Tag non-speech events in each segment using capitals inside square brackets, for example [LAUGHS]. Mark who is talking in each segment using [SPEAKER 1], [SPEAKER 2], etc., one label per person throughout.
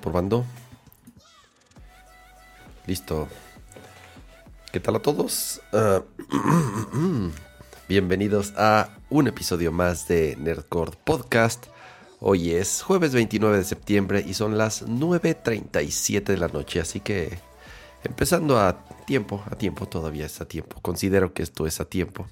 [SPEAKER 1] Probando. Listo. ¿Qué tal a todos? Ah, [CLEARS THROAT] bienvenidos a un episodio más de Nerdcore Podcast. Hoy es jueves 29 de septiembre y son las 9.37 de la noche, así que empezando a tiempo, a tiempo, todavía es a tiempo. Considero que esto es a tiempo.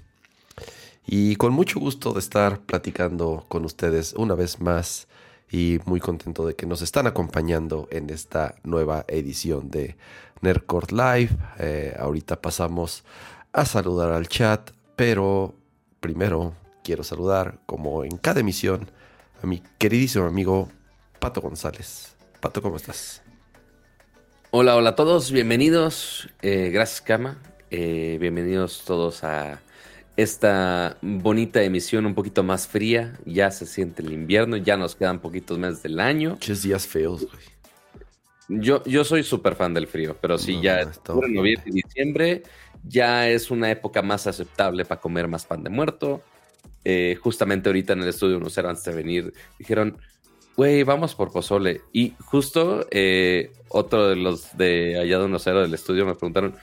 [SPEAKER 1] Y con mucho gusto de estar platicando con ustedes una vez más y muy contento de que nos están acompañando en esta nueva edición de Nerdcore Live. Eh, ahorita pasamos a saludar al chat, pero primero quiero saludar, como en cada emisión, a mi queridísimo amigo Pato González. Pato, ¿cómo estás?
[SPEAKER 2] Hola, hola a todos, bienvenidos. Eh, gracias, Kama. Eh, bienvenidos todos a esta bonita emisión un poquito más fría. Ya se siente el invierno, ya nos quedan poquitos meses del año.
[SPEAKER 1] Muchos días feos, güey.
[SPEAKER 2] Yo, yo soy súper fan del frío, pero sí,
[SPEAKER 1] No,
[SPEAKER 2] ya en noviembre y diciembre ya es una época más aceptable para comer más pan de muerto. Eh, justamente ahorita en el estudio unos antes de venir dijeron, güey, vamos por pozole. Y justo eh, otro de los de allá de unos del estudio me preguntaron,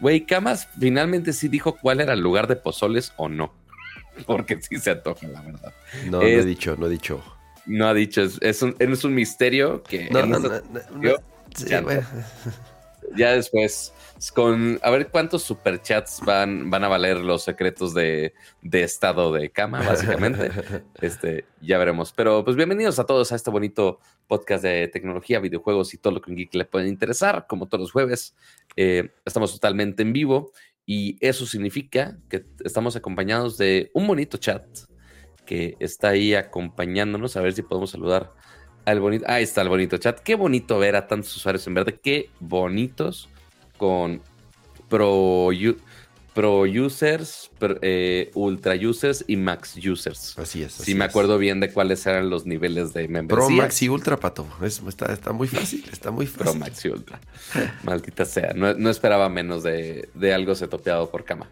[SPEAKER 2] güey, Camas finalmente sí dijo cuál era el lugar de pozoles o no. [LAUGHS] Porque sí se antoja, la verdad.
[SPEAKER 1] No, no
[SPEAKER 2] Es-
[SPEAKER 1] he dicho, no he dicho.
[SPEAKER 2] No ha dicho, es, es un, es un misterio que
[SPEAKER 1] No, no,
[SPEAKER 2] no
[SPEAKER 1] no, no, no,
[SPEAKER 2] yo-
[SPEAKER 1] sí,
[SPEAKER 2] ya.
[SPEAKER 1] bueno.
[SPEAKER 2] Ya después, con a ver cuántos superchats van, van a valer los secretos de, de estado de cama, básicamente. [LAUGHS] este, ya veremos. Pero pues bienvenidos a todos a este bonito podcast de tecnología, videojuegos y todo lo que un geek le puede interesar. Como todos los jueves, eh, estamos totalmente en vivo y eso significa que estamos acompañados de un bonito chat que está ahí acompañándonos. A ver si podemos saludar al bonito. Ahí está el bonito chat. Qué bonito ver a tantos usuarios en verde. Qué bonitos con pro, pro users, pro- eh, ultra users y max users.
[SPEAKER 1] Así es.
[SPEAKER 2] Si me
[SPEAKER 1] es.
[SPEAKER 2] acuerdo bien de cuáles eran los niveles de
[SPEAKER 1] Pro
[SPEAKER 2] membresía.
[SPEAKER 1] Max y Ultra, Pato. Es- está, está muy fácil, está muy
[SPEAKER 2] Pro
[SPEAKER 1] fácil.
[SPEAKER 2] Max y Ultra. Maldita sea. No, no esperaba menos de, de algo setopeado por cama.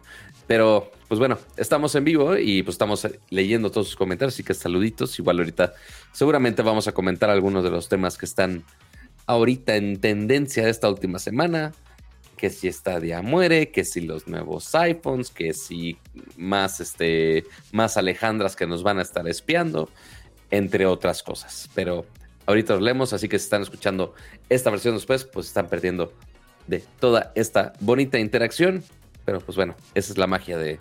[SPEAKER 2] Pero, pues bueno, estamos en vivo y pues estamos leyendo todos sus comentarios, así que saluditos. Igual ahorita seguramente vamos a comentar algunos de los temas que están ahorita en tendencia esta última semana. Que si Stadia muere, que si los nuevos iPhones, que si más, este, más Alejandras que nos van a estar espiando, entre otras cosas. Pero ahorita los leemos, así que si están escuchando esta versión después, pues están perdiendo de toda esta bonita interacción. Pero pues bueno, esa es la magia de,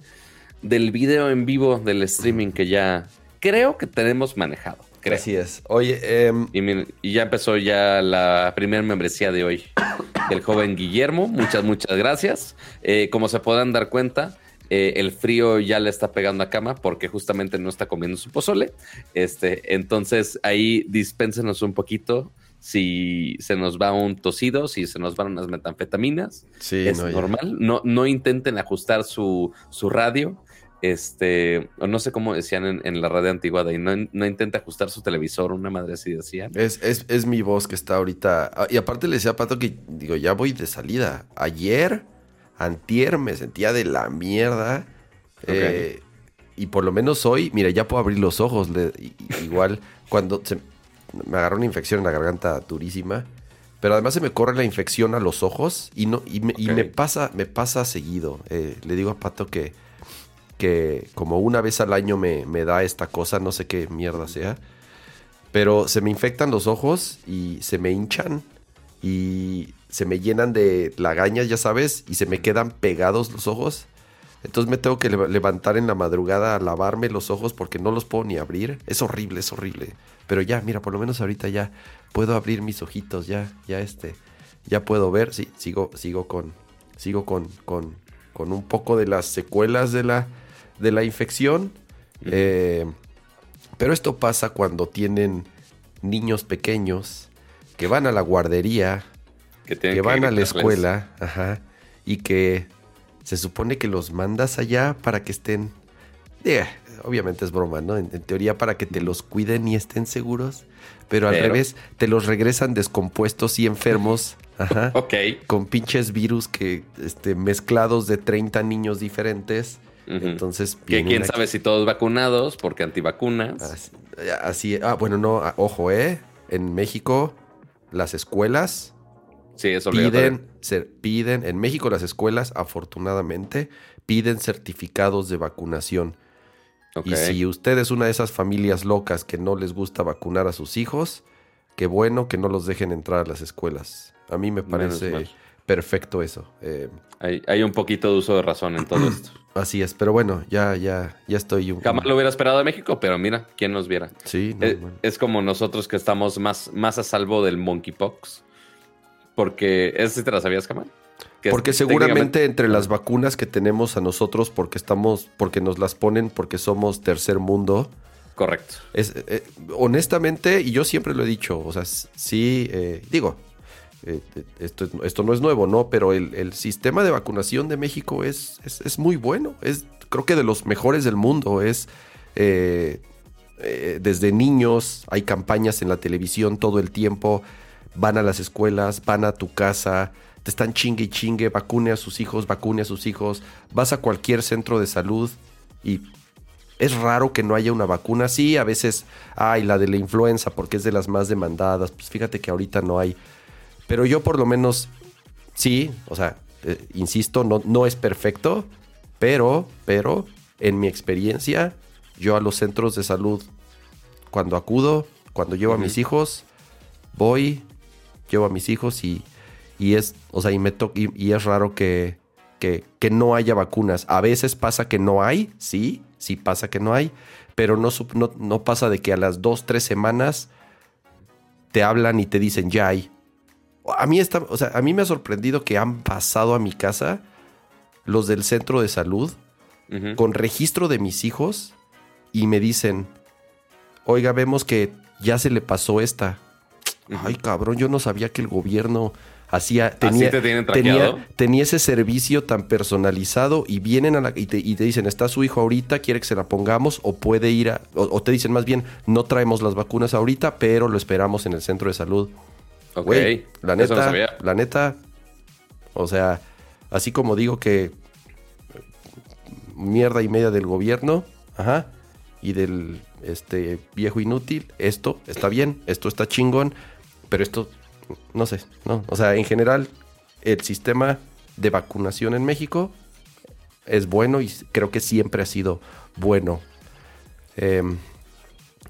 [SPEAKER 2] del video en vivo, del streaming que ya creo que tenemos manejado. Creo.
[SPEAKER 1] Así es. Oye, em,
[SPEAKER 2] Y, ya empezó ya la primera membresía de hoy. [COUGHS] El joven Guillermo, muchas, muchas gracias. Eh, como se podrán dar cuenta, eh, el frío ya le está pegando a cama porque justamente no está comiendo su pozole. Este, entonces ahí dispénsenos un poquito si se nos va un tosido, si se nos van unas metanfetaminas.
[SPEAKER 1] sí,
[SPEAKER 2] es
[SPEAKER 1] no, ya.
[SPEAKER 2] normal. No, no intenten ajustar su, su radio. Este, no sé cómo decían en, en la radio antigua de ahí, no, no intenta ajustar su televisor, una madre así decían.
[SPEAKER 1] Es, es, es mi voz que está ahorita. ah, Y aparte le decía a Pato que, digo, ya voy de salida. Ayer, antier, me sentía de la mierda. eh, y por lo menos hoy, mira, ya puedo abrir los ojos. le- igual, [LAUGHS] cuando se- me agarró una infección en la garganta durísima. Pero además se me corre la infección a los ojos y no y me, y
[SPEAKER 2] Ok.
[SPEAKER 1] me pasa me pasa seguido. Eh, le digo a Pato que, que como una vez al año me, me da esta cosa, no sé qué mierda sea. Pero se me infectan los ojos y se me hinchan y se me llenan de lagañas, ya sabes, y se me quedan pegados los ojos. Entonces me tengo que leva- levantar en la madrugada a lavarme los ojos porque no los puedo ni abrir. Es horrible, es horrible. Pero ya, mira, por lo menos ahorita ya puedo abrir mis ojitos, ya, ya este, ya puedo ver. Sí, sigo, sigo con, sigo con, con, con un poco de las secuelas de la, de la infección. Eh, pero esto pasa cuando tienen niños pequeños que van a la guardería,
[SPEAKER 2] Que,
[SPEAKER 1] van a la escuela, ajá, y que se supone que los mandas allá para que estén, obviamente es broma, ¿no? En, en teoría para que te los cuiden y estén seguros, pero al
[SPEAKER 2] Pero-
[SPEAKER 1] revés, te los regresan descompuestos y enfermos, [LAUGHS] ajá,
[SPEAKER 2] Ok.
[SPEAKER 1] con pinches virus que, este, mezclados de 30 niños diferentes, Entonces...
[SPEAKER 2] Que quién
[SPEAKER 1] aquí-
[SPEAKER 2] sabe si todos vacunados, porque antivacunas.
[SPEAKER 1] Así, así- ah, bueno, no, ah, ojo, ¿eh? en México las escuelas
[SPEAKER 2] Sí, es
[SPEAKER 1] piden, se- piden, en México las escuelas, afortunadamente, piden certificados de vacunación. Y si usted es una de esas familias locas que no les gusta vacunar a sus hijos, qué bueno que no los dejen entrar a las escuelas. A mí me parece. Perfecto eso. Eh,
[SPEAKER 2] Hay, hay un poquito de uso de razón en todo esto. [CLEARS THROAT]
[SPEAKER 1] así es, pero bueno, ya, ya, ya estoy un...
[SPEAKER 2] Jamás lo hubiera esperado de México, pero mira, ¿quién nos viera?
[SPEAKER 1] Sí, no,
[SPEAKER 2] Eh,
[SPEAKER 1] bueno.
[SPEAKER 2] Es como nosotros que estamos más, más a salvo del monkeypox. Porque, ¿ese sí te la sabías, Kamal? Que
[SPEAKER 1] Porque seguramente entre las vacunas que tenemos a nosotros, porque estamos, porque nos las ponen, porque somos tercer mundo,
[SPEAKER 2] Correcto.
[SPEAKER 1] es, eh, honestamente, y yo siempre lo he dicho, o sea, sí, eh, digo, eh, esto, es- esto no es nuevo, ¿no? Pero el, el sistema de vacunación de México es, es, es muy bueno, es creo que de los mejores del mundo, es... eh, eh, desde niños hay campañas en la televisión todo el tiempo, van a las escuelas, van a tu casa, te están chingue y chingue, vacune a sus hijos, vacune a sus hijos, vas a cualquier centro de salud y es raro que no haya una vacuna. Sí, a veces hay la de la influenza porque es de las más demandadas, pues fíjate que ahorita no hay. Pero yo por lo menos, sí, o sea, eh, insisto, no, no es perfecto, pero, pero, en mi experiencia, yo a los centros de salud, cuando acudo, cuando llevo a mis hijos, voy, llevo a mis hijos y, y es, o sea, y, me to- y, y es raro que, que, que no haya vacunas. A veces pasa que no hay, sí, sí pasa que no hay, pero no, no, no pasa de que a las dos, tres semanas te hablan y te dicen ya hay. A mí, está, o sea, a mí me ha sorprendido que han pasado a mi casa los del centro de salud con registro de mis hijos y me dicen, oiga, vemos que ya se le pasó esta. Ay, cabrón, yo no sabía que el gobierno hacía, tenía, tenía, tenía ese servicio tan personalizado y vienen a la, y, te, y te dicen, está su hijo ahorita, quiere que se la pongamos o puede ir a, o, o te dicen más bien, no traemos las vacunas ahorita, pero lo esperamos en el centro de salud.
[SPEAKER 2] Ok.
[SPEAKER 1] Güey, la
[SPEAKER 2] Eso no
[SPEAKER 1] neta,
[SPEAKER 2] sabía.
[SPEAKER 1] la neta, o sea, así como digo que mierda y media del gobierno, ajá, y del este viejo inútil, esto está bien, esto está chingón, pero esto no sé, no, o sea, en general el sistema de vacunación en México es bueno y creo que siempre ha sido bueno. Em,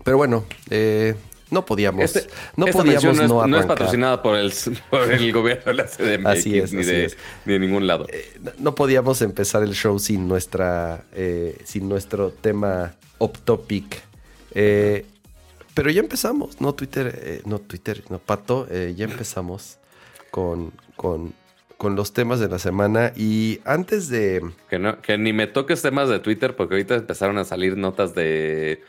[SPEAKER 1] pero bueno, eh, no podíamos,
[SPEAKER 2] Este-
[SPEAKER 1] no
[SPEAKER 2] esta
[SPEAKER 1] podíamos
[SPEAKER 2] no es,
[SPEAKER 1] no
[SPEAKER 2] no es
[SPEAKER 1] arrancar.
[SPEAKER 2] patrocinada por el, [LAUGHS] por el gobierno de la CDMX
[SPEAKER 1] Así es,
[SPEAKER 2] ni,
[SPEAKER 1] así
[SPEAKER 2] de,
[SPEAKER 1] es.
[SPEAKER 2] ni de ningún lado.
[SPEAKER 1] no- no podíamos empezar el show sin nuestra eh, sin nuestro tema up topic Eh, pero ya empezamos no Twitter eh, no Twitter no Pato eh, ya empezamos con, con con los temas de la semana y antes de
[SPEAKER 2] Que, no, que ni me toques temas de Twitter porque ahorita empezaron a salir notas de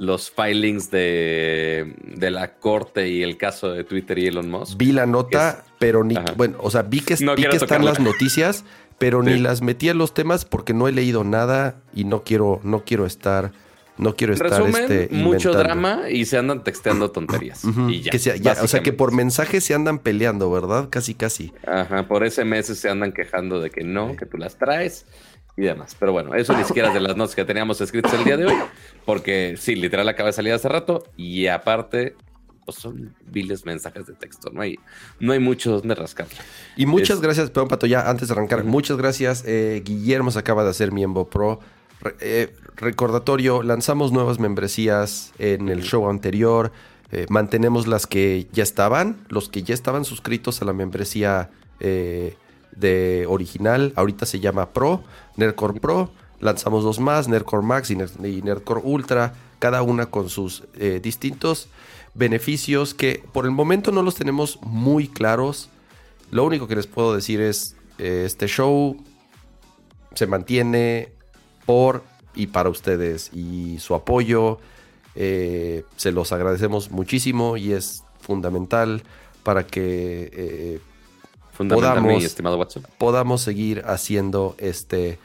[SPEAKER 2] los filings de, de la corte y el caso de Twitter y Elon Musk.
[SPEAKER 1] vi la nota pero ni
[SPEAKER 2] Ajá.
[SPEAKER 1] bueno o sea vi que,
[SPEAKER 2] No
[SPEAKER 1] vi que están las noticias pero ni las metí en los temas porque no he leído nada y no quiero no quiero estar no quiero estar
[SPEAKER 2] Resumen,
[SPEAKER 1] este,
[SPEAKER 2] mucho drama y se andan texteando tonterías. Y ya.
[SPEAKER 1] que sea- ya, o sea que por mensaje se andan peleando, ¿verdad? Casi, casi.
[SPEAKER 2] Ajá, por SMS se andan quejando de que no, que tú las traes y demás. Pero bueno, eso ni siquiera es de las notas que teníamos escritas el día de hoy, porque sí, literal acaba de salir hace rato y aparte, pues son viles mensajes de texto, no hay, no hay mucho donde rascar.
[SPEAKER 1] Y muchas
[SPEAKER 2] Es-
[SPEAKER 1] gracias, perdón, Pato, ya antes de arrancar, muchas gracias. Eh, Guillermo se acaba de hacer miembro pro. Re- eh, recordatorio, lanzamos nuevas membresías en el show anterior. Eh, mantenemos las que ya estaban, los que ya estaban suscritos a la membresía de original. Ahorita se llama Pro, Nerdcore Pro. Lanzamos dos más, Nerdcore Max y, Ner- y Nerdcore Ultra, cada una con sus eh, distintos beneficios que por el momento no los tenemos muy claros. Lo único que les puedo decir es, eh, este show se mantiene por y para ustedes y su apoyo eh, se los agradecemos muchísimo y es fundamental para que
[SPEAKER 2] Fundamental,
[SPEAKER 1] Podamos-
[SPEAKER 2] mi estimado Watson.
[SPEAKER 1] podamos seguir haciendo este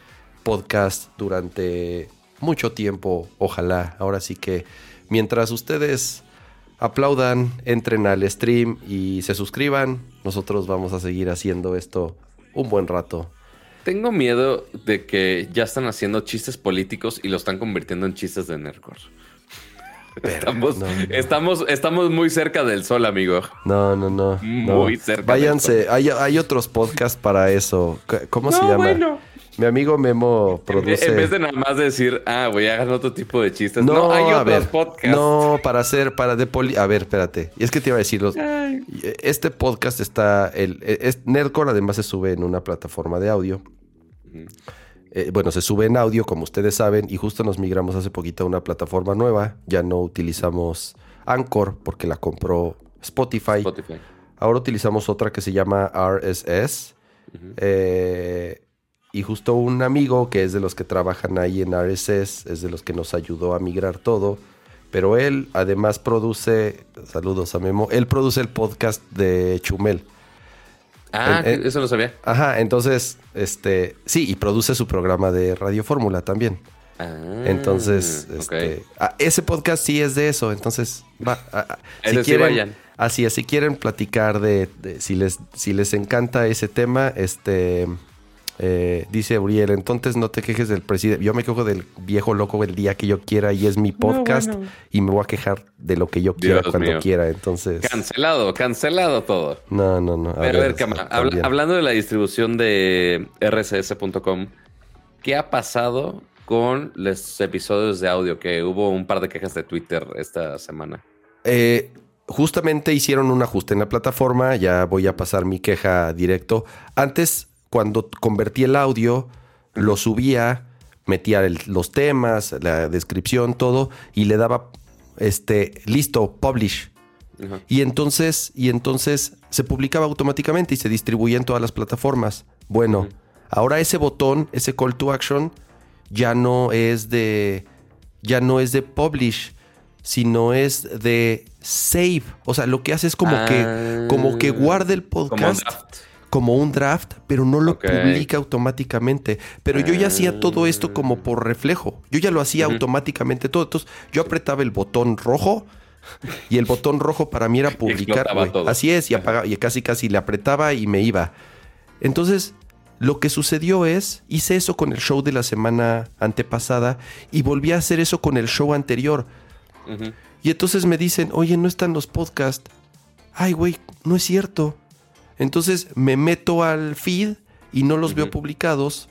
[SPEAKER 1] podcast durante mucho tiempo, ojalá. Ahora sí que mientras ustedes aplaudan, entren al stream y se suscriban, nosotros vamos a seguir haciendo esto un buen rato.
[SPEAKER 2] Tengo miedo de que ya están haciendo chistes políticos y lo están convirtiendo en chistes de nerdcore. Estamos,
[SPEAKER 1] no, no.
[SPEAKER 2] estamos, estamos muy cerca del sol, amigo.
[SPEAKER 1] No, no, no.
[SPEAKER 2] Muy
[SPEAKER 1] no.
[SPEAKER 2] cerca
[SPEAKER 1] Váyanse, hay, hay otros podcasts para eso. ¿Cómo se llama? Mi amigo Memo produce.
[SPEAKER 2] En vez de nada más decir, ah, voy a hagan otro tipo de chistes. No, hay
[SPEAKER 1] a
[SPEAKER 2] otros
[SPEAKER 1] ver,
[SPEAKER 2] podcasts.
[SPEAKER 1] No, para hacer, para de poli. A ver, espérate. Y es que te iba a decir, los- este podcast está. El, es, Nerdcore además se sube en una plataforma de audio. Eh, bueno, se sube en audio, como ustedes saben, y justo nos migramos hace poquito a una plataforma nueva. Ya no utilizamos Anchor porque la compró Spotify.
[SPEAKER 2] Spotify.
[SPEAKER 1] Ahora utilizamos otra que se llama RSS. Eh, y justo un amigo que es de los que trabajan ahí en RSS, es de los que nos ayudó a migrar todo. Pero él además produce, saludos a Memo, él produce el podcast de Chumel.
[SPEAKER 2] Ah,
[SPEAKER 1] En- en-
[SPEAKER 2] eso no sabía.
[SPEAKER 1] Ajá, entonces, este, sí, y produce su programa de Radio Fórmula también.
[SPEAKER 2] Ah,
[SPEAKER 1] Entonces, este, ah, ese podcast sí es de eso. Entonces, va.
[SPEAKER 2] Ese sí vayan.
[SPEAKER 1] Así es, si quieren platicar de, de- si les si les encanta ese tema, este eh, dice Uriel, entonces no te quejes del presidente. Yo me quejo del viejo loco el día que yo quiera y es mi podcast y me voy a quejar de lo que yo quiera
[SPEAKER 2] Dios
[SPEAKER 1] cuando
[SPEAKER 2] mío.
[SPEAKER 1] quiera. Entonces,
[SPEAKER 2] Cancelado, cancelado todo.
[SPEAKER 1] no, no, no.
[SPEAKER 2] Pero a ver, Cama, habla-
[SPEAKER 1] también.
[SPEAKER 2] hablando de la distribución de rcs.com, ¿qué ha pasado con los episodios de audio? Que hubo un par de quejas de Twitter esta semana.
[SPEAKER 1] Eh, justamente hicieron un ajuste en la plataforma. Ya voy a pasar mi queja directo. Antes, cuando convertí el audio, lo subía, metía el- los temas, la descripción, todo, y le daba este listo, publish.
[SPEAKER 2] Ajá.
[SPEAKER 1] Y entonces, y entonces se publicaba automáticamente y se distribuía en todas las plataformas. Bueno, ahora ese botón, ese call to action, ya no es de. Ya no es de publish, sino es de save. O sea, lo que hace es como
[SPEAKER 2] Ah.
[SPEAKER 1] que, como que guarda el podcast. Como un draft, pero no lo publica automáticamente. Pero yo ya hacía todo esto como por reflejo. Yo ya lo hacía automáticamente todo. Entonces, yo apretaba el botón rojo y el botón rojo para mí era [LAUGHS] publicar. Así es, y, apagaba, y casi casi le apretaba y me iba. Entonces, lo que sucedió es, hice eso con el show de la semana antepasada y volví a hacer eso con el show anterior. Y entonces me dicen, oye, no están los podcasts. Ay, güey, no es cierto. Entonces me meto al feed y no los veo publicados.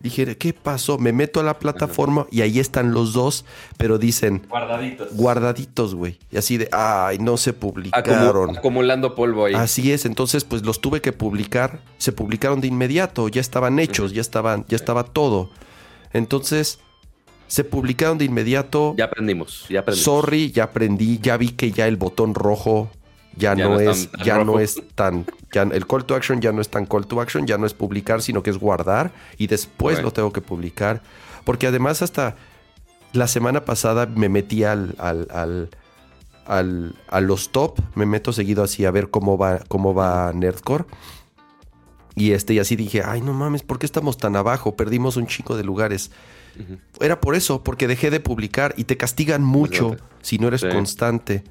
[SPEAKER 1] Dije, ¿qué pasó? Me meto a la plataforma y ahí están los dos, pero dicen
[SPEAKER 2] Guardaditos.
[SPEAKER 1] guardaditos, güey. Y así de, ay, no se publicaron.
[SPEAKER 2] acumulando polvo ahí.
[SPEAKER 1] Así es, entonces pues los tuve que publicar, se publicaron de inmediato, ya estaban hechos, ya estaban, ya estaba todo. Entonces se publicaron de inmediato.
[SPEAKER 2] Ya aprendimos, ya aprendimos.
[SPEAKER 1] Sorry, ya aprendí, ya vi que ya el botón rojo ya,
[SPEAKER 2] Ya
[SPEAKER 1] no,
[SPEAKER 2] no es tan-
[SPEAKER 1] ya no es tan, ya el call to action ya no es tan call to action, ya no es publicar, sino que es guardar y después lo tengo que publicar. Porque además hasta la semana pasada me metí al, al, al, al- a los top, me meto seguido así a ver cómo va, cómo va Nerdcore. Y este, y así dije, ay, no mames, ¿por qué estamos tan abajo? Perdimos un chico de lugares. Era por eso, porque dejé de publicar y te castigan mucho si no eres
[SPEAKER 2] Sí.
[SPEAKER 1] constante.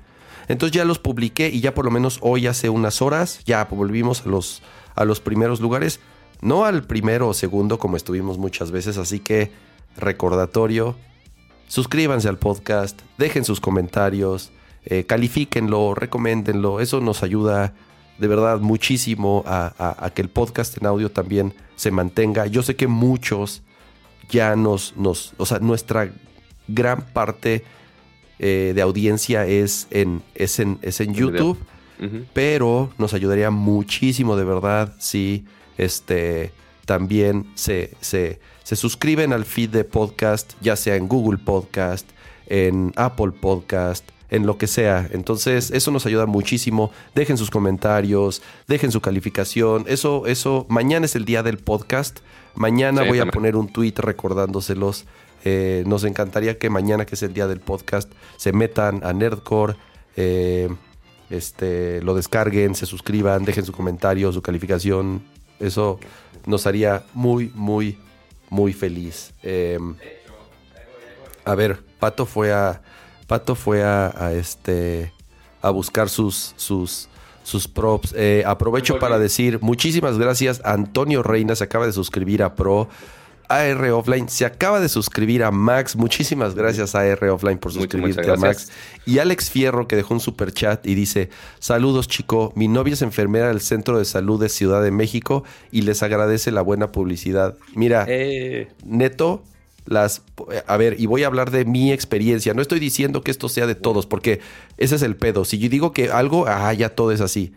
[SPEAKER 1] Entonces ya los publiqué y ya por lo menos hoy hace unas horas ya volvimos a los, a los primeros lugares. No al primero o segundo como estuvimos muchas veces, así que recordatorio, suscríbanse al podcast, dejen sus comentarios, eh, califíquenlo, recoméndenlo, eso nos ayuda de verdad muchísimo a, a- a que el podcast en audio también se mantenga. Yo sé que muchos ya nos, nos o sea, nuestra gran parte eh, de audiencia es en, es en, es en. YouTube pero nos ayudaría muchísimo de verdad si este también se, se, se suscriben al feed de podcast, ya sea en Google Podcast, en Apple Podcast, en lo que sea. Entonces, eso nos ayuda muchísimo. Dejen sus comentarios, dejen su calificación. Eso, eso, mañana es el día del podcast. Mañana
[SPEAKER 2] Sí,
[SPEAKER 1] voy a poner un tweet recordándoselos. Eh, nos encantaría que mañana, que es el día del podcast, se metan a Nerdcore. eh, este, lo descarguen, se suscriban, dejen su comentario, su calificación. Eso nos haría muy, muy, muy feliz. Eh, a ver, Pato fue a. Pato fue a, a este. a buscar sus. sus. sus props. Aprovecho para decir muchísimas gracias. Antonio Reina se acaba de suscribir a Pro. AR Offline se acaba de suscribir a Max. Muchísimas gracias AR Offline por suscribirte a Max. Y Alex Fierro que dejó un super chat y dice, saludos chico, mi novia es enfermera del Centro de Salud de Ciudad de México y les agradece la buena publicidad. Mira,
[SPEAKER 2] Eh,
[SPEAKER 1] neto, las... A ver, y voy a hablar de mi experiencia. No estoy diciendo que esto sea de todos, porque ese es el pedo. Si yo digo que algo, ah, ya todo es así.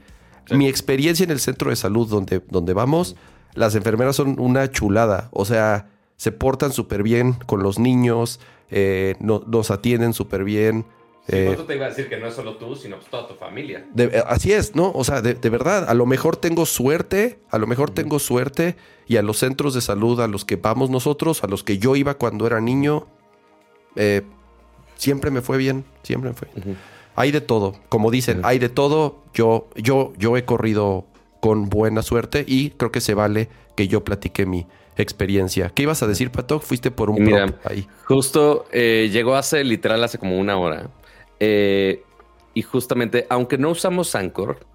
[SPEAKER 1] Mi experiencia en el centro de salud donde, donde vamos, las enfermeras son una chulada. O sea, se portan súper bien con los niños, eh, no- nos atienden súper bien. eh,
[SPEAKER 2] te iba a decir que no es solo tú, sino pues toda tu familia.
[SPEAKER 1] de- eh, así es, ¿no? O sea, de, de verdad, a lo mejor tengo suerte, a lo mejor tengo suerte y a los centros de salud a los que vamos nosotros, a los que yo iba cuando era niño, eh, siempre me fue bien, siempre me fue bien. Hay de todo, como dicen, hay de todo. Yo, yo, yo he corrido con buena suerte y creo que se vale que yo platique mi experiencia. ¿Qué ibas a decir, Pato? Fuiste por un
[SPEAKER 2] mira,
[SPEAKER 1] prop ahí.
[SPEAKER 2] Justo eh, llegó hace literal hace como una hora. Eh, y justamente, aunque no usamos Anchor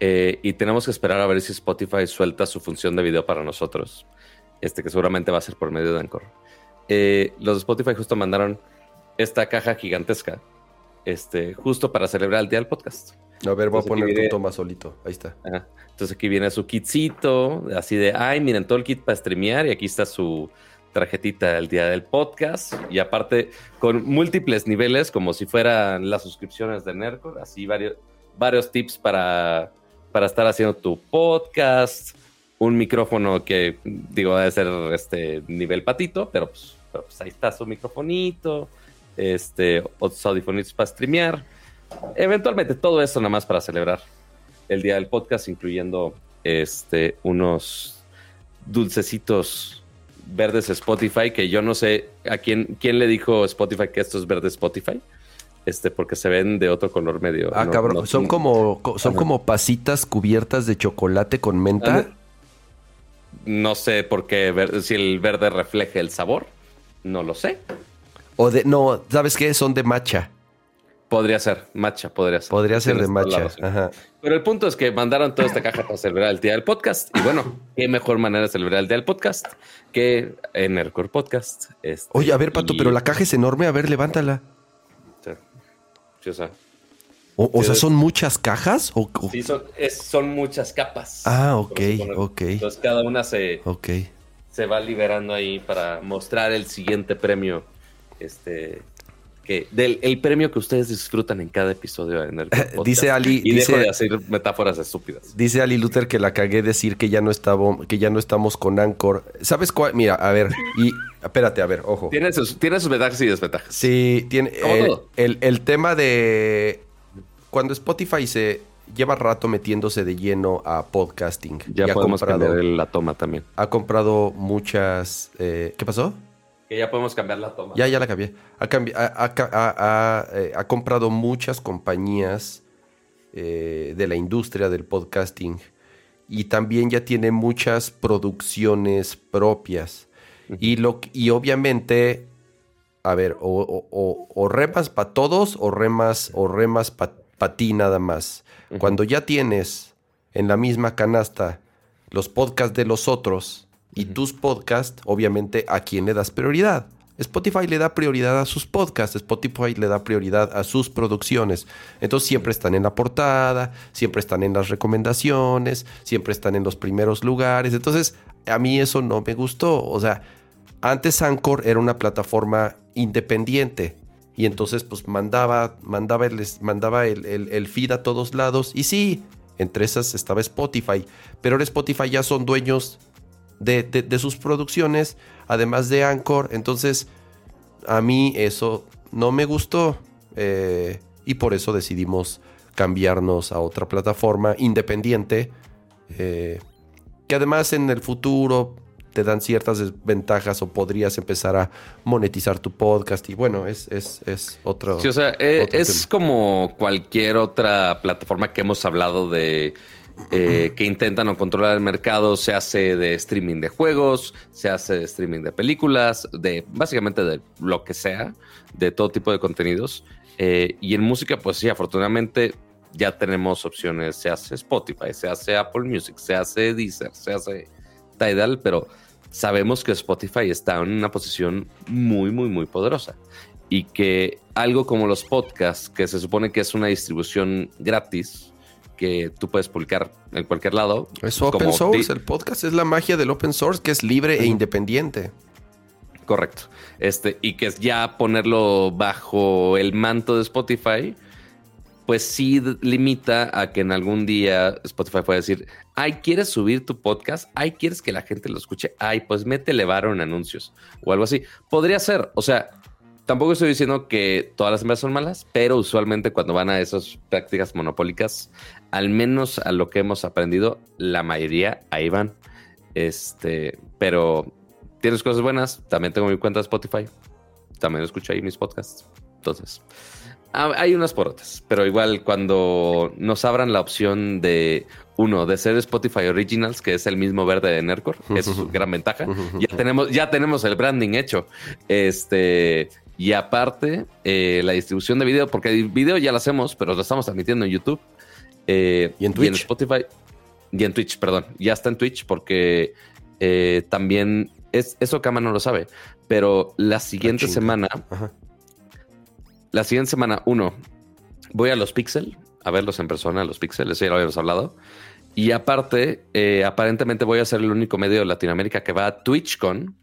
[SPEAKER 2] eh, y tenemos que esperar a ver si Spotify suelta su función de video para nosotros, este que seguramente va a ser por medio de Anchor. los de Spotify justo mandaron esta caja gigantesca, este, justo para celebrar el día del podcast.
[SPEAKER 1] A ver, voy a poner tu
[SPEAKER 2] diré-
[SPEAKER 1] toma solito. Ahí está.
[SPEAKER 2] Ajá. Entonces aquí viene su kitcito, así de, ay, miren todo el kit para streamear y aquí está su tarjetita del día del podcast. Y aparte con múltiples niveles como si fueran las suscripciones de Nerdcore, así varios, varios tips para, para estar haciendo tu podcast, un micrófono que digo debe ser este nivel patito, pero pues, pues ahí está su microfonito, este, otros audifonitos para streamear. Eventualmente todo eso nada más para celebrar el día del podcast, incluyendo este, unos dulcecitos verdes Spotify, que yo no sé a quién, quién le dijo Spotify que esto es verde Spotify, este, porque se ven de otro color medio.
[SPEAKER 1] Ah,
[SPEAKER 2] no-
[SPEAKER 1] cabrón.
[SPEAKER 2] no-
[SPEAKER 1] son como co- son
[SPEAKER 2] Ajá.
[SPEAKER 1] como pasitas cubiertas de chocolate con menta.
[SPEAKER 2] Ande- No sé por qué, ver- si el verde refleja el sabor, no lo sé.
[SPEAKER 1] O de. No, ¿sabes qué? Son de matcha.
[SPEAKER 2] Podría ser, matcha, podría ser.
[SPEAKER 1] Podría ser de matcha. Ajá.
[SPEAKER 2] Pero el punto es que mandaron toda esta caja para celebrar el día del podcast. Y bueno, qué mejor manera de celebrar el día del podcast que en Aircore Podcast. Este,
[SPEAKER 1] Oye, a ver, Pato,
[SPEAKER 2] y-
[SPEAKER 1] pero la caja es enorme. A ver, levántala.
[SPEAKER 2] Sí, sí, o sea,
[SPEAKER 1] O, o
[SPEAKER 2] Sí,
[SPEAKER 1] sea,
[SPEAKER 2] es-
[SPEAKER 1] ¿son muchas cajas? O, o-
[SPEAKER 2] sí, son, es- son muchas capas.
[SPEAKER 1] Ah, ok, ok.
[SPEAKER 2] Entonces cada una se,
[SPEAKER 1] Ok.
[SPEAKER 2] se va liberando ahí para mostrar el siguiente premio. Este. Que, del el premio que ustedes disfrutan en cada episodio en el podcast.
[SPEAKER 1] Dice Ali-
[SPEAKER 2] Y
[SPEAKER 1] dice-
[SPEAKER 2] dejo de hacer metáforas estúpidas.
[SPEAKER 1] Dice Ali Luther que la cagué decir que ya no estaba, que ya no estamos con Anchor. ¿Sabes cuál? Mira, a ver, y espérate, a ver, ojo.
[SPEAKER 2] Tiene sus, tiene sus ventajas y desventajas.
[SPEAKER 1] Sí, tiene el, el- el tema de cuando Spotify se lleva rato metiéndose de lleno a podcasting.
[SPEAKER 2] Ya
[SPEAKER 1] y ha comprado,
[SPEAKER 2] la toma también.
[SPEAKER 1] ha comprado muchas. eh, ¿Qué pasó?
[SPEAKER 2] Que ya podemos cambiar la toma.
[SPEAKER 1] Ya, ya la cambié. Ha, cambi- ha- ha ca- ha- ha, eh, ha comprado muchas compañías eh, de la industria del podcasting y también ya tiene muchas producciones propias. y, lo, y obviamente, a ver, o, o- o- o remas para todos o remas o remas para ti nada más. Cuando ya tienes en la misma canasta los podcasts de los otros y tus podcasts, obviamente, ¿a quién le das prioridad? Spotify le da prioridad a sus podcasts, Spotify le da prioridad a sus producciones. Entonces siempre están en la portada, siempre están en las recomendaciones, siempre están en los primeros lugares. Entonces a mí eso no me gustó. O sea, antes Anchor era una plataforma independiente y entonces pues mandaba, mandaba, el, mandaba el, el- el feed a todos lados y sí, entre esas estaba Spotify, pero ahora Spotify ya son dueños de, de- de sus producciones, además de Anchor, entonces a mí eso no me gustó eh, y por eso decidimos cambiarnos a otra plataforma independiente eh, que además en el futuro te dan ciertas desventajas o podrías empezar a monetizar tu podcast. Y bueno, es, es, es otro...
[SPEAKER 2] Sí, o sea, eh, es como cualquier otra plataforma que hemos hablado de eh, que intentan o controlar el mercado, se hace de streaming de juegos, se hace de streaming de películas, de básicamente de lo que sea, de todo tipo de contenidos. Eh, y en música, pues sí, afortunadamente ya tenemos opciones, se hace Spotify, se hace Apple Music, se hace Deezer, se hace Tidal, pero sabemos que Spotify está en una posición muy, muy, muy poderosa y que algo como los podcasts, que se supone que es una distribución gratis, que tú puedes publicar en cualquier lado.
[SPEAKER 1] Es open source, el podcast es la magia del open source, que es libre e independiente.
[SPEAKER 2] Correcto. Este, y que es ya ponerlo bajo el manto de Spotify, pues sí limita a que en algún día Spotify pueda decir, ay, ¿quieres subir tu podcast? Ay, ¿quieres que la gente lo escuche? Ay, pues métele varo en anuncios o algo así. Podría ser, o sea, tampoco estoy diciendo que todas las empresas son malas, pero usualmente cuando van a esas prácticas monopólicas, al menos a lo que hemos aprendido, la mayoría ahí van. Este, pero tienes cosas buenas. También tengo mi cuenta de Spotify. También escucho ahí mis podcasts. Entonces, hay unas por otras, pero igual cuando nos abran la opción de uno, de ser Spotify Originals, que es el mismo verde de Nercor, es su [LAUGHS] gran ventaja. [LAUGHS] Ya tenemos, ya tenemos el branding hecho. Este, y aparte, eh, la distribución de video, porque el video ya lo hacemos, pero lo estamos transmitiendo en YouTube.
[SPEAKER 1] Eh, y en Twitch. Y en
[SPEAKER 2] Spotify. Y en Twitch, perdón. Ya está en Twitch porque eh, también es, eso Kama no lo sabe. Pero la siguiente semana, la siguiente semana, uno, voy a los Pixel a verlos en persona, los Pixel, eso ya lo habíamos hablado. Y aparte, aparentemente voy a ser el único medio de Latinoamérica que va a TwitchCon,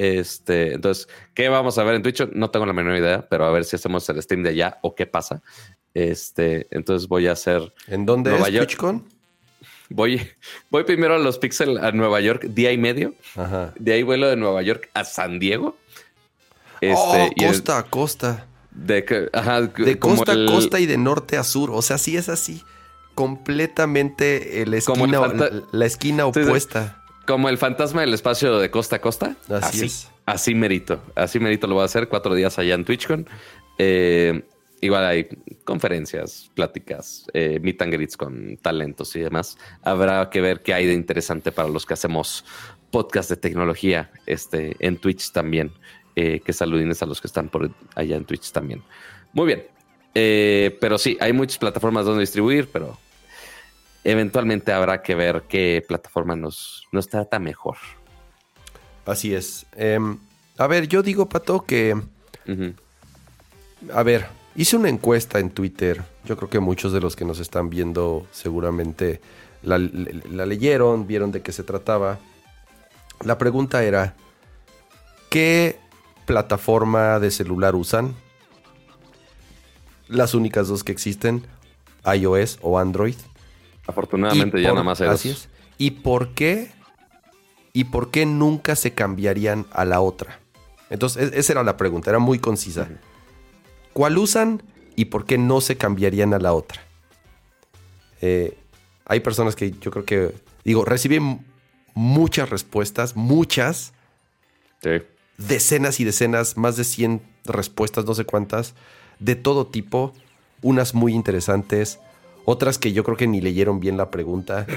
[SPEAKER 2] este, entonces, ¿qué vamos a ver en Twitch? No tengo la menor idea, pero a ver si hacemos el stream de allá o qué pasa. Este, entonces voy a hacer.
[SPEAKER 1] ¿En dónde es TwitchCon?
[SPEAKER 2] Voy, voy primero a los Pixel a Nueva York, día y medio. De ahí vuelo de Nueva York a San Diego.
[SPEAKER 1] Este, oh, costa a costa.
[SPEAKER 2] De,
[SPEAKER 1] de costa a costa y de norte a sur. O sea, sí es así. Completamente la esquina, la esquina opuesta.
[SPEAKER 2] Como el fantasma del espacio de costa a costa.
[SPEAKER 1] Así, es.
[SPEAKER 2] Así merito. Así merito lo voy a hacer. Cuatro días allá en TwitchCon. Eh, igual hay conferencias, pláticas, eh, meet and greets con talentos y demás. Habrá que ver qué hay de interesante para los que hacemos podcast de tecnología este, en Twitch también. Eh, que saludines a los que están por allá en Twitch también. Muy bien. pero sí, hay muchas plataformas donde distribuir, pero eventualmente habrá que ver qué plataforma nos, nos trata mejor.
[SPEAKER 1] Así es. Em, a ver, yo digo, Pato, que... A ver, hice una encuesta en Twitter. Yo creo que muchos de los que nos están viendo seguramente la, la leyeron, vieron de qué se trataba. La pregunta era, ¿qué plataforma de celular usan? Las únicas dos que existen, iOS o Android.
[SPEAKER 2] Afortunadamente ya nada más hay.
[SPEAKER 1] ¿Y por qué? ¿Y por qué nunca se cambiarían a la otra? Entonces, esa era la pregunta, era muy concisa. ¿Cuál usan y por qué no se cambiarían a la otra? Eh, hay personas que yo creo que, digo, recibí muchas respuestas, muchas. Decenas y decenas, más de 100 respuestas, no sé cuántas, de todo tipo, unas muy interesantes, otras que yo creo que ni leyeron bien la pregunta. [LAUGHS]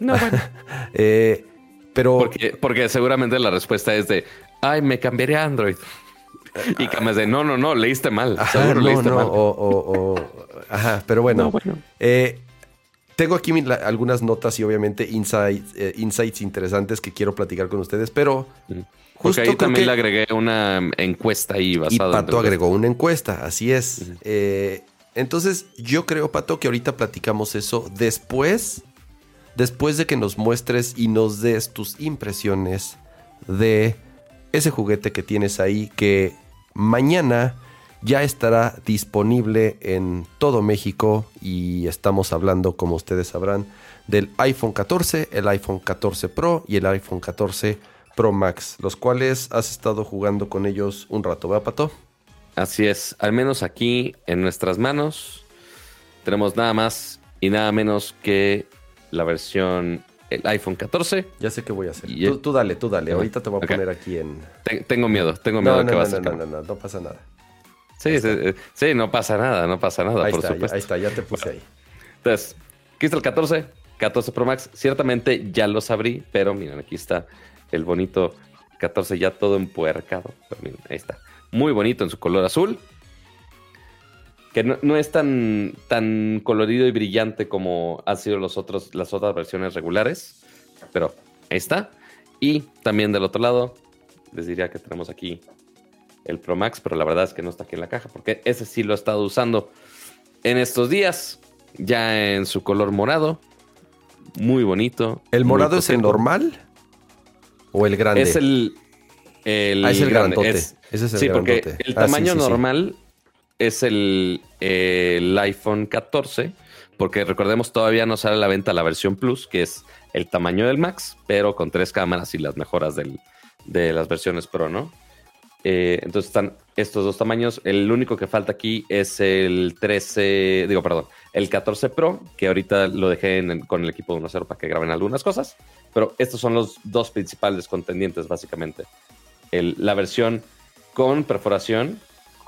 [SPEAKER 2] No, bueno. [LAUGHS]
[SPEAKER 1] Eh, pero.
[SPEAKER 2] Porque, porque seguramente la respuesta es de ay, me cambiaré a Android. [LAUGHS] Y que me de no, no, no, leíste mal.
[SPEAKER 1] Seguro leíste mal. O, ajá, pero bueno. Eh, tengo aquí algunas notas y obviamente insights, eh, insights interesantes que quiero platicar con ustedes, pero.
[SPEAKER 2] Justo ahí también le agregué una encuesta ahí basada.
[SPEAKER 1] Y Pato agregó una encuesta, así es. Entonces, yo creo, Pato, que ahorita platicamos eso después, después de que nos muestres y nos des tus impresiones de ese juguete que tienes ahí, que mañana ya estará disponible en todo México y estamos hablando, como ustedes sabrán, del iPhone 14, el iPhone 14 Pro y el iPhone 14 Pro Max, los cuales has estado jugando con ellos un rato, ¿va, Pato?
[SPEAKER 2] Así es, al menos aquí en nuestras manos tenemos nada más y nada menos que la versión el iPhone 14.
[SPEAKER 1] Ya sé qué voy a hacer. Tú, dale, tú dale. Ahorita te voy a poner aquí en.
[SPEAKER 2] tengo miedo, tengo miedo
[SPEAKER 1] de
[SPEAKER 2] que
[SPEAKER 1] no,
[SPEAKER 2] va
[SPEAKER 1] a ser. No, no, no, no pasa nada.
[SPEAKER 2] Sí, sí, no pasa nada, no pasa nada,
[SPEAKER 1] ahí
[SPEAKER 2] por
[SPEAKER 1] está,
[SPEAKER 2] supuesto.
[SPEAKER 1] ahí está, ya te puse ahí.
[SPEAKER 2] Entonces, aquí está el 14, 14 Pro Max. Ciertamente ya los abrí, pero miren, aquí está el bonito 14 ya todo empuercado. miren, ahí está muy bonito en su color azul. Que no, es tan, tan colorido y brillante como han sido los otros, las otras versiones regulares. Pero ahí está. Y también del otro lado, les diría que tenemos aquí el Pro Max, pero la verdad es que no está aquí en la caja, porque ese sí lo he estado usando en estos días, ya en su color morado. Muy bonito.
[SPEAKER 1] ¿El morado es el normal? ¿O el grande?
[SPEAKER 2] Es el. el
[SPEAKER 1] Ah, es el
[SPEAKER 2] grande. Es-
[SPEAKER 1] Ese es el
[SPEAKER 2] sí, porque el
[SPEAKER 1] Ah,
[SPEAKER 2] tamaño
[SPEAKER 1] sí, sí.
[SPEAKER 2] normal es el, el iPhone 14, porque recordemos todavía no sale a la venta la versión Plus, que es el tamaño del Max, pero con tres cámaras y las mejoras del- de las versiones Pro, ¿no? Eh, entonces están estos dos tamaños. El único que falta aquí es el 13, digo, perdón, el 14 Pro, que ahorita lo dejé con el equipo de 1.0 para que graben algunas cosas. Pero estos son los dos principales contendientes, básicamente. El- la versión con perforación,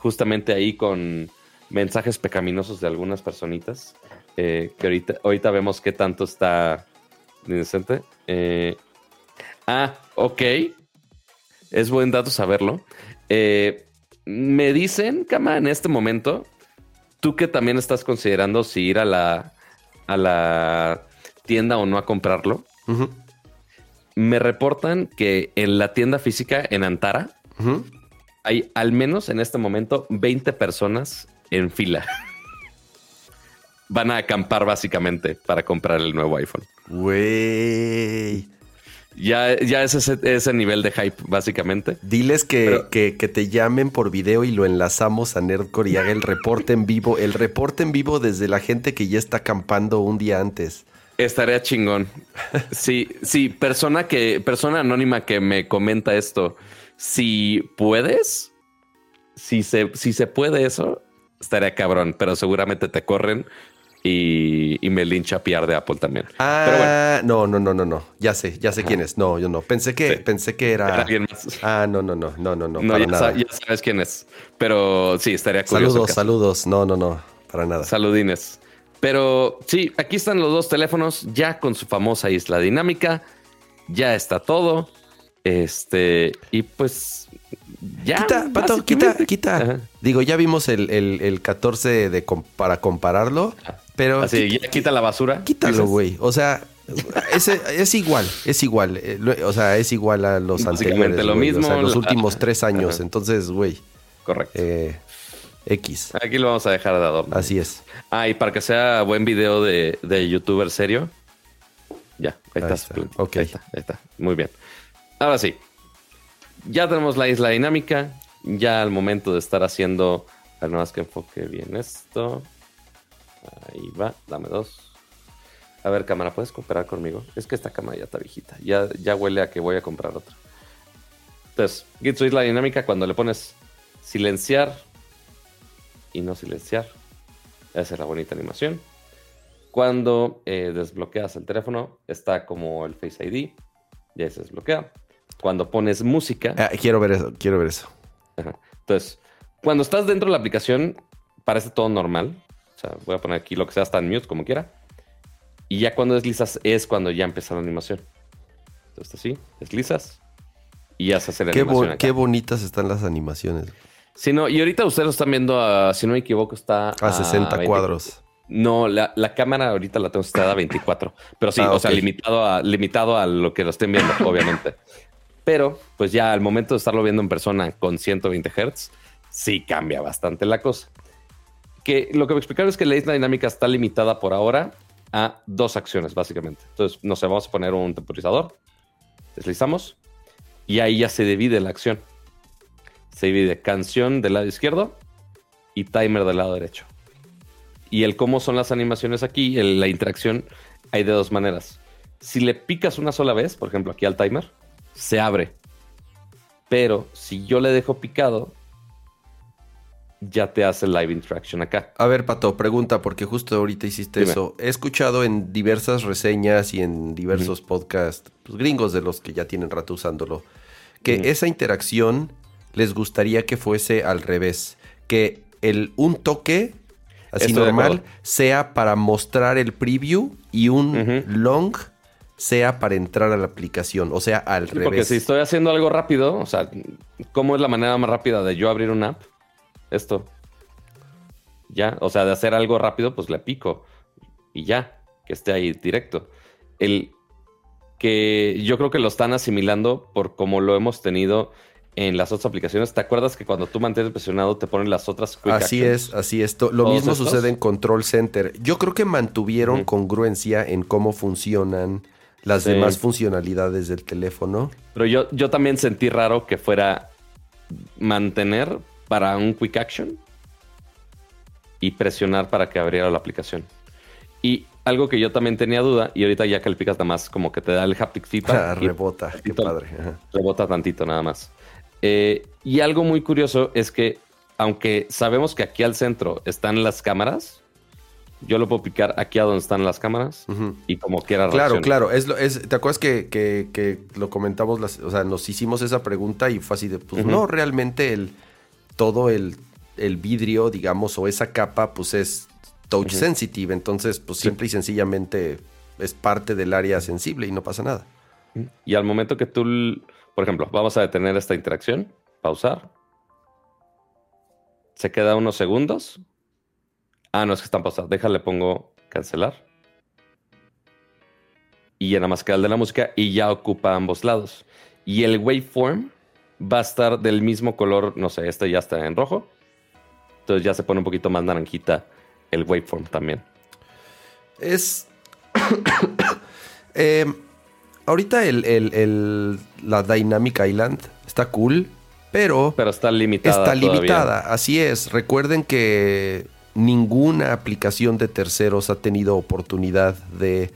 [SPEAKER 2] justamente ahí con mensajes pecaminosos de algunas personitas, eh, que ahorita, ahorita vemos qué tanto está indecente. Eh, ah, ok. Es buen dato saberlo. Eh, me dicen, Cama, en este momento, tú que también estás considerando si ir a la, a la tienda o no a comprarlo, me reportan que en la tienda física en Antara
[SPEAKER 1] ujú.
[SPEAKER 2] Hay al menos en este momento 20 personas en fila. Van a acampar básicamente para comprar el nuevo iPhone.
[SPEAKER 1] Güey.
[SPEAKER 2] Ya, ya es ese, ese nivel de hype, básicamente.
[SPEAKER 1] Diles que,
[SPEAKER 2] Pero-
[SPEAKER 1] que, que te llamen por video y lo enlazamos a Nerdcore y haga el reporte en vivo. El reporte en vivo desde la gente que ya está acampando un día antes.
[SPEAKER 2] Estaría chingón. Sí, sí, persona que, persona anónima que me comenta esto. Si puedes, si se, si se puede eso, estaría cabrón, pero seguramente te corren y, y me lincha PR de Apple también. Pero bueno,
[SPEAKER 1] Ah, no, no, no, no, no. Ya sé, ya sé quién es. No, yo no. Pensé que,
[SPEAKER 2] Sí.
[SPEAKER 1] pensé que
[SPEAKER 2] era
[SPEAKER 1] era.
[SPEAKER 2] alguien más.
[SPEAKER 1] Ah, no, no, no, no, no, no,
[SPEAKER 2] No,
[SPEAKER 1] para
[SPEAKER 2] ya,
[SPEAKER 1] nada.
[SPEAKER 2] sa- ya sabes quién es. Pero sí, estaría curioso.
[SPEAKER 1] saludos, saludos. No, no, no, para nada.
[SPEAKER 2] Saludines. Pero sí, aquí están los dos teléfonos ya con su famosa isla dinámica. Ya está todo. Este, y pues ya.
[SPEAKER 1] Quita, Pato, quita, quita.
[SPEAKER 2] Ajá.
[SPEAKER 1] Digo, ya vimos el, el, el 14 de com- para compararlo, pero
[SPEAKER 2] Así, ya quita la basura.
[SPEAKER 1] quítalo, güey. O sea, es, es igual, es igual. O sea, es igual a los anteriores.
[SPEAKER 2] lo
[SPEAKER 1] güey, o
[SPEAKER 2] mismo,
[SPEAKER 1] sea, los últimos tres años.
[SPEAKER 2] Ajá.
[SPEAKER 1] Entonces, güey,
[SPEAKER 2] Correcto.
[SPEAKER 1] eh, X.
[SPEAKER 2] Aquí lo vamos a dejar de adorno.
[SPEAKER 1] Así es.
[SPEAKER 2] Ah, y para que sea buen video de, de youtuber serio. Ya, ahí,
[SPEAKER 1] Ahí
[SPEAKER 2] estás.
[SPEAKER 1] está, ok.
[SPEAKER 2] Ahí está, ahí está. Muy bien. Ahora sí. Ya tenemos la isla dinámica. Ya al momento de estar haciendo. A ver, nada más que enfoque bien esto. Ahí va, dame dos. A ver, cámara, ¿puedes cooperar conmigo? Es que esta cámara ya está viejita. Ya, ya huele a que voy a comprar otra. Entonces, Git isla dinámica cuando le pones silenciar y no silenciar. Esa es la bonita animación. Cuando eh, desbloqueas el teléfono, está como el Face ID. Ya se desbloquea. Cuando pones música,
[SPEAKER 1] Ah, quiero ver eso, quiero ver eso.
[SPEAKER 2] Ajá. Entonces, cuando estás dentro de la aplicación, parece todo normal. O sea, voy a poner aquí lo que sea, está en mute, como quiera. Y ya cuando deslizas es cuando ya empieza la animación. Entonces, así, deslizas y ya se hace la
[SPEAKER 1] Qué, bo-
[SPEAKER 2] animación. acá.
[SPEAKER 1] qué bonitas están las animaciones.
[SPEAKER 2] Sí, no, y ahorita ustedes lo están viendo, a, si no me equivoco, está
[SPEAKER 1] A 60
[SPEAKER 2] 20
[SPEAKER 1] cuadros.
[SPEAKER 2] No, la, la cámara ahorita la tengo estada a 24. Pero sí,
[SPEAKER 1] Ah,
[SPEAKER 2] o sea,
[SPEAKER 1] ok.
[SPEAKER 2] limitado a, limitado a lo que lo estén viendo, obviamente. [LAUGHS] Pero, pues ya al momento de estarlo viendo en persona con 120 Hz, sí cambia bastante la cosa. Que lo que me explicaron es que la isla dinámica está limitada por ahora a dos acciones, básicamente. Entonces, no sé, vamos a poner un temporizador, deslizamos, y ahí ya se divide la acción. Se divide canción del lado izquierdo y timer del lado derecho. Y el cómo son las animaciones aquí, el- la interacción, hay de dos maneras. Si le picas una sola vez, por ejemplo, aquí al timer, se abre. Pero si yo le dejo picado, ya te hace live interaction acá.
[SPEAKER 1] A ver, Pato, pregunta, porque justo ahorita hiciste
[SPEAKER 2] Dime.
[SPEAKER 1] eso. He escuchado en diversas reseñas y en diversos podcasts pues, gringos de los que ya tienen rato usándolo, que esa interacción les gustaría que fuese al revés. Que el un toque así
[SPEAKER 2] Estoy
[SPEAKER 1] normal sea para mostrar el preview y un long sea para entrar a la aplicación. O sea, al
[SPEAKER 2] Sí, Porque si estoy haciendo algo rápido, o sea, ¿cómo es la manera más rápida de yo abrir una app? Esto. Ya, o sea, de hacer algo rápido, pues le pico y ya, que esté ahí directo. El, que yo creo que lo están asimilando por como lo hemos tenido en las otras aplicaciones. ¿Te acuerdas que cuando tú mantienes presionado te ponen las otras
[SPEAKER 1] quick Así es, así es. Lo mismo sucede en Control Center. Yo creo que mantuvieron congruencia en cómo funcionan las demás funcionalidades del teléfono.
[SPEAKER 2] Pero yo, yo también sentí raro que fuera mantener para un quick action y presionar para que abriera la aplicación. Y algo que yo también tenía duda, y ahorita ya calificas nada más como que te da el haptic feedback. [LAUGHS]
[SPEAKER 1] Ah, rebota, qué padre.
[SPEAKER 2] Rebota tantito nada más. Eh, y algo muy curioso es que, aunque sabemos que aquí al centro están las cámaras, yo lo puedo picar aquí a donde están las cámaras y como quiera
[SPEAKER 1] Claro, claro. Es, es, ¿Te acuerdas que, lo comentamos? o sea, nos hicimos esa pregunta y fue así de, pues no, realmente el, todo el, vidrio, digamos, o esa capa, pues es touch sensitive. Entonces, pues simple y sencillamente es parte del área sensible y no pasa nada.
[SPEAKER 2] Y al momento que tú por ejemplo, vamos a detener esta interacción, pausar. Se queda unos segundos. Ah, no, es que están pausados. Déjale, pongo cancelar. Y ya nada más queda el de la música y ya ocupa ambos lados. Y el waveform va a estar del mismo color, no sé, este ya está en rojo. Entonces ya se pone un poquito más naranjita el waveform también.
[SPEAKER 1] Es... [COUGHS] eh, ahorita el, la Dynamic Island está cool, pero...
[SPEAKER 2] Pero está limitada.
[SPEAKER 1] Está limitada, así es. Recuerden que ninguna aplicación de terceros ha tenido oportunidad de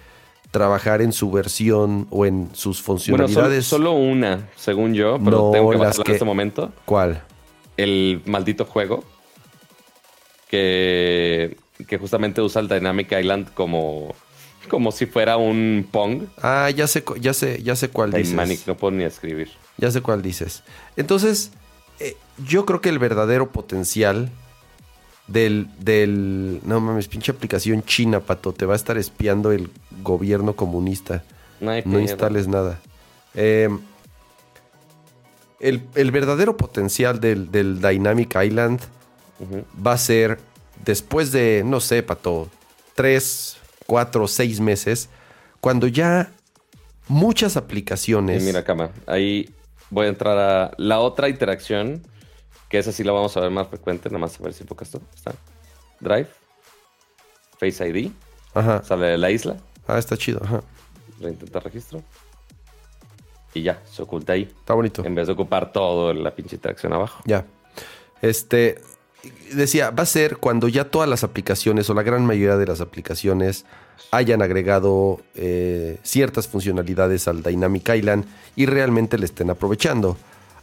[SPEAKER 1] trabajar en su versión o en sus funcionalidades.
[SPEAKER 2] Bueno, solo, una, según yo, pero tengo que bajarla en este momento.
[SPEAKER 1] ¿Cuál?
[SPEAKER 2] El maldito juego que, que justamente usa el Dynamic Island como como si fuera un Pong.
[SPEAKER 1] Ah, ya sé, ya sé, ya sé cuál dices.
[SPEAKER 2] no puedo ni escribir.
[SPEAKER 1] Ya sé cuál dices. Entonces, eh, yo creo que el verdadero potencial del, del. No mames, pinche aplicación china, pato. Te va a estar espiando el gobierno comunista. No, instales nada. Em, el, verdadero potencial del, Dynamic Island va a ser después de, no sé, pato, tres, cuatro seis meses, cuando ya muchas aplicaciones...
[SPEAKER 2] mira, cama, ahí voy a entrar a la otra interacción, que esa sí la vamos a ver más frecuente, nada más a ver si enfocas esto. Está. Drive, Face ID, Ajá. sale de la isla.
[SPEAKER 1] Ah, está chido, ajá.
[SPEAKER 2] Reintentar registro. Y ya, se oculta ahí.
[SPEAKER 1] Está bonito.
[SPEAKER 2] En vez de ocupar todo la pinche interacción abajo.
[SPEAKER 1] Ya. Este, decía, va a ser cuando ya todas las aplicaciones o la gran mayoría de las aplicaciones hayan agregado eh, ciertas funcionalidades al Dynamic Island y realmente le estén aprovechando.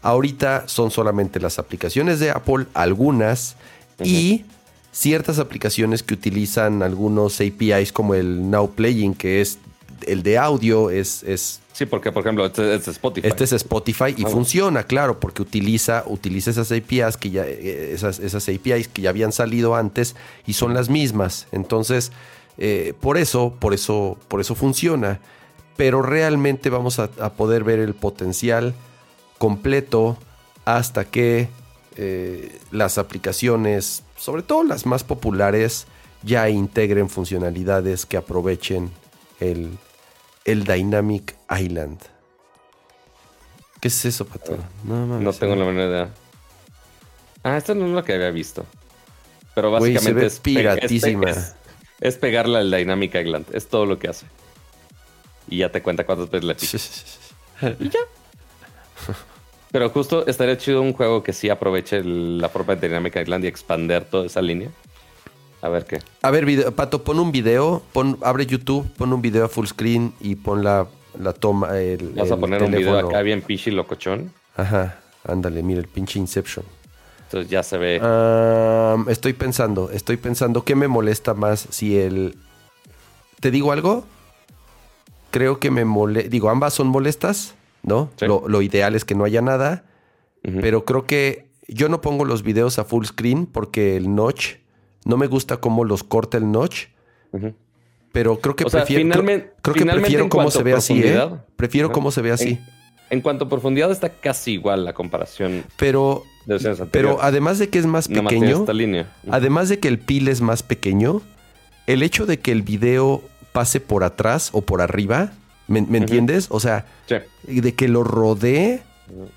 [SPEAKER 1] Ahorita son solamente las aplicaciones de Apple, algunas, y ciertas aplicaciones que utilizan algunos APIs como el Now Playing, que es el de audio, es, es
[SPEAKER 2] Sí, porque por ejemplo, este es Spotify.
[SPEAKER 1] Este es Spotify y ah, funciona, claro, porque utiliza, utiliza esas APIs que ya, esas, esas APIs que ya habían salido antes y son las mismas. Entonces, eh, por eso, por eso, por eso funciona. Pero realmente vamos a, poder ver el potencial completo hasta que eh, las aplicaciones, sobre todo las más populares, ya integren funcionalidades que aprovechen el, el Dynamic Island. ¿Qué es eso, Pato?
[SPEAKER 2] No, tengo la menor idea. Ah, esta no es la que había visto. Pero básicamente
[SPEAKER 1] es piratísima.
[SPEAKER 2] Es, pegarle al Dynamic Island. Es todo lo que hace. Y ya te cuenta cuántas veces la pica. y ya. [LAUGHS] Pero justo estaría chido un juego que sí aproveche la forma de Dynamic Island y expander toda esa línea. A ver qué.
[SPEAKER 1] A ver, Pato, pon un video, pon, abre YouTube, pon un video a full screen y pon la, la toma. El,
[SPEAKER 2] Vas a poner un video acá bien pichi locochón.
[SPEAKER 1] Ajá, ándale, mira el pinche Inception.
[SPEAKER 2] Entonces ya se ve.
[SPEAKER 1] estoy pensando, estoy pensando, ¿qué me molesta más si el. ¿Te digo algo? Creo que me molesta. Digo, ambas son molestas, ¿no? Lo, ideal es que no haya nada. Pero creo que yo no pongo los videos a full screen porque el notch no me gusta cómo los corta el notch. Pero creo que prefiero, creo, que prefiero cómo se ve así, ¿eh? Prefiero cómo se ve así.
[SPEAKER 2] En, cuanto a profundidad está casi igual la comparación.
[SPEAKER 1] Pero, pero además de que es más pequeño,
[SPEAKER 2] esta línea.
[SPEAKER 1] además de que el pil es más pequeño, el hecho de que el video pase por atrás o por arriba ¿Me, me entiendes? O sea,
[SPEAKER 2] Sí.
[SPEAKER 1] de que lo rodee.
[SPEAKER 2] Le da un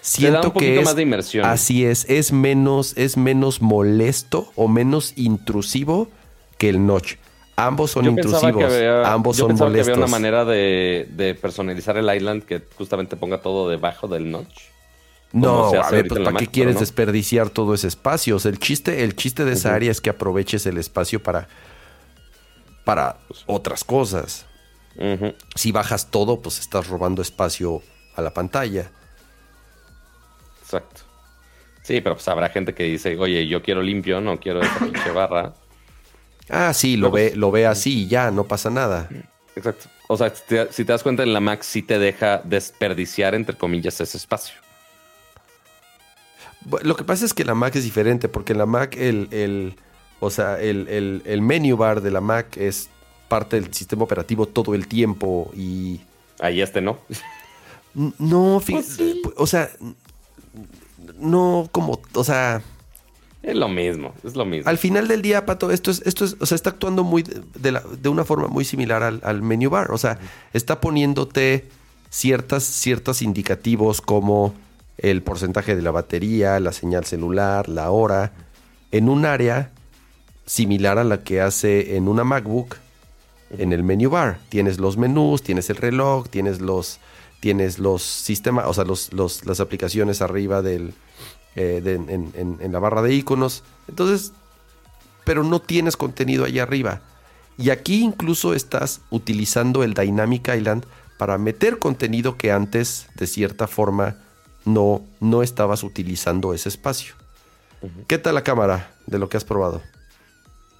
[SPEAKER 1] Siento que es,
[SPEAKER 2] más de inmersión.
[SPEAKER 1] así es, es menos, es menos molesto o menos intrusivo que el notch. Ambos son
[SPEAKER 2] Yo
[SPEAKER 1] intrusivos,
[SPEAKER 2] que había-
[SPEAKER 1] ambos
[SPEAKER 2] yo
[SPEAKER 1] son molestos.
[SPEAKER 2] que había una manera de, de personalizar el island que justamente ponga todo debajo del notch.
[SPEAKER 1] No, a ver, pues ¿para qué
[SPEAKER 2] Mac,
[SPEAKER 1] quieres
[SPEAKER 2] pero no.
[SPEAKER 1] desperdiciar todo ese espacio? O sea, el chiste, el chiste de esa área es que aproveches el espacio para, para otras cosas. Si bajas todo, pues estás robando espacio a la pantalla.
[SPEAKER 2] Exacto. Sí, pero pues habrá gente que dice, oye, yo quiero limpio, no quiero esa pinche barra.
[SPEAKER 1] Ah, sí, lo ve, lo ve así y ya, no pasa nada.
[SPEAKER 2] Exacto. O sea, si te, si te das cuenta, en la Mac sí te deja desperdiciar, entre comillas, ese espacio.
[SPEAKER 1] Lo que pasa es que la Mac es diferente, porque en la Mac el, el o sea, el, el, el menu bar de la Mac es parte del sistema operativo todo el tiempo y
[SPEAKER 2] Ahí este no.
[SPEAKER 1] No,
[SPEAKER 2] Pues sí.
[SPEAKER 1] o sea, no como, o sea,
[SPEAKER 2] Es lo mismo, es lo mismo.
[SPEAKER 1] al final del día, Pato, esto es, esto es, o sea, está actuando muy de, de la- de una forma muy similar al, al menu bar, o sea, está poniéndote ciertas, ciertos indicativos como el porcentaje de la batería, la señal celular, la hora, en un área similar a la que hace en una MacBook en el menu bar. Tienes los menús, tienes el reloj, tienes los, tienes los sistemas, o sea, los, los- las aplicaciones arriba del, eh, de- en, en- en la barra de iconos. Entonces, pero no tienes contenido ahí arriba. Y aquí incluso estás utilizando el Dynamic Island para meter contenido que antes, de cierta forma, no, no estabas utilizando ese espacio. ¿Qué tal la cámara de lo que has probado?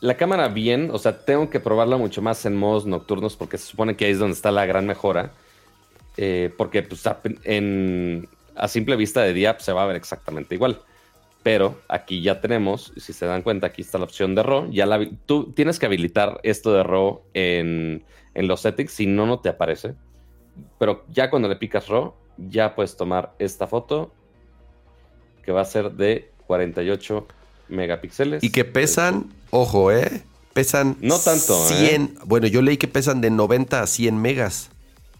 [SPEAKER 2] La cámara bien, o sea, tengo que probarla mucho más en modos nocturnos porque se supone que ahí es donde está la gran mejora. Eh, porque pues, a, en, a simple vista de día pues, se va a ver exactamente igual. Pero aquí ya tenemos, y si se dan cuenta, aquí está la opción de RAW. Ya la, tú tienes que habilitar esto de RAW en, en los settings, si no, no te aparece. Pero ya cuando le picas RAW, ya puedes tomar esta foto que va a ser de 48 megapíxeles.
[SPEAKER 1] Y que pesan, ojo, ¿eh? Pesan
[SPEAKER 2] No tanto, ¿eh?
[SPEAKER 1] 100. Bueno, yo leí que pesan de 90 a 100 megas.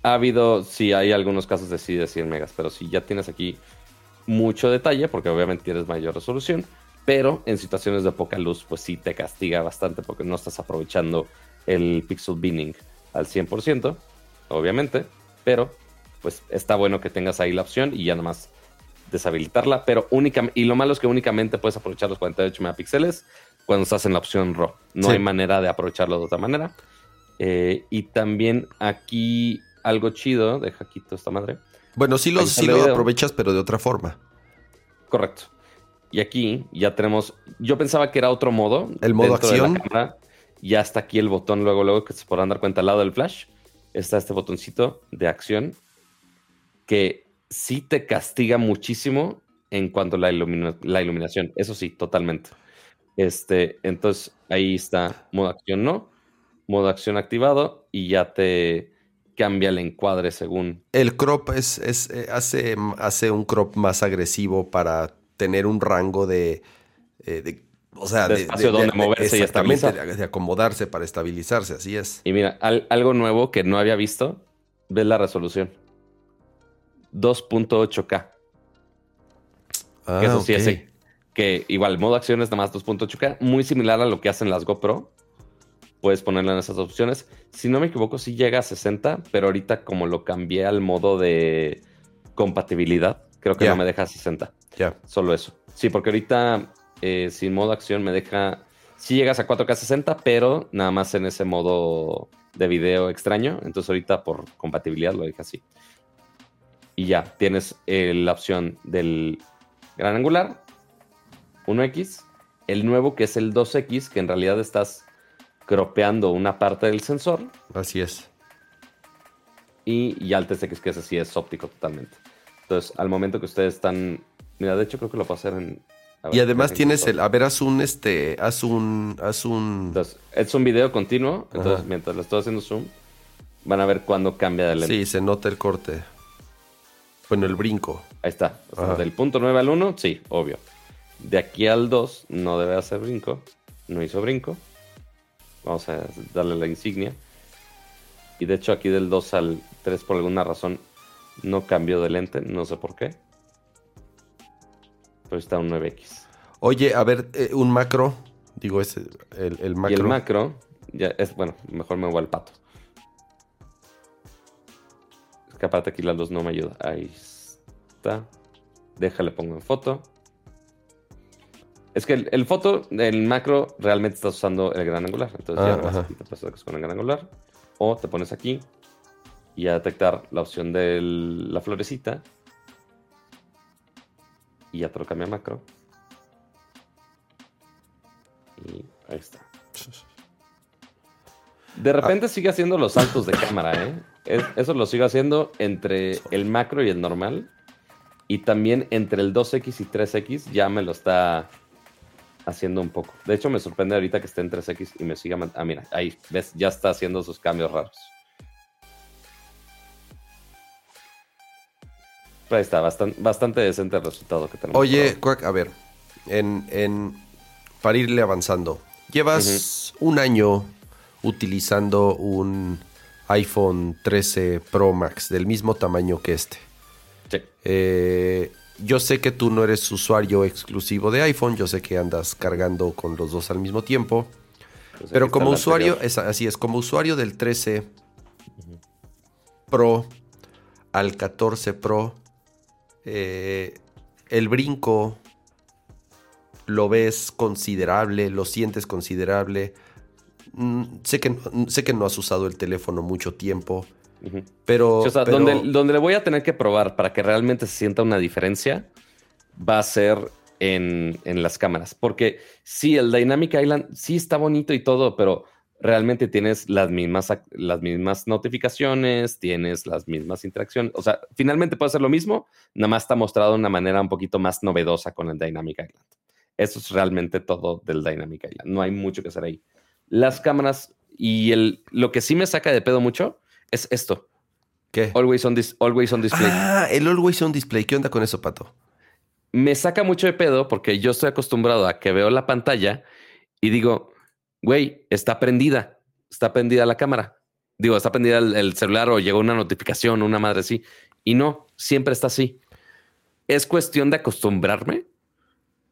[SPEAKER 2] Ha habido, sí, hay algunos casos de sí de 100 megas, pero si ya tienes aquí mucho detalle, porque obviamente tienes mayor resolución, pero en situaciones de poca luz, pues sí te castiga bastante porque no estás aprovechando el pixel binning al 100%, obviamente, pero pues está bueno que tengas ahí la opción y ya nada más deshabilitarla, pero únicamente, y lo malo es que únicamente puedes aprovechar los 48 megapíxeles cuando estás en la opción RAW. No
[SPEAKER 1] Sí.
[SPEAKER 2] hay manera de aprovecharlo de otra manera. Eh, y también aquí algo chido, deja quito esta madre.
[SPEAKER 1] Bueno, sí, los, lo
[SPEAKER 2] video.
[SPEAKER 1] aprovechas, pero de otra forma.
[SPEAKER 2] Correcto. Y aquí ya tenemos. Yo pensaba que era otro modo.
[SPEAKER 1] ¿El modo
[SPEAKER 2] de
[SPEAKER 1] acción?
[SPEAKER 2] cámara. Ya está aquí el botón, luego, luego, que se podrán dar cuenta al lado del flash. Está este botoncito de acción que sí te castiga muchísimo en cuanto a la, ilumina- la iluminación. Eso sí, totalmente. Este, entonces ahí está modo acción no, modo acción activado y ya te cambia el encuadre según
[SPEAKER 1] El crop es, es, eh, hace, hace un crop más agresivo para tener un rango de. eh, de- o sea,
[SPEAKER 2] De espacio donde moverse y estabilizar.
[SPEAKER 1] de, de acomodarse para estabilizarse, así es.
[SPEAKER 2] Y mira, al- algo nuevo que no había visto, ves la resolución. 2.8K.
[SPEAKER 1] Ah,
[SPEAKER 2] eso sí
[SPEAKER 1] ok.
[SPEAKER 2] es sí. Que igual, modo acción es nada más 2.8K, muy similar a lo que hacen las GoPro. Puedes ponerla en esas opciones. Si no me equivoco, sí llega a 60, pero ahorita como lo cambié al modo de compatibilidad, creo que no me deja a 60.
[SPEAKER 1] Ya.
[SPEAKER 2] Solo eso. Sí, porque ahorita eh, sin modo acción me deja. Sí llegas a 4K 60, pero nada más en ese modo de video extraño. Entonces ahorita por compatibilidad lo deja así. Y ya, tienes eh, la opción del gran angular, 1X, el nuevo que es el 2X, que en realidad estás cropeando una parte del sensor,
[SPEAKER 1] Así es.
[SPEAKER 2] y, y Alt SX, que ese sí es óptico totalmente. Entonces, al momento que ustedes están. Mira, de hecho, creo que lo puedo hacer en. ver,
[SPEAKER 1] Y además tienes el. A ver, haz un este. Haz un. Haz un.
[SPEAKER 2] Entonces, es un video continuo. Entonces,
[SPEAKER 1] Ajá.
[SPEAKER 2] mientras lo estoy haciendo zoom, van a ver cuándo cambia de lente.
[SPEAKER 1] Sí, se nota el corte. Bueno, el brinco.
[SPEAKER 2] Ahí está. O sea, del punto 9 al 1, sí, obvio. De aquí al 2, no debe hacer brinco. No hizo brinco. Vamos a darle la insignia. Y de hecho aquí del 2 al 3 por alguna razón no cambió de lente, no sé por qué. Pero está un 9X.
[SPEAKER 1] Oye, a ver, eh, un macro. Digo, ese, el, el macro.
[SPEAKER 2] Y el macro, ya es, bueno, mejor me voy al pato. Es que aparte aquí la luz no me ayuda. Ahí está. Déjale, pongo en foto. Es que el, el foto, el macro, realmente estás usando el gran angular. Entonces ya
[SPEAKER 1] Ah,
[SPEAKER 2] vas
[SPEAKER 1] ajá.
[SPEAKER 2] aquí, te pasas con el gran angular. O te pones aquí y a detectar la opción de la florecita. Y ya te lo cambia a macro. Y ahí está. De repente sigue haciendo los saltos de [LAUGHS] cámara, ¿eh? Es- Eso lo sigo haciendo entre el macro y el normal. Y también entre el 2X y 3X ya me lo está haciendo un poco. De hecho, me sorprende ahorita que esté en 3X y me siga... Ah, mira, ahí, ves, ya está haciendo sus cambios raros. Pero ahí está, bastante, bastante decente el resultado que tenemos.
[SPEAKER 1] Oye, Quack, a ver, en, en, para irle avanzando, llevas un año utilizando un iPhone 13 Pro Max del mismo tamaño que este.
[SPEAKER 2] Sí.
[SPEAKER 1] Eh, yo sé que tú no eres usuario exclusivo de iPhone, yo sé que andas cargando con los dos al mismo tiempo,
[SPEAKER 2] Pues
[SPEAKER 1] pero como usuario, es, así es, como usuario del 13 Pro al 14 Pro, eh, el brinco lo ves considerable, lo sientes considerable. Mm, sé, que, sé que no has usado el teléfono mucho tiempo, Pero...
[SPEAKER 2] Sí, o sea,
[SPEAKER 1] pero-
[SPEAKER 2] donde, donde le voy a tener que probar para que realmente se sienta una diferencia va a ser en, en las cámaras. Porque sí, el Dynamic Island sí está bonito y todo, pero realmente tienes las mismas, las mismas notificaciones, tienes las mismas interacciones. O sea, finalmente puede ser lo mismo, nada más está mostrado de una manera un poquito más novedosa con el Dynamic Island. Eso es realmente todo del Dynamic Island. No hay mucho que hacer ahí. Las cámaras y el, lo que sí me saca de pedo mucho es esto.
[SPEAKER 1] ¿Qué?
[SPEAKER 2] Always on, dis- always on display.
[SPEAKER 1] Ah, el Always On Display. ¿Qué onda con eso, Pato?
[SPEAKER 2] Me saca mucho de pedo porque yo estoy acostumbrado a que veo la pantalla y digo, güey, está prendida, está prendida la cámara. Digo, está prendida el, el celular o llegó una notificación, una madre así. Y no, siempre está así. Es cuestión de acostumbrarme,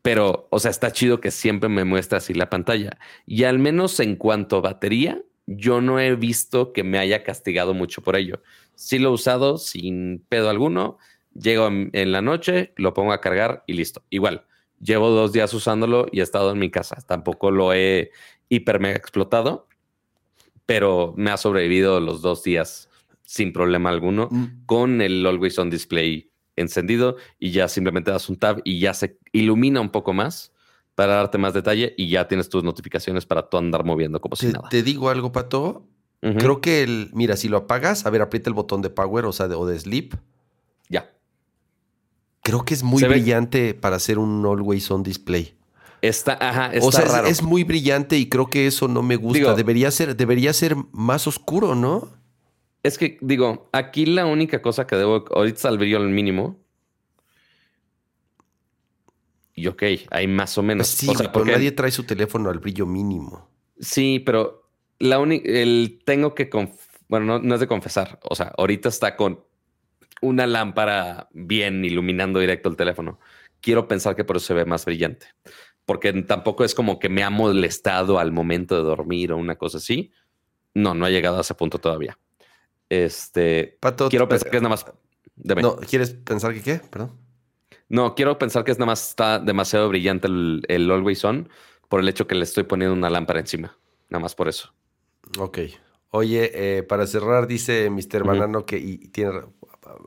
[SPEAKER 2] pero, o sea, está chido que siempre me muestra así la pantalla. Y al menos en cuanto a batería, yo no he visto que me haya castigado mucho por ello. Sí lo he usado sin pedo alguno. Llego en, en la noche, lo pongo a cargar y listo. Igual, llevo dos días usándolo y he estado en mi casa. Tampoco lo he hiper mega explotado, pero me ha sobrevivido los dos días sin problema alguno
[SPEAKER 1] Mm,
[SPEAKER 2] con el Always On Display encendido y ya simplemente das un tab y ya se ilumina un poco más para darte más detalle y ya tienes tus notificaciones para tú andar moviendo como si
[SPEAKER 1] Te,
[SPEAKER 2] nada.
[SPEAKER 1] te digo algo, Pato.
[SPEAKER 2] Ujú.
[SPEAKER 1] Creo que el... Mira, si lo apagas, a ver, aprieta el botón de power, o sea, de, o de sleep.
[SPEAKER 2] Ya.
[SPEAKER 1] Creo que es muy
[SPEAKER 2] ve-
[SPEAKER 1] brillante para hacer un Always On Display.
[SPEAKER 2] Está, ajá, está
[SPEAKER 1] o sea, es-
[SPEAKER 2] raro.
[SPEAKER 1] Es, muy brillante y creo que eso no me gusta.
[SPEAKER 2] Digo-
[SPEAKER 1] debería, ser, debería ser más oscuro, ¿no?
[SPEAKER 2] Es que, digo, aquí la única cosa que debo. Ahorita está el mínimo. Y ok, hay más o menos.
[SPEAKER 1] Pues sí,
[SPEAKER 2] O sea,
[SPEAKER 1] pero nadie trae su teléfono al brillo mínimo.
[SPEAKER 2] Sí, pero la única. El tengo que. Bueno, no, no es de confesar. O sea, ahorita está con una lámpara bien iluminando directo el teléfono. Quiero pensar que por eso se ve más brillante. Porque tampoco es como que me ha molestado al momento de dormir o una cosa así. No, no ha llegado a ese punto todavía. Este.
[SPEAKER 1] Pato,
[SPEAKER 2] Quiero pensar que es nada más. Deme.
[SPEAKER 1] No, ¿quieres pensar que qué? Perdón.
[SPEAKER 2] No, quiero pensar que es nada más está demasiado brillante el, el Always On por el hecho que le estoy poniendo una lámpara encima. Nada más por eso.
[SPEAKER 1] Ok. Oye, eh, para cerrar, dice Mr. Banano que y tiene.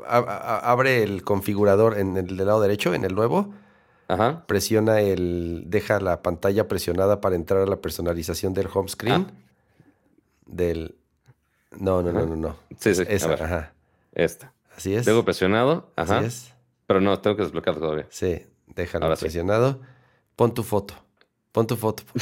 [SPEAKER 1] a- a- abre el configurador en el del lado derecho, en el nuevo.
[SPEAKER 2] Ajá.
[SPEAKER 1] Presiona el. Deja la pantalla presionada para entrar a la personalización del home screen. Del. No, no, no,
[SPEAKER 2] Ajá.
[SPEAKER 1] no, no.
[SPEAKER 2] Sí, sí.
[SPEAKER 1] Esa, ajá.
[SPEAKER 2] esta.
[SPEAKER 1] Así es.
[SPEAKER 2] Tengo presionado. Ajá.
[SPEAKER 1] Así es.
[SPEAKER 2] Pero no, tengo que desbloquear todavía.
[SPEAKER 1] Sí, déjalo
[SPEAKER 2] Ahora sí.
[SPEAKER 1] presionado. Pon tu foto. Pon tu foto. [LAUGHS]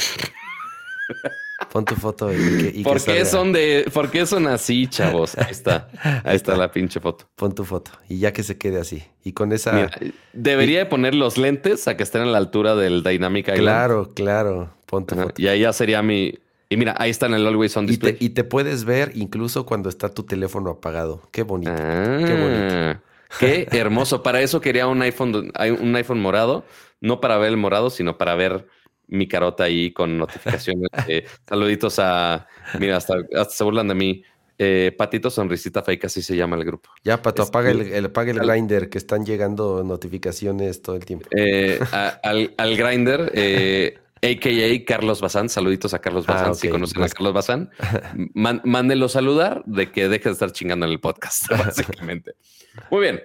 [SPEAKER 1] Pon tu foto y que, y que
[SPEAKER 2] ¿Por qué son de, por qué son así, chavos? Ahí está. Ahí está la pinche foto.
[SPEAKER 1] Pon tu foto. Y ya que se quede así. Y con esa.
[SPEAKER 2] Mira, debería de poner los lentes a que estén a la altura del Dynamic Island.
[SPEAKER 1] claro, claro. Pon tu
[SPEAKER 2] Ajá,
[SPEAKER 1] foto.
[SPEAKER 2] Y ahí ya sería mi. Y mira, ahí está en el Always On
[SPEAKER 1] y
[SPEAKER 2] Display.
[SPEAKER 1] te, y te puedes ver incluso cuando está tu teléfono apagado. Qué bonito.
[SPEAKER 2] Ah,
[SPEAKER 1] Qué bonito.
[SPEAKER 2] Qué hermoso. Para eso quería un iPhone, un iPhone morado, no para ver el morado, sino para ver mi carota ahí con notificaciones. Eh, saluditos a, mira, hasta, hasta se burlan de mí. Eh, Patito Sonrisita Fake, así se llama el grupo.
[SPEAKER 1] Ya, Pato,
[SPEAKER 2] Es-
[SPEAKER 1] apaga el, el- apaga el
[SPEAKER 2] al-
[SPEAKER 1] grinder que están llegando notificaciones todo el tiempo.
[SPEAKER 2] Eh, a- al, al Grinder, eh, a.k.a. Carlos Bazán. Saluditos a Carlos
[SPEAKER 1] Ah,
[SPEAKER 2] Bazán. Si
[SPEAKER 1] ok.
[SPEAKER 2] conocen
[SPEAKER 1] Pues-
[SPEAKER 2] a Carlos Bazán, [LAUGHS] man- saludar de que deje de estar chingando en el podcast, [LAUGHS] básicamente. Muy bien.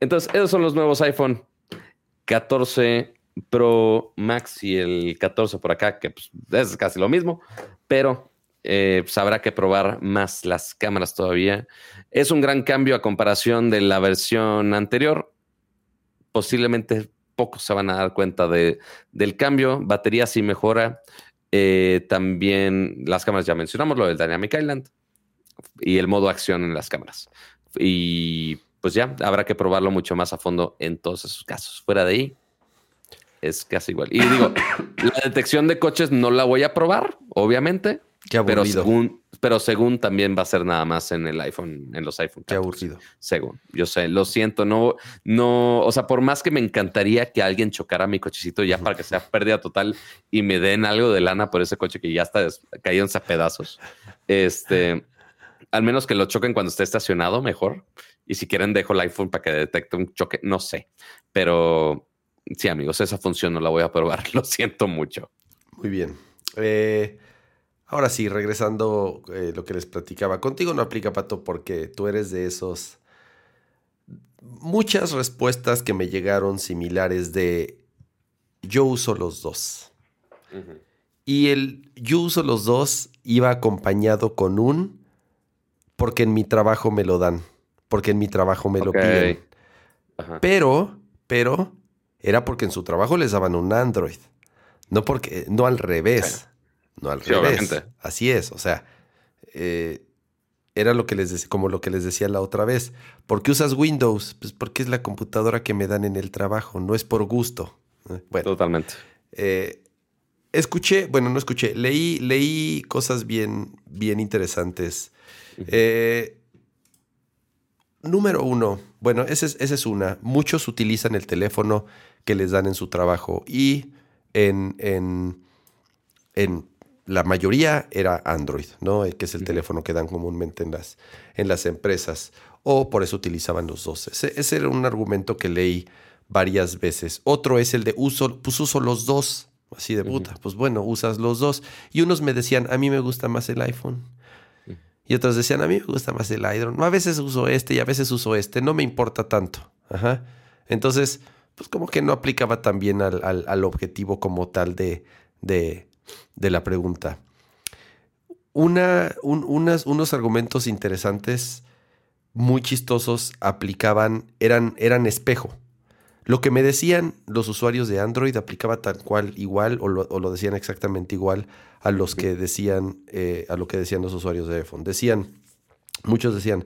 [SPEAKER 2] Entonces, esos son los nuevos iPhone 14 Pro Max y el 14 por acá, que pues, es casi lo mismo, pero eh, pues, habrá que probar más las cámaras todavía. Es un gran cambio a comparación de la versión anterior. Posiblemente pocos se van a dar cuenta de, del cambio. Batería sí mejora. Eh, también las cámaras ya mencionamos, lo del Dynamic Island y el modo acción en las cámaras. Y pues ya habrá que probarlo mucho más a fondo en todos esos casos. Fuera de ahí, es casi igual. Y digo, [COUGHS] la detección de coches no la voy a probar, obviamente,
[SPEAKER 1] Qué
[SPEAKER 2] pero
[SPEAKER 1] aburrido.
[SPEAKER 2] según, pero según también va a ser nada más en el iPhone, en los iPhone.
[SPEAKER 1] Qué
[SPEAKER 2] 14,
[SPEAKER 1] aburrido.
[SPEAKER 2] Según, yo sé, lo siento, no, no, o sea, por más que me encantaría que alguien chocara mi cochecito ya para que sea pérdida total y me den algo de lana por ese coche que ya está cayéndose a pedazos. Este, al menos que lo choquen cuando esté estacionado, mejor. Y si quieren, dejo el iPhone para que detecte un choque, no sé. Pero sí, amigos, esa función no la voy a probar. [LAUGHS] Lo siento mucho.
[SPEAKER 1] Muy bien. Eh, ahora sí, regresando eh, lo que les platicaba. Contigo no aplica, Pato, porque tú eres de esos... Muchas respuestas que me llegaron similares de yo uso los dos. Y el yo uso los dos iba acompañado con un porque en mi trabajo me lo dan, porque en mi trabajo me lo piden.
[SPEAKER 2] Ajá.
[SPEAKER 1] Pero, pero, era porque en su trabajo les daban un Android. No porque, no al revés. No al
[SPEAKER 2] Sí,
[SPEAKER 1] revés.
[SPEAKER 2] obviamente.
[SPEAKER 1] Así es. O sea, eh, era lo que les como lo que les decía la otra vez. ¿Por qué usas Windows? Pues porque es la computadora que me dan en el trabajo, no es por gusto. Bueno,
[SPEAKER 2] Totalmente.
[SPEAKER 1] eh, escuché, bueno, no escuché, leí, leí cosas bien, bien interesantes. Eh, número uno, bueno, esa es, esa es una. Muchos utilizan el teléfono que les dan en su trabajo y en, en, en la mayoría era Android, ¿no? El que es el teléfono que dan comúnmente en las, en las empresas. O por eso utilizaban los dos. Ese, ese era un argumento que leí varias veces. Otro es el de uso, pues uso los dos. Así de puta. Pues bueno, usas los dos. Y unos me decían, a mí me gusta más el iPhone. Y otros decían, a mí me gusta más el Hydron. A veces uso este y a veces uso este. No me importa tanto. Ajá. Entonces, pues como que no aplicaba también al, al- al objetivo como tal de, de, de la pregunta. Una, un- unas- unos argumentos interesantes, muy chistosos, aplicaban, eran, eran espejo. Lo que me decían los usuarios de Android aplicaba tal cual igual o lo, o lo decían exactamente igual a los que decían eh, a lo que decían los usuarios de iPhone. Decían, muchos decían,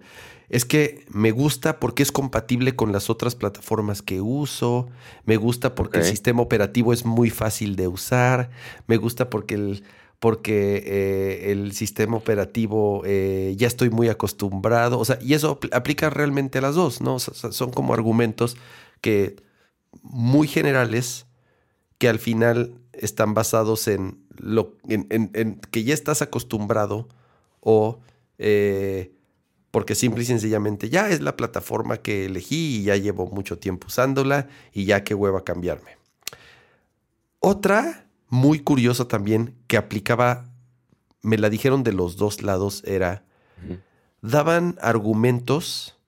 [SPEAKER 1] es que me gusta porque es compatible con las otras plataformas que uso, me gusta porque el sistema operativo es muy fácil de usar, me gusta porque el, porque eh, el sistema operativo eh, ya estoy muy acostumbrado, o sea, y eso apl- aplica realmente a las dos, ¿no? O sea, son como argumentos que muy generales que al final están basados en lo en, en- en que ya estás acostumbrado o eh, porque simple y sencillamente ya es la plataforma que elegí y ya llevo mucho tiempo usándola y ya qué hueva cambiarme. Otra muy curiosa también que aplicaba, me la dijeron de los dos lados, era, daban argumentos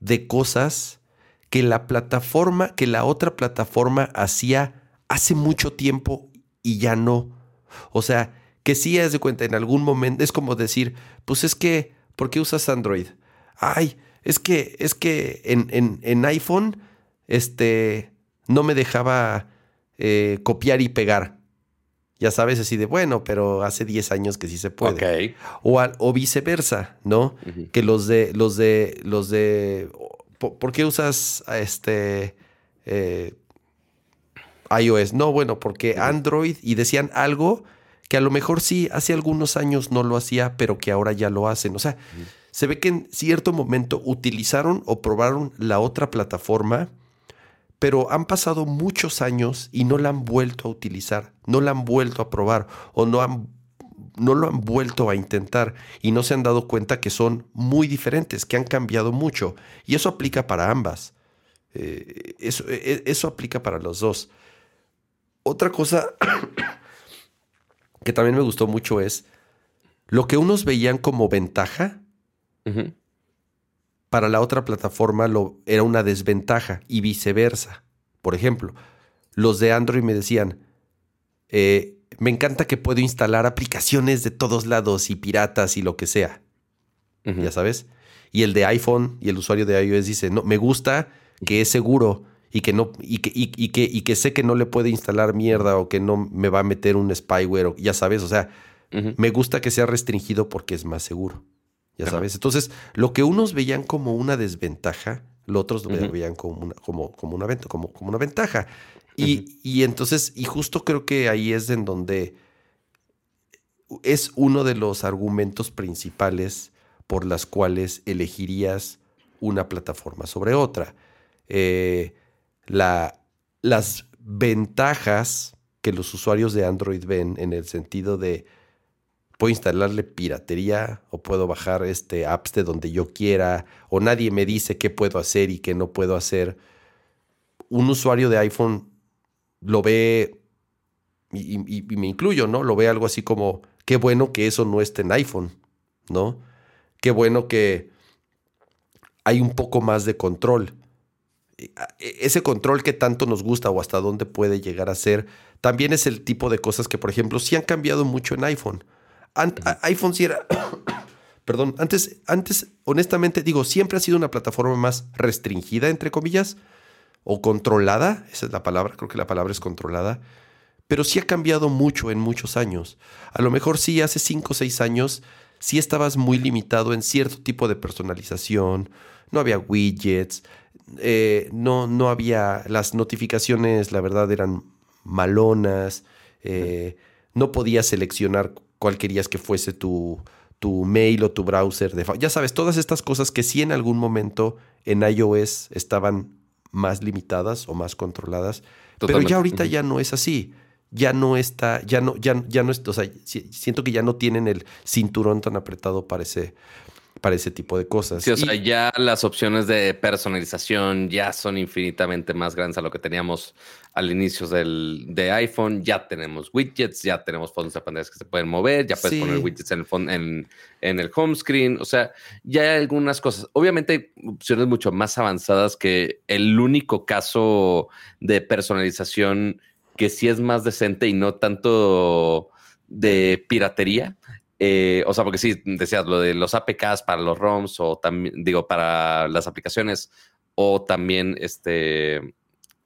[SPEAKER 1] de cosas que la plataforma, que la otra plataforma hacía hace mucho tiempo y ya no. O sea, que sí es de cuenta en algún momento, es como decir, pues es que, ¿por qué usas Android? Ay, es que, es que en, en- en iPhone, este, no me dejaba eh, copiar y pegar. Ya sabes, así de, bueno, pero hace 10 años que sí se puede. O, al- o viceversa, ¿no? Que los de los de los de ¿por, por qué usas este eh, iOS? No, bueno, porque. Android y decían algo que a lo mejor sí hace algunos años no lo hacía, pero que ahora ya lo hacen. O sea, se ve que en cierto momento utilizaron o probaron la otra plataforma, pero han pasado muchos años y no la han vuelto a utilizar, no la han vuelto a probar o no han no lo han vuelto a intentar y no se han dado cuenta que son muy diferentes, que han cambiado mucho. Y eso aplica para ambas. Eh, eso, e, eso aplica para los dos. Otra cosa que también me gustó mucho es lo que unos veían como ventaja, para la otra plataforma lo, era una desventaja y viceversa. Por ejemplo, los de Android me decían, eh, me encanta que puedo instalar aplicaciones de todos lados y piratas y lo que sea. Ya sabes. Y el de iPhone y el usuario de iOS dice, no, me gusta que es seguro y que no y que, y, que, y que sé que no le puede instalar mierda o que no me va a meter un spyware o ya sabes, o sea, me gusta que sea restringido porque es más seguro. Ya sabes. Entonces, lo que unos veían como una desventaja, los otros lo veían como una, como, como una, como, como una ventaja. Y, y, entonces, y justo creo que ahí es en donde es uno de los argumentos principales por las cuales elegirías una plataforma sobre otra. Eh, la, las ventajas que los usuarios de Android ven en el sentido de puedo instalarle piratería o puedo bajar este apps de donde yo quiera o nadie me dice qué puedo hacer y qué no puedo hacer. Un usuario de iPhone lo ve y, me incluyo, ¿no? Lo ve algo así como qué bueno que eso no esté en iPhone, ¿no? Qué bueno que hay un poco más de control. E, ese control que tanto nos gusta o hasta dónde puede llegar a ser, también es el tipo de cosas que, por ejemplo, sí han cambiado mucho en iPhone. iPhone sí era... [COUGHS] Perdón, antes, antes, honestamente, digo, siempre ha sido una plataforma más restringida, entre comillas, o controlada, esa es la palabra, creo que la palabra es controlada, pero sí ha cambiado mucho en muchos años. A lo mejor sí, hace 5 o 6 años, sí estabas muy limitado en cierto tipo de personalización, no había widgets, eh, no, no había, las notificaciones, la verdad, eran malonas, eh, no podías seleccionar cuál querías que fuese tu, tu mail o tu browser. De, ya sabes, todas estas cosas que sí en algún momento en iOS estaban más limitadas o más controladas, pero ya ahorita ya no es así. Ya no está, ya no, ya, ya no es, o sea, siento que ya no tienen el cinturón tan apretado para ese, para ese tipo de cosas.
[SPEAKER 2] Sí, o sea, ya las opciones de personalización ya son infinitamente más grandes a lo que teníamos al inicio del, de iPhone. Ya tenemos widgets, ya tenemos fondos de pantallas que se pueden mover, ya puedes poner widgets en el, en, en el home screen. O sea, ya hay algunas cosas. Obviamente hay opciones mucho más avanzadas que el único caso de personalización que sí es más decente y no tanto de piratería eh, o sea, porque sí, decías lo de los APKs para los ROMs o también, digo, para las aplicaciones o también este,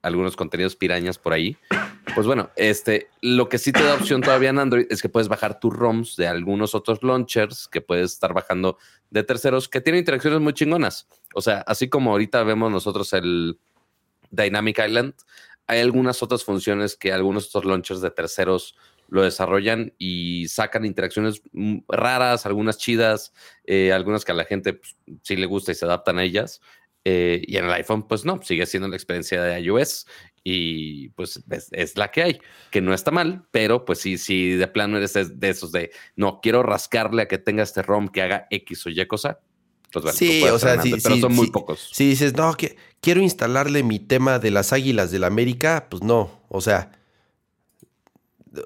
[SPEAKER 2] algunos contenidos pirañas por ahí. Pues bueno, este, lo que sí te da opción todavía en Android es que puedes bajar tus ROMs de algunos otros launchers que puedes estar bajando de terceros que tienen interacciones muy chingonas. O sea, así como ahorita vemos nosotros el Dynamic Island, hay algunas otras funciones que algunos otros launchers de terceros lo desarrollan y sacan interacciones mm, raras, algunas chidas, eh, algunas que a la gente pues, sí le gusta y se adaptan a ellas. Eh, y en el iPhone, pues no, sigue siendo la experiencia de iOS y pues es, la que hay, que no está mal, pero pues sí, si de plano eres de, esos de no quiero rascarle a que tenga este ROM que haga X o Y cosa. Pues bueno,
[SPEAKER 1] sí, o sea, sí, pero son muy pocos. Si dices, no, que quiero instalarle mi tema de las águilas del la América, pues no, o sea,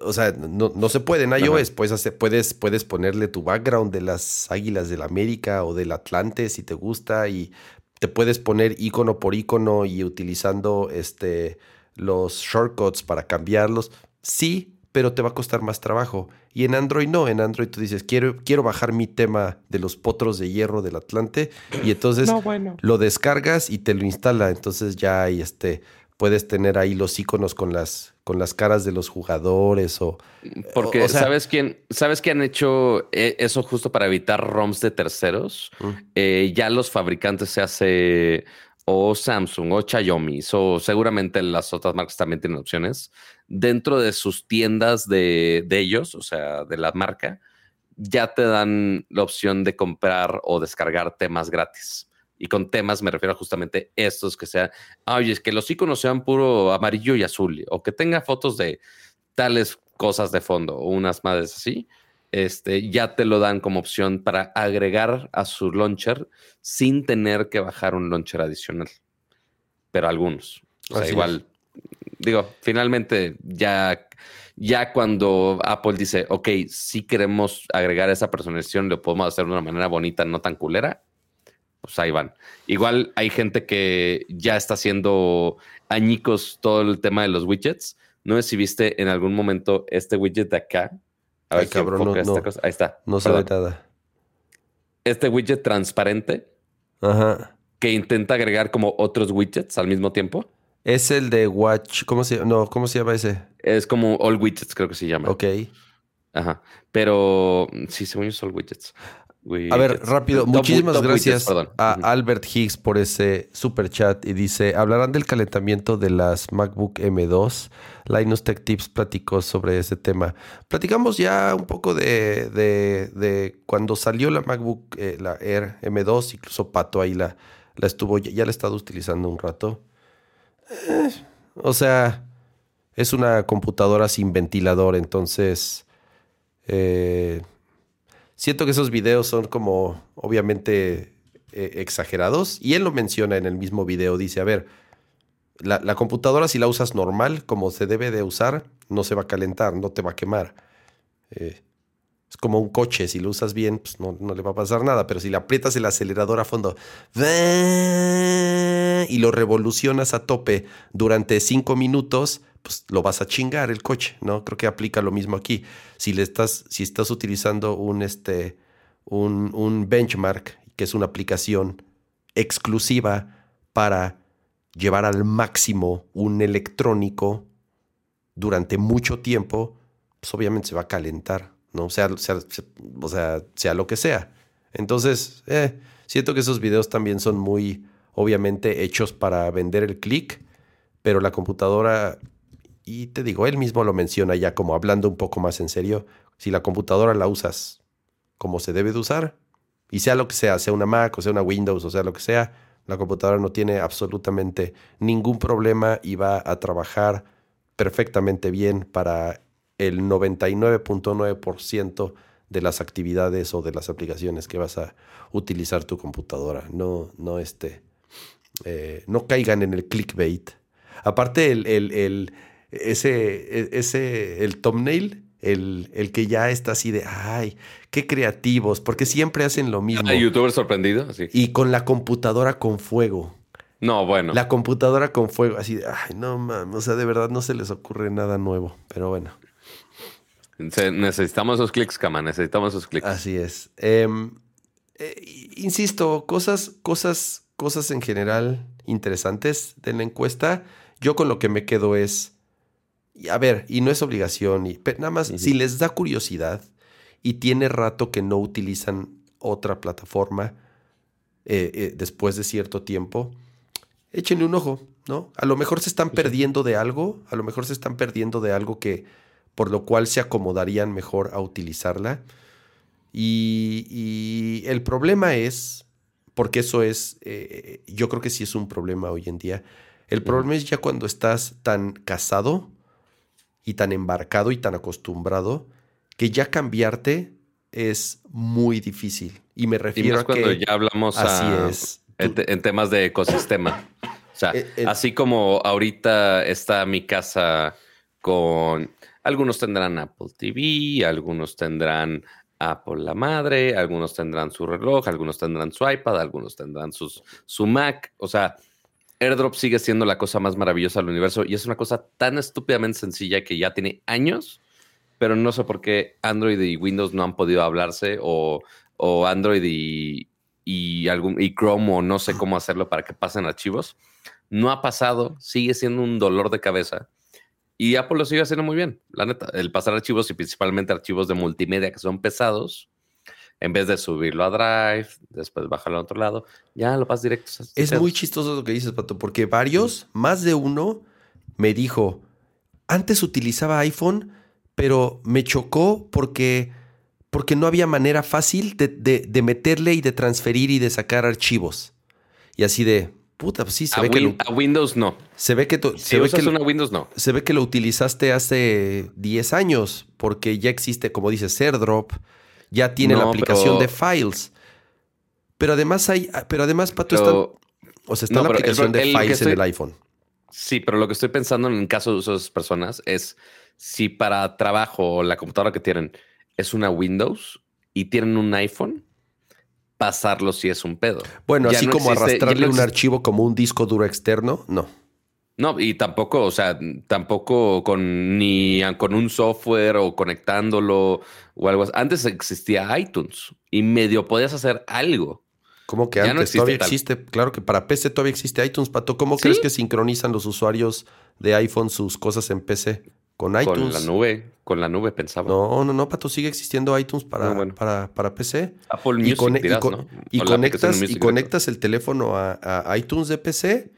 [SPEAKER 1] o sea, no, se puede en iOS. Puedes, hacer, puedes, puedes ponerle tu background de las Águilas del América o del Atlante si te gusta y te puedes poner icono por icono y utilizando este, los shortcuts para cambiarlos. Sí, pero te va a costar más trabajo. Y en Android no, en Android tú dices, quiero, quiero bajar mi tema de los potros de hierro del Atlante y entonces lo descargas y te lo instala. Entonces ya hay este puedes tener ahí los iconos con las, con las caras de los jugadores o...
[SPEAKER 2] Porque, ¿sabes quién? ¿Sabes que han hecho eh, eso justo para evitar ROMs de terceros? Mm. Eh, ya los fabricantes se hace o Samsung o Xiaomi o seguramente las otras marcas también tienen opciones dentro de sus tiendas de, de ellos, o sea, de la marca, ya te dan la opción de comprar o descargar temas gratis. Y con temas me refiero a justamente estos que sean, oye, es que los iconos sean puro amarillo y azul, o que tenga fotos de tales cosas de fondo, o unas madres así, este, ya te lo dan como opción para agregar a su launcher sin tener que bajar un launcher adicional. Pero algunos. O sea, igual, digo, finalmente ya, ya cuando Apple dice, ok, si queremos agregar esa personalización, lo podemos hacer de una manera bonita, no tan culera, pues ahí van. Igual hay gente que ya está haciendo añicos todo el tema de los widgets. No sé si viste en algún momento este widget de acá.
[SPEAKER 1] A ver, cabrón, no,
[SPEAKER 2] Ahí está.
[SPEAKER 1] No se ve nada.
[SPEAKER 2] Este widget transparente.
[SPEAKER 1] Ajá.
[SPEAKER 2] Que intenta agregar como otros widgets al mismo tiempo.
[SPEAKER 1] Es el de Watch. ¿Cómo se, no, ¿cómo se llama ese?
[SPEAKER 2] Es como All Widgets, creo que se llama.
[SPEAKER 1] Ok.
[SPEAKER 2] Ajá. Pero sí, según yo, All Widgets.
[SPEAKER 1] A ver, rápido. Muchísimas gracias a Albert Higgs por ese super chat y dice, hablarán del calentamiento de las MacBook M2. Linus Tech Tips platicó sobre ese tema. Platicamos ya un poco de, de, cuando salió la MacBook, eh, la Air M2, incluso Pato ahí la, la estuvo, ya la he estado utilizando un rato. Eh, o sea, es una computadora sin ventilador, entonces... Eh, siento que esos videos son como obviamente eh, exagerados. Y él lo menciona en el mismo video. Dice, a ver, la, computadora si la usas normal, como se debe de usar, no se va a calentar, no te va a quemar. Eh, es como un coche, si lo usas bien, pues no, no, le va a pasar nada, pero si le aprietas el acelerador a fondo y lo revolucionas a tope durante cinco minutos, pues lo vas a chingar el coche, ¿no? Creo que aplica lo mismo aquí. Si estás, si estás utilizando un, este, un, un benchmark, que es una aplicación exclusiva para llevar al máximo un electrónico durante mucho tiempo, pues obviamente se va a calentar, ¿no? Sea, sea, o sea, sea lo que sea. Entonces, eh, siento que esos videos también son muy, obviamente, hechos para vender el click, pero la computadora y te digo, él mismo lo menciona ya como hablando un poco más en serio, si la computadora la usas como se debe de usar, y sea lo que sea, sea una Mac o sea una Windows o sea lo que sea, la computadora no tiene absolutamente ningún problema y va a trabajar perfectamente bien para el 99.9% de las actividades o de las aplicaciones que vas a utilizar tu computadora. No, no, este, eh, no caigan en el clickbait. Aparte, el, el ese, e, ese, el thumbnail, el, el que ya está así de, ay, qué creativos, porque siempre hacen lo mismo.
[SPEAKER 2] ¿Hay youtuber sorprendido?
[SPEAKER 1] Y con la computadora con fuego.
[SPEAKER 2] No, bueno.
[SPEAKER 1] La computadora con fuego, así de, ay, no mames, o sea, de verdad no se les ocurre nada nuevo, pero bueno.
[SPEAKER 2] necesitamos esos clics, cama, necesitamos esos clics.
[SPEAKER 1] Así es. Em, eh, insisto, cosas, cosas, cosas en general interesantes de la encuesta. Yo con lo que me quedo es a ver, y no es obligación, y, nada más, si les da curiosidad y tiene rato que no utilizan otra plataforma eh, eh, después de cierto tiempo, échenle un ojo, ¿no? A lo mejor se están perdiendo de algo, a lo mejor se están perdiendo de algo que por lo cual se acomodarían mejor a utilizarla. Y, el problema es, porque eso es, eh, yo creo que sí es un problema hoy en día, el problema es ya cuando estás tan casado y tan embarcado y tan acostumbrado que ya cambiarte es muy difícil. Y me refiero a
[SPEAKER 2] cuando ya hablamos así es. En, temas de ecosistema. O sea, eh, eh, así como ahorita está mi casa con algunos tendrán Apple TV, algunos tendrán Apple la madre, algunos tendrán su reloj, algunos tendrán su iPad, algunos tendrán sus, su Mac. O sea, AirDrop sigue siendo la cosa más maravillosa del universo y es una cosa tan estúpidamente sencilla que ya tiene años, pero no sé por qué Android y Windows no han podido hablarse o, Android y, algún, y Chrome o no sé cómo hacerlo para que pasen archivos. No ha pasado, sigue siendo un dolor de cabeza. Y Apple lo sigue haciendo muy bien, la neta. El pasar archivos y principalmente archivos de multimedia que son pesados, en vez de subirlo a Drive, después bajarlo a otro lado, ya lo pasas directo.
[SPEAKER 1] Es muy chistoso lo que dices, Pato, porque varios, más de uno, me dijo, antes utilizaba iPhone, pero me chocó porque, porque no había manera fácil de, de- de meterle y de transferir y de sacar archivos. Y así de, puta, pues sí, se
[SPEAKER 2] A,
[SPEAKER 1] ve que lo,
[SPEAKER 2] a Windows no.
[SPEAKER 1] se ve que to-
[SPEAKER 2] Si
[SPEAKER 1] se ve que,
[SPEAKER 2] una Windows no.
[SPEAKER 1] se ve que lo utilizaste hace 10 años, porque ya existe, como dices, AirDrop, ya tiene la aplicación
[SPEAKER 2] pero-
[SPEAKER 1] de Files. Pero además hay, pero además, Pato, está, o sea, está
[SPEAKER 2] no,
[SPEAKER 1] la
[SPEAKER 2] el-
[SPEAKER 1] aplicación de
[SPEAKER 2] el
[SPEAKER 1] Files
[SPEAKER 2] estoy-
[SPEAKER 1] en el iPhone.
[SPEAKER 2] Sí, pero lo que estoy pensando en el caso de esas personas es si para trabajo la computadora que tienen es una Windows y tienen un iPhone, pasarlo si es un pedo.
[SPEAKER 1] Bueno,
[SPEAKER 2] Ya
[SPEAKER 1] así
[SPEAKER 2] no
[SPEAKER 1] como
[SPEAKER 2] existe-
[SPEAKER 1] arrastrarle
[SPEAKER 2] no
[SPEAKER 1] un archivo como un disco duro externo, no.
[SPEAKER 2] No, y tampoco, o sea, tampoco con ni con un software o conectándolo o algo así. Antes existía iTunes y medio podías hacer algo.
[SPEAKER 1] ¿Cómo que
[SPEAKER 2] Ya no
[SPEAKER 1] antes
[SPEAKER 2] existe
[SPEAKER 1] todavía
[SPEAKER 2] tal.
[SPEAKER 1] existe? Claro que para PC todavía existe iTunes, Pato. ¿Cómo
[SPEAKER 2] ¿Sí?
[SPEAKER 1] crees que sincronizan los usuarios de iPhone sus cosas en PC? Con
[SPEAKER 2] Con
[SPEAKER 1] iTunes.
[SPEAKER 2] la nube, con la nube pensaba.
[SPEAKER 1] No, no, no, Pato, sigue existiendo iTunes para,
[SPEAKER 2] No, bueno.
[SPEAKER 1] para, para PC.
[SPEAKER 2] Apple
[SPEAKER 1] Y,
[SPEAKER 2] Music
[SPEAKER 1] y con-
[SPEAKER 2] ¿no?
[SPEAKER 1] y conectas, y conectas el teléfono a, a iTunes de PC.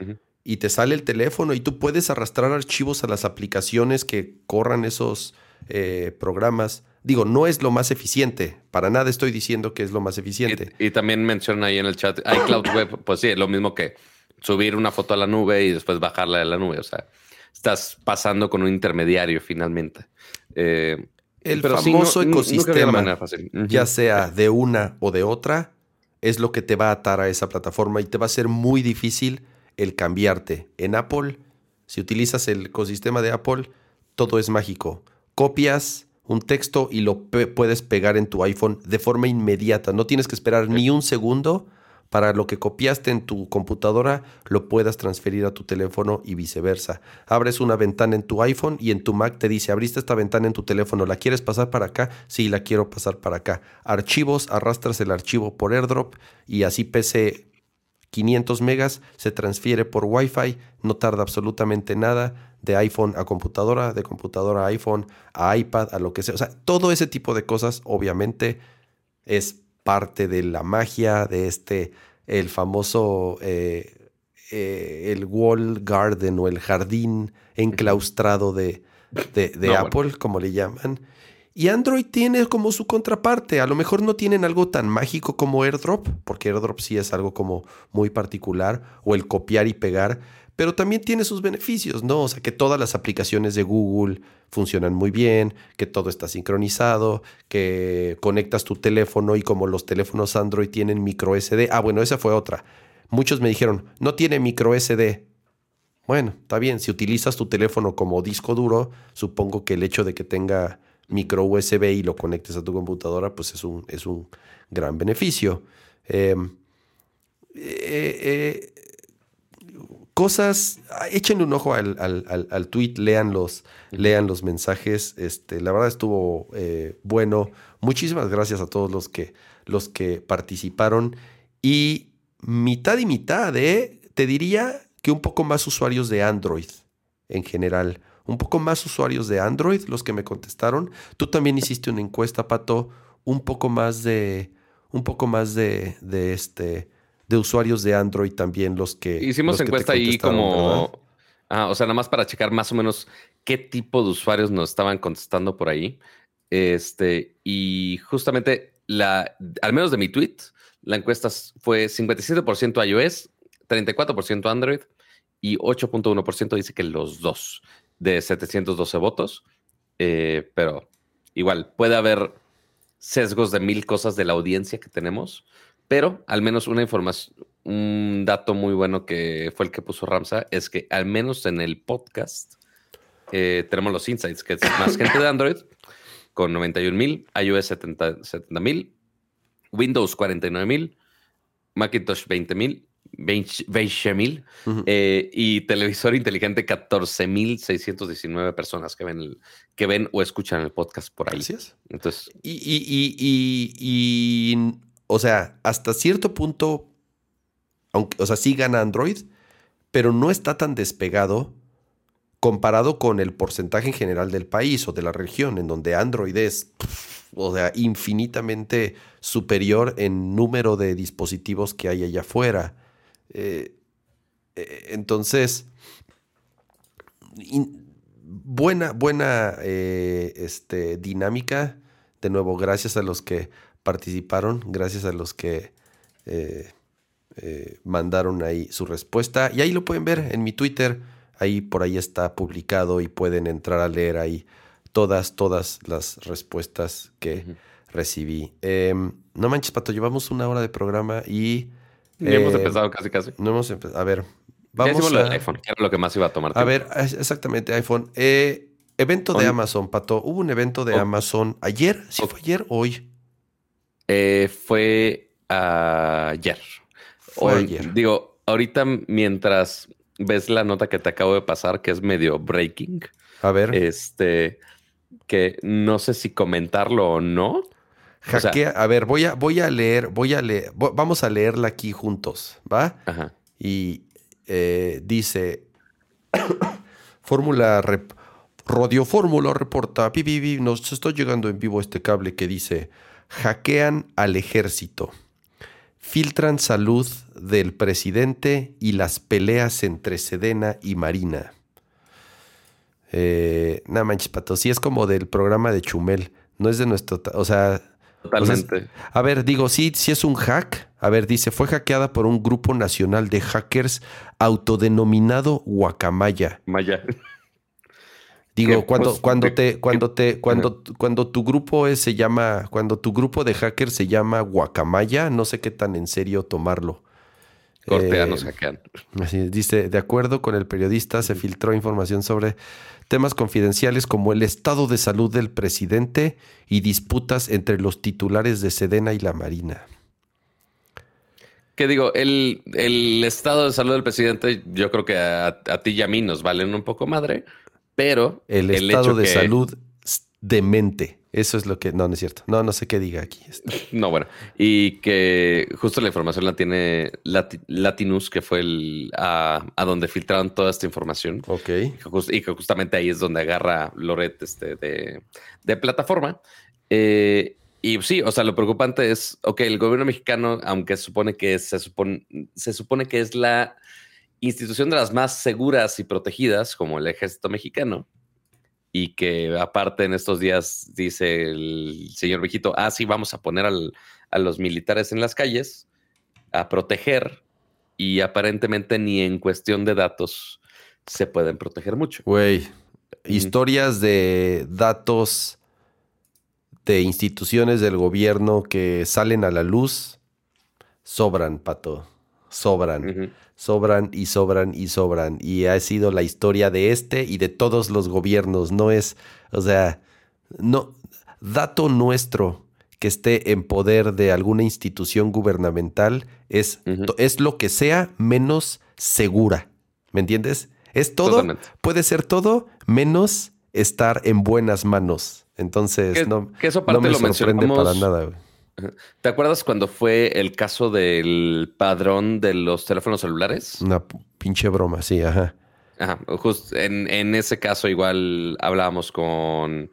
[SPEAKER 1] Y te sale el teléfono y tú puedes arrastrar archivos a las aplicaciones que corran esos eh, programas. Digo, no es lo más eficiente. Para nada estoy diciendo que es lo más eficiente.
[SPEAKER 2] Y, y también mencionan ahí en el chat, iCloud Web, pues sí, es lo mismo que subir una foto a la nube y después bajarla de la nube. O sea, estás pasando con un intermediario finalmente. Eh,
[SPEAKER 1] El
[SPEAKER 2] pero sí,
[SPEAKER 1] famoso
[SPEAKER 2] no-
[SPEAKER 1] ecosistema, ya sea de una o de otra, es lo que te va a atar a esa plataforma y te va a ser muy difícil el cambiarte. En Apple, si utilizas el ecosistema de Apple, todo es mágico. Copias un texto y lo puedes pegar en tu iPhone de forma inmediata. No tienes que esperar ni un segundo para lo que copiaste en tu computadora lo puedas transferir a tu teléfono y viceversa. Abres una ventana en tu iPhone y en tu Mac te dice, abriste esta ventana en tu teléfono, ¿la quieres pasar para acá? Sí, la quiero pasar para acá. Archivos, arrastras el archivo por AirDrop y así PC 500 megas se transfiere por Wi-Fi, no tarda absolutamente nada de iPhone a computadora, de computadora a iPhone, a iPad, a lo que sea. O sea, todo ese tipo de cosas obviamente es parte de la magia de este, el famoso, eh, eh, el wall garden o el jardín enclaustrado de, de, de
[SPEAKER 2] No,
[SPEAKER 1] Apple, como le llaman. Y Android tiene como su contraparte. A lo mejor no tienen algo tan mágico como AirDrop, porque AirDrop sí es algo como muy particular, o el copiar y pegar, pero también tiene sus beneficios, ¿no? O sea, que todas las aplicaciones de Google funcionan muy bien, que todo está sincronizado, que conectas tu teléfono y como los teléfonos Android tienen micro SD. Ah, bueno, esa fue otra. Muchos me dijeron, no tiene micro SD. Bueno, está bien, si utilizas tu teléfono como disco duro, supongo que el hecho de que tenga micro USB y lo conectes a tu computadora, pues es un, es un gran beneficio. Eh, eh, eh, cosas, ah, échenle un ojo al, al, al, al tweet, lean los, lean los mensajes. Este, la verdad estuvo eh, bueno. Muchísimas gracias a todos los que, los que participaron. Y mitad y mitad, ¿eh? Te diría que un poco más usuarios de Android en general. Un poco más usuarios de Android los que me contestaron. Tú también hiciste una encuesta, Pato. Un poco más de. Un poco más de, de este. De usuarios de Android también los que.
[SPEAKER 2] Hicimos
[SPEAKER 1] los que te
[SPEAKER 2] encuesta ahí como. Ah, o sea, nada más para checar más o menos qué tipo de usuarios nos estaban contestando por ahí. Este, y justamente la, al menos de mi tweet, la encuesta fue 57% iOS, 34% Android y 8.1% dice que los dos de 712 votos. Eh, pero igual puede haber sesgos de mil cosas de la audiencia que tenemos, pero al menos una información, un dato muy bueno que fue el que puso Ramsa es que al menos en el podcast eh, tenemos los insights, que es [COUGHS] más gente de Android con 91 mil, iOS 70 mil, Windows 49 mil, Macintosh 20 mil, 20 mil eh, y televisor inteligente 14 mil 619 personas que ven, el- que ven o escuchan el podcast por ahí.
[SPEAKER 1] Gracias.
[SPEAKER 2] Entonces,
[SPEAKER 1] Y, y- y- y- y, o sea, hasta cierto punto, aunque, o sea, sí gana Android, pero no está tan despegado comparado con el porcentaje en general del país o de la región, en donde Android es, o sea, infinitamente superior en número de dispositivos que hay allá afuera. Eh, eh, entonces, in- buena, buena eh, este, dinámica. De nuevo, gracias a los que participaron, gracias a los que mandaron ahí su respuesta. Y ahí lo pueden ver en mi Twitter. Ahí por ahí está publicado y pueden entrar a leer ahí todas, todas las respuestas que recibí. Em, no manches, Pato, llevamos una hora de programa y...
[SPEAKER 2] Ni hemos empezado casi, casi.
[SPEAKER 1] No hemos empezado. A ver,
[SPEAKER 2] Vamos a... lo iPhone, que era lo que más iba a tomar.
[SPEAKER 1] A ver, exactamente, iPhone. Eh, evento de Amazon, Pato. Hubo un evento de Amazon ayer. ¿Sí fue ayer o hoy?
[SPEAKER 2] Eh, fue ayer. Fue ayer. Digo, ahorita mientras ves la nota que te acabo de pasar, que es medio breaking.
[SPEAKER 1] A ver.
[SPEAKER 2] Este, que no sé si comentarlo o no.
[SPEAKER 1] Hackea, a ver, voy a, voy a leer, voy a leer, vamos a leerla aquí juntos, ¿va? Ajá. Y, eh, dice, [COUGHS] Fórmula Radio Fórmula reporta, nos está llegando en vivo este cable que dice, hackean al ejército, filtran salud del presidente y las peleas entre Sedena y Marina. Eh, nada manches, pato, sí es como del programa de Chumel, no es de nuestro, o sea,
[SPEAKER 2] Totalmente.
[SPEAKER 1] a ver, digo, sí, sí es un hack. A ver, dice, fue hackeada por un grupo nacional de hackers autodenominado Guacamaya.
[SPEAKER 2] Maya.
[SPEAKER 1] Digo, cuando, pues, cuando te, cuando te, cuando, cuando tu grupo es, se llama, cuando tu grupo de hackers se llama Guacamaya, no sé qué tan en serio tomarlo.
[SPEAKER 2] Corteanos eh, hackean.
[SPEAKER 1] Así dice, de acuerdo con el periodista, se filtró información sobre temas confidenciales como el estado de salud del presidente y disputas entre los titulares de Sedena y la Marina.
[SPEAKER 2] ¿Qué digo? El, estado de salud del presidente, yo creo que a, ti y a mí nos valen un poco madre, pero
[SPEAKER 1] el, estado de salud demente. Eso es lo que. No, no es cierto. No, no sé qué diga aquí. [LAUGHS]
[SPEAKER 2] No, bueno. Y que justo la información la tiene Latinus, que fue el a, donde filtraron toda esta información.
[SPEAKER 1] Ok.
[SPEAKER 2] Y que, justamente ahí es donde agarra Loret este, de, plataforma. Eh, y sí, o sea, lo preocupante es, ok, el gobierno mexicano, aunque supone que se supone, se supone que es la institución de las más seguras y protegidas, como el ejército mexicano, y que aparte en estos días dice el señor viejito, ah, sí, vamos a poner a los militares en las calles a proteger y aparentemente ni en cuestión de datos se pueden proteger mucho.
[SPEAKER 1] Güey, historias de datos de instituciones del gobierno que salen a la luz sobran, pato, sobran sobran y sobran y sobran. Y ha sido la historia de este y de todos los gobiernos. No es, o sea, no, dato nuestro que esté en poder de alguna institución gubernamental es, es lo que sea menos segura. ¿Me entiendes? Es todo, puede ser todo menos estar en buenas manos. Entonces, no, no me sorprende para nada.
[SPEAKER 2] ¿Te acuerdas cuando fue el caso del padrón de los teléfonos celulares?
[SPEAKER 1] Una pinche broma, sí, ajá.
[SPEAKER 2] Ajá, justo en, ese caso igual hablábamos con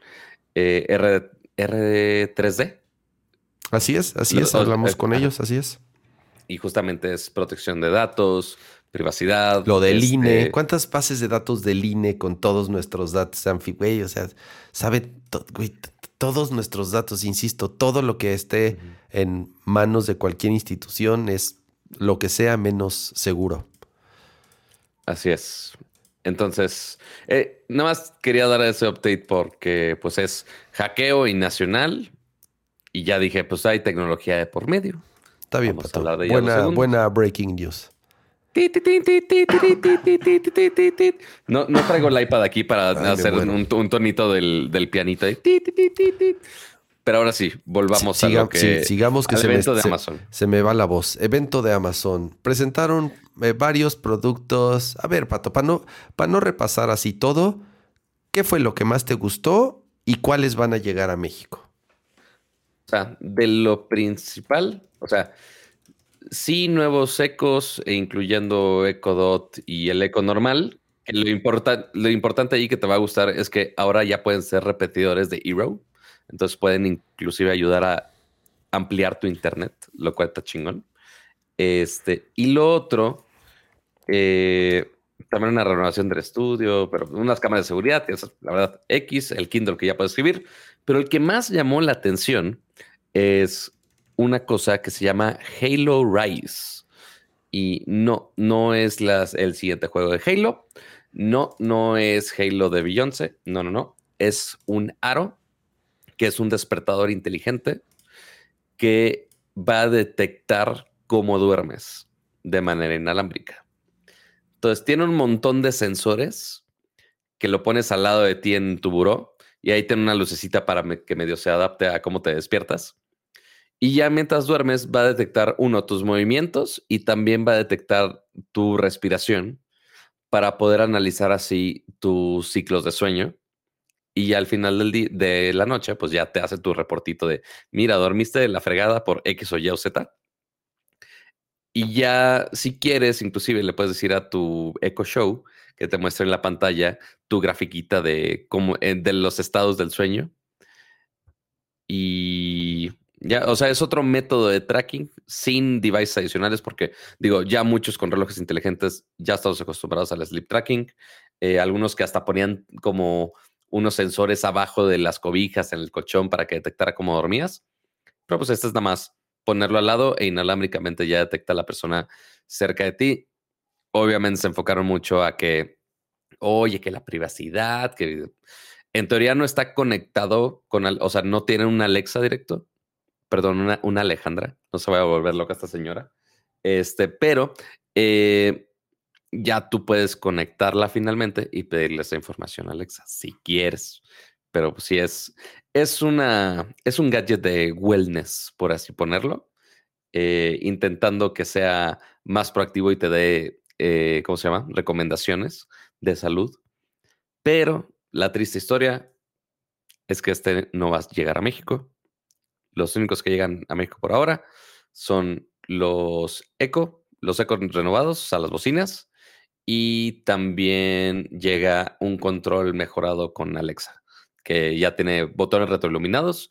[SPEAKER 2] eh, R, R3D.
[SPEAKER 1] Así es, así es, hablamos con ellos, así es.
[SPEAKER 2] Y justamente es protección de datos, privacidad.
[SPEAKER 1] Lo del este INE. ¿Cuántas bases de datos del INE con todos nuestros datos? Güey, o sea, sabe, güey, todos nuestros datos, insisto, todo lo que esté en manos de cualquier institución es lo que sea menos seguro.
[SPEAKER 2] Así es. Entonces, eh, nada más quería dar ese update porque pues es hackeo y nacional y ya dije, pues hay tecnología de por medio.
[SPEAKER 1] Está bien, buena, buena breaking news.
[SPEAKER 2] No, no traigo el iPad aquí para hacer un, tonito del, del pianito. Pero ahora sí, volvamos a lo que...
[SPEAKER 1] sigamos que se me, de Amazon. Se, me va la voz. Evento de Amazon. Presentaron eh, varios productos. A ver, Pato, para no, para no repasar así todo, ¿qué fue lo que más te gustó y cuáles van a llegar a México?
[SPEAKER 2] O sea, de lo principal, o sea, sí nuevos ecos, e incluyendo EcoDot y el eco normal. Lo, lo importante ahí que te va a gustar es que ahora ya pueden ser repetidores de Hero. Entonces pueden inclusive ayudar a ampliar tu internet, lo cual está chingón. Este, y lo otro, eh, también una renovación del estudio, pero unas cámaras de seguridad, la verdad X, el Kindle que ya puede escribir. Pero el que más llamó la atención es una cosa que se llama Halo Rise. Y no, no es las, el siguiente juego de Halo. No, no es Halo de Beyoncé. No, no, no. Es un aro que es un despertador inteligente que va a detectar cómo duermes de manera inalámbrica. Entonces tiene un montón de sensores que lo pones al lado de ti en tu buró y ahí tiene una lucecita para que medio se adapte a cómo te despiertas. Y ya mientras duermes va a detectar uno tus movimientos y también va a detectar tu respiración para poder analizar así tus ciclos de sueño. Y al final del de la noche, pues ya te hace tu reportito de, mira, dormiste de la fregada por X o Y o Z. Y ya, si quieres, inclusive le puedes decir a tu Echo Show que te muestre en la pantalla tu grafiquita de, cómo, eh, de los estados del sueño. Y ya, o sea, es otro método de tracking sin devices adicionales, porque digo, ya muchos con relojes inteligentes ya estamos acostumbrados al sleep tracking. Eh, algunos que hasta ponían como unos sensores abajo de las cobijas en el colchón para que detectara cómo dormías. Pero pues este es nada más ponerlo al lado e inalámbricamente ya detecta a la persona cerca de ti. Obviamente se enfocaron mucho a que, oye, que la privacidad, que en teoría no está conectado con, o sea, no tiene un Alexa directo, perdón, una, Alejandra, no se vaya a volver loca esta señora, este, pero eh, ya tú puedes conectarla finalmente y pedirle esa información a Alexa, si quieres pero pues sí es, es, una, es un gadget de wellness, por así ponerlo, eh, intentando que sea más proactivo y te dé, eh, ¿cómo se llama? Recomendaciones de salud. Pero la triste historia es que este no va a llegar a México. Los únicos que llegan a México por ahora son los Eco, los Eco renovados, a las bocinas, y también llega un control mejorado con Alexa que ya tiene botones retroiluminados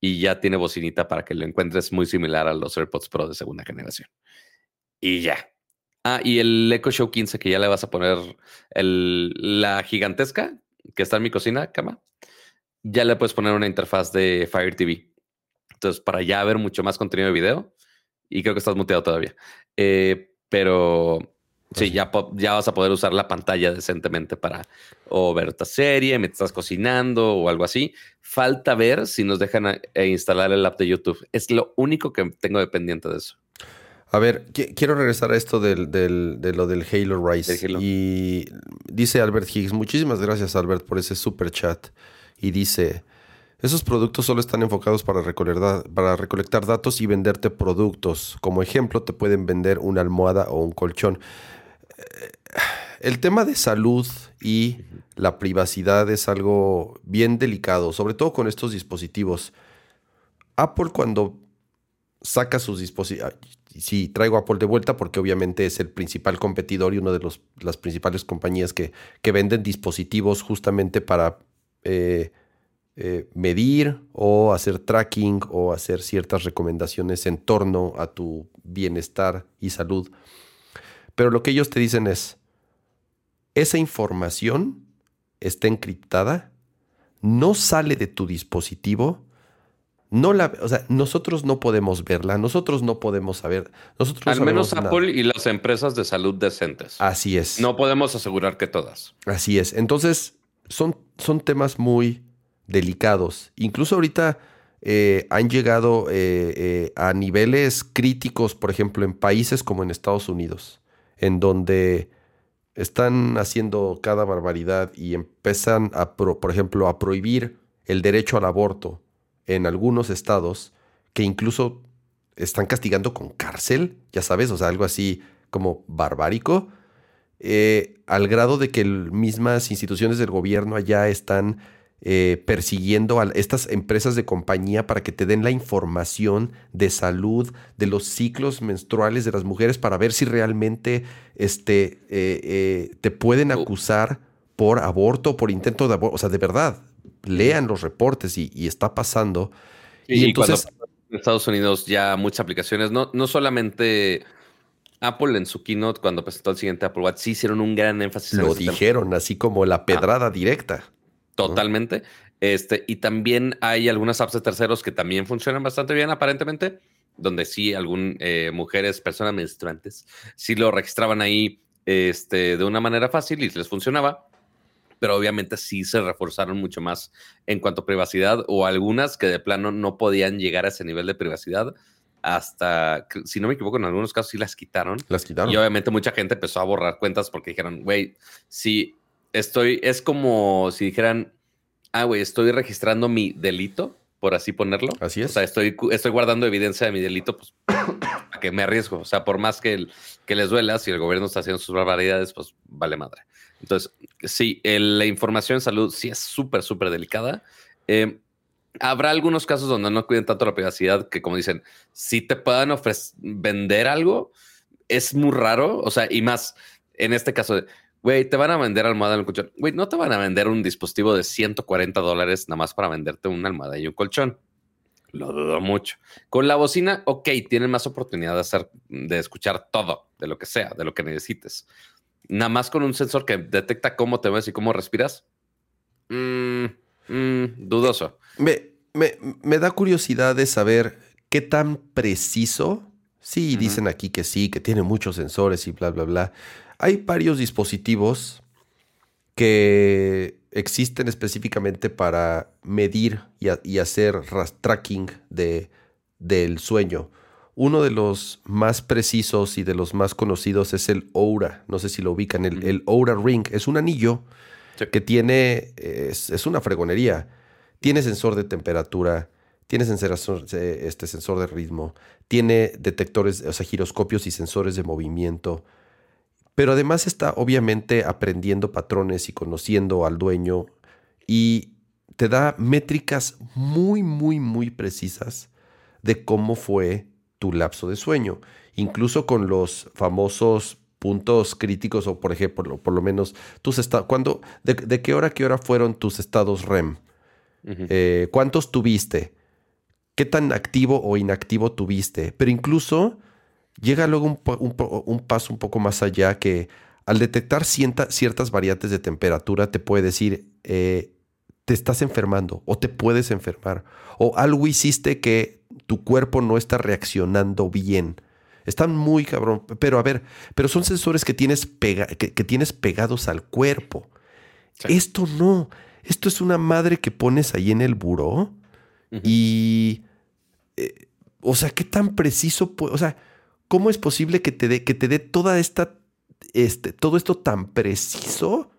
[SPEAKER 2] y ya tiene bocinita para que lo encuentres muy similar a los AirPods Pro de segunda generación. Y ya. Ah, y el Echo Show 15 que ya le vas a poner la gigantesca que está en mi cocina, cama, ya le puedes poner una interfaz de Fire TV. Entonces, para ya ver mucho más contenido de video, y creo que estás muteado todavía. Eh, pero Sí, ya, ya vas a poder usar la pantalla decentemente para o ver esta serie, me estás cocinando o algo así. Falta ver si nos dejan eh, instalar el app de YouTube. Es lo único que tengo dependiente de eso.
[SPEAKER 1] A ver, quiero regresar a esto del, de lo del Halo Rise. Y dice Albert Higgs, muchísimas gracias Albert por ese super chat. Y dice, esos productos solo están enfocados para recolectar, para recolectar datos y venderte productos. Como ejemplo, te pueden vender una almohada o un colchón el tema de salud y la privacidad es algo bien delicado, sobre todo con estos dispositivos. Apple cuando saca sus dispositivos, sí, traigo Apple de vuelta porque obviamente es el principal competidor y una de las principales compañías que, venden dispositivos justamente para eh, eh, medir o hacer tracking o hacer ciertas recomendaciones en torno a tu bienestar y salud. Pero lo que ellos te dicen es, esa información está encriptada, no sale de tu dispositivo, no la, o sea, nosotros no podemos verla, nosotros no podemos saber, nosotros
[SPEAKER 2] al menos Apple y las empresas de salud decentes.
[SPEAKER 1] Así es.
[SPEAKER 2] No podemos asegurar que todas.
[SPEAKER 1] Así es. Entonces son, son temas muy delicados. Incluso ahorita eh, han llegado eh, eh, a niveles críticos, por ejemplo, en países como en Estados Unidos en donde están haciendo cada barbaridad y empiezan a, por ejemplo, a prohibir el derecho al aborto en algunos estados que incluso están castigando con cárcel, ya sabes, o sea, algo así como barbárico, al grado de que mismas instituciones del gobierno allá están eh, persiguiendo a estas empresas de compañía para que te den la información de salud de los ciclos menstruales de las mujeres para ver si realmente este, eh, eh, te pueden acusar por aborto, por intento de aborto. O sea, de verdad, lean los reportes y, está pasando.
[SPEAKER 2] y, entonces... en Estados Unidos ya muchas aplicaciones, no, no solamente Apple en su keynote, cuando presentó el siguiente Apple Watch, sí hicieron un gran énfasis
[SPEAKER 1] Lo dijeron, así como la pedrada directa.
[SPEAKER 2] Totalmente. Este, y también hay algunas apps de terceros que también funcionan bastante bien, aparentemente, donde sí, algunas eh, mujeres, personas menstruantes, sí lo registraban ahí este, de una manera fácil y les funcionaba. Pero obviamente sí se reforzaron mucho más en cuanto a privacidad o algunas que de plano no podían llegar a ese nivel de privacidad hasta, si no me equivoco, en algunos casos sí las quitaron.
[SPEAKER 1] Las quitaron.
[SPEAKER 2] Y obviamente mucha gente empezó a borrar cuentas porque dijeron, güey, si estoy, es como si dijeran, ah, güey, estoy registrando mi delito, por así ponerlo.
[SPEAKER 1] Así es.
[SPEAKER 2] O sea, estoy, estoy guardando evidencia de mi delito, pues, [COUGHS] a que me arriesgo. O sea, por más que, que les duela, si el gobierno está haciendo sus barbaridades, pues vale madre. Entonces, sí, la información en salud sí es súper, súper delicada. Eh, habrá algunos casos donde no cuiden tanto la privacidad que, como dicen, si te puedan ofrecer vender algo, es muy raro. O sea, y más en este caso, güey, te van a vender almohada en el colchón. Güey, no te van a vender un dispositivo de 140 dólares nada más para venderte una almohada y un colchón. Lo dudo mucho. Con la bocina, ok, tienen más oportunidad de hacer, de escuchar todo, de lo que sea, de lo que necesites. Nada más con un sensor que detecta cómo te ves y cómo respiras. Mmm Mm, dudoso.
[SPEAKER 1] Me, me, da curiosidad de saber qué tan preciso. Sí, dicen aquí que sí, que tiene muchos sensores y bla, bla, bla. Hay varios dispositivos que existen específicamente para medir y, hacer tracking de, del sueño. Uno de los más precisos y de los más conocidos es el Oura. No sé si lo ubican. El, el Oura Ring es un anillo que tiene, es, una fregonería. Tiene sensor de temperatura, tiene sensor, este sensor de ritmo, tiene detectores, o sea, giroscopios y sensores de movimiento. Pero además está obviamente aprendiendo patrones y conociendo al dueño y te da métricas muy, muy, muy precisas de cómo fue tu lapso de sueño. Incluso con los famosos puntos críticos o por ejemplo, por lo menos tus estados, cuando, de, qué hora a qué hora fueron tus estados REM? Eh, ¿Cuántos tuviste? ¿Qué tan activo o inactivo tuviste? Pero incluso llega luego un, paso un poco más allá que al detectar ciertas variantes de temperatura te puede decir, eh, te estás enfermando o te puedes enfermar o algo hiciste que tu cuerpo no está reaccionando bien. Están muy cabrón. Pero a ver, pero son sensores que tienes, que, tienes pegados al cuerpo. Esto no. Esto es una madre que pones ahí en el buró. Y. Eh, o sea, ¿qué tan preciso O sea, ¿cómo es posible que te dé, que te dé toda esta. Este, todo esto tan preciso?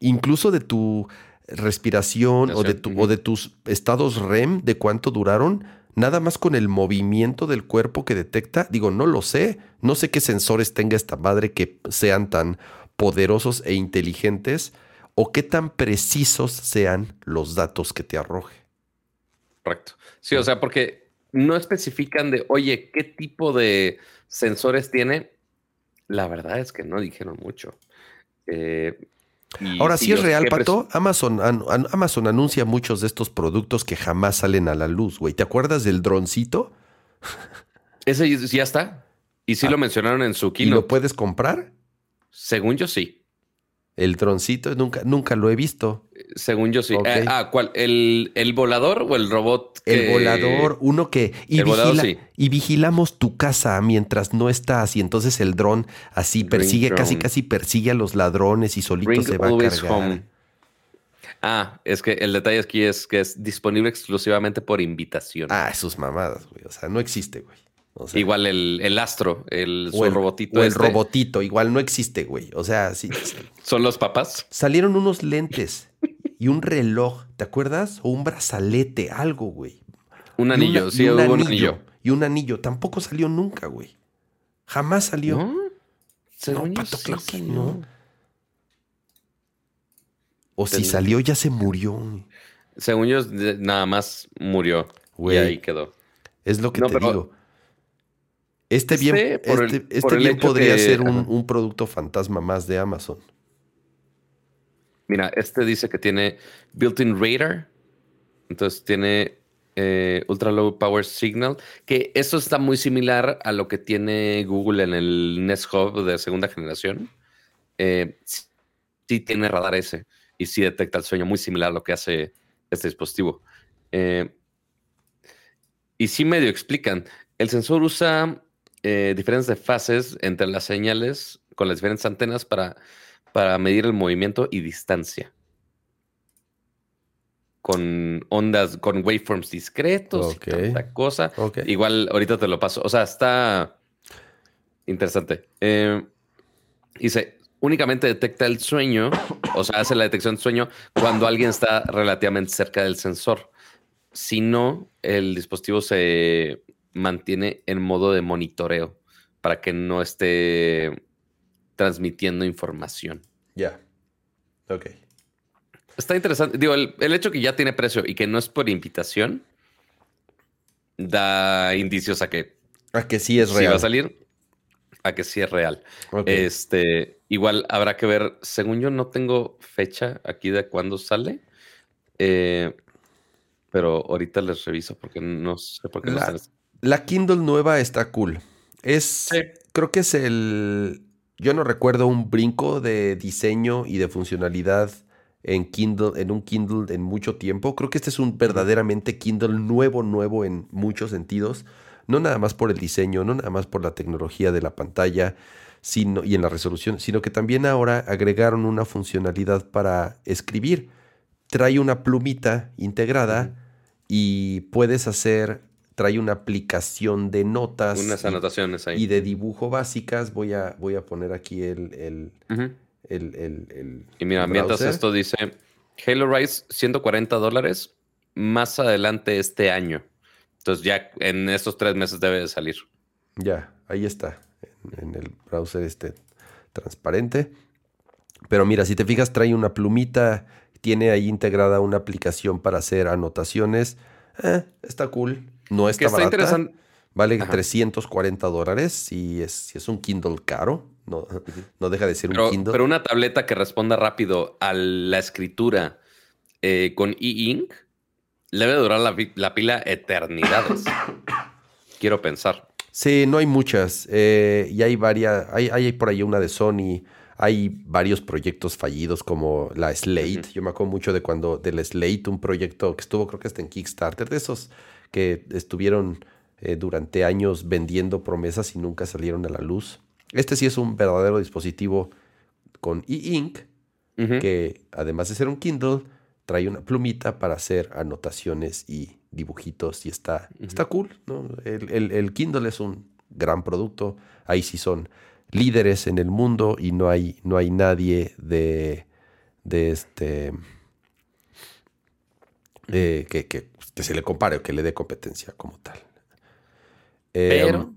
[SPEAKER 1] Incluso de tu respiración o de, tu, o de tus estados REM, de cuánto duraron nada más con el movimiento del cuerpo que detecta, digo, no lo sé, no sé qué sensores tenga esta madre que sean tan poderosos e inteligentes o qué tan precisos sean los datos que te arroje.
[SPEAKER 2] Correcto. Sí, o sea, porque no especifican de, oye, ¿qué tipo de sensores tiene? La verdad es que no dijeron mucho. Eh,
[SPEAKER 1] Ahora sí es real, Pato. Amazon, Amazon anuncia muchos de estos productos que jamás salen a la luz, güey. ¿Te acuerdas del droncito? [LAUGHS]
[SPEAKER 2] Ese ya está. Y sí lo ah. mencionaron en su keynote.
[SPEAKER 1] ¿Y lo puedes comprar?
[SPEAKER 2] Según yo sí.
[SPEAKER 1] El droncito, nunca, nunca lo he visto.
[SPEAKER 2] Según yo sí. Eh, ah, ¿cuál? ¿El, volador o el robot?
[SPEAKER 1] El volador, uno que. Y, y vigilamos tu casa mientras no estás. Y entonces el dron así persigue, casi, casi persigue a los ladrones y solito se va a cargar.
[SPEAKER 2] Ah, es que el detalle aquí es que es disponible exclusivamente por invitación.
[SPEAKER 1] Ah, sus mamadas, güey. O sea, no existe, güey
[SPEAKER 2] igual el, astro, el, robotito.
[SPEAKER 1] O el este. robotito, igual no existe, güey. O sea, sí.
[SPEAKER 2] ¿Son los papás?
[SPEAKER 1] Salieron unos lentes y un reloj, ¿te acuerdas? O un brazalete, algo, güey.
[SPEAKER 2] Un anillo, sí, un, anillo,
[SPEAKER 1] Y un anillo. Tampoco salió nunca, güey. Jamás salió.
[SPEAKER 2] ¿No? no, Pato, claro que no.
[SPEAKER 1] O si salió, ya se murió.
[SPEAKER 2] Según yo, nada más murió. Güey. Y ahí quedó.
[SPEAKER 1] Es lo que te digo. Este bien, este, este bien podría ser un, producto fantasma más de Amazon.
[SPEAKER 2] Mira, este dice que tiene built-in radar. Entonces tiene eh, Ultra Low Power Signal, que eso está muy similar a lo que tiene Google en el Nest Hub de segunda generación. Eh, sí, tiene radar ese y sí detecta el sueño, muy similar a lo que hace este dispositivo. Eh, y sí medio explican. El sensor usa diferentes fases entre las señales con las diferentes antenas para, para medir el movimiento y distancia con ondas, con waveforms discretos y tanta cosa. Igual ahorita te lo paso. O sea, está interesante. Eh, dice, únicamente detecta el sueño, o sea, hace la detección de sueño cuando alguien está relativamente cerca del sensor. Si no, el dispositivo se mantiene en modo de monitoreo para que no esté transmitiendo información.
[SPEAKER 1] Ya. Ok.
[SPEAKER 2] Está interesante. Digo, el, hecho que ya tiene precio y que no es por invitación da indicios a que.
[SPEAKER 1] A que sí es real.
[SPEAKER 2] va a salir. A que sí es real. Este, igual habrá que ver. Según yo, no tengo fecha aquí de cuándo sale. Eh, pero ahorita les reviso porque no sé por qué
[SPEAKER 1] la, no La Kindle nueva está cool. Es. Creo que es el. Yo no recuerdo un brinco de diseño y de funcionalidad en Kindle, en un Kindle en mucho tiempo. Creo que este es un verdaderamente Kindle nuevo, nuevo en muchos sentidos. No nada más por el diseño, no nada más por la tecnología de la pantalla sino, y en la resolución, sino que también ahora agregaron una funcionalidad para escribir. Trae una plumita integrada y puedes hacer, trae una aplicación de notas.
[SPEAKER 2] Unas anotaciones ahí.
[SPEAKER 1] Y de dibujo básicas. Voy a, voy a poner aquí el,
[SPEAKER 2] y mira, mientras esto dice Halo Rise 140 dólares más adelante este año. Entonces ya en estos tres meses debe de salir.
[SPEAKER 1] Ya, ahí está. En, el browser este transparente. Pero mira, si te fijas, trae una plumita. Tiene ahí integrada una aplicación para hacer anotaciones. Eh, está cool. No está, está barata. Vale 340 dólares y es, si es un Kindle caro. No, no deja de ser
[SPEAKER 2] un
[SPEAKER 1] Kindle.
[SPEAKER 2] Pero una tableta que responda rápido a la escritura eh, con e-ink le debe durar la, pila eternidades. [COUGHS] Quiero pensar.
[SPEAKER 1] Sí, no hay muchas. Eh, y hay varias. Hay, hay por ahí una de Sony. Hay varios proyectos fallidos como la Slate. Yo me acuerdo mucho de cuando del Slate, un proyecto que estuvo, creo que hasta en Kickstarter, de esos que estuvieron eh, durante años vendiendo promesas y nunca salieron a la luz. Este sí es un verdadero dispositivo con e-ink, que además de ser un Kindle, trae una plumita para hacer anotaciones y dibujitos y está, está cool. ¿no? El, Kindle es un gran producto. Ahí sí son líderes en el mundo y no hay, no hay nadie de, de este... que, que, que, se le compare o que le dé competencia como tal.
[SPEAKER 2] Pero em,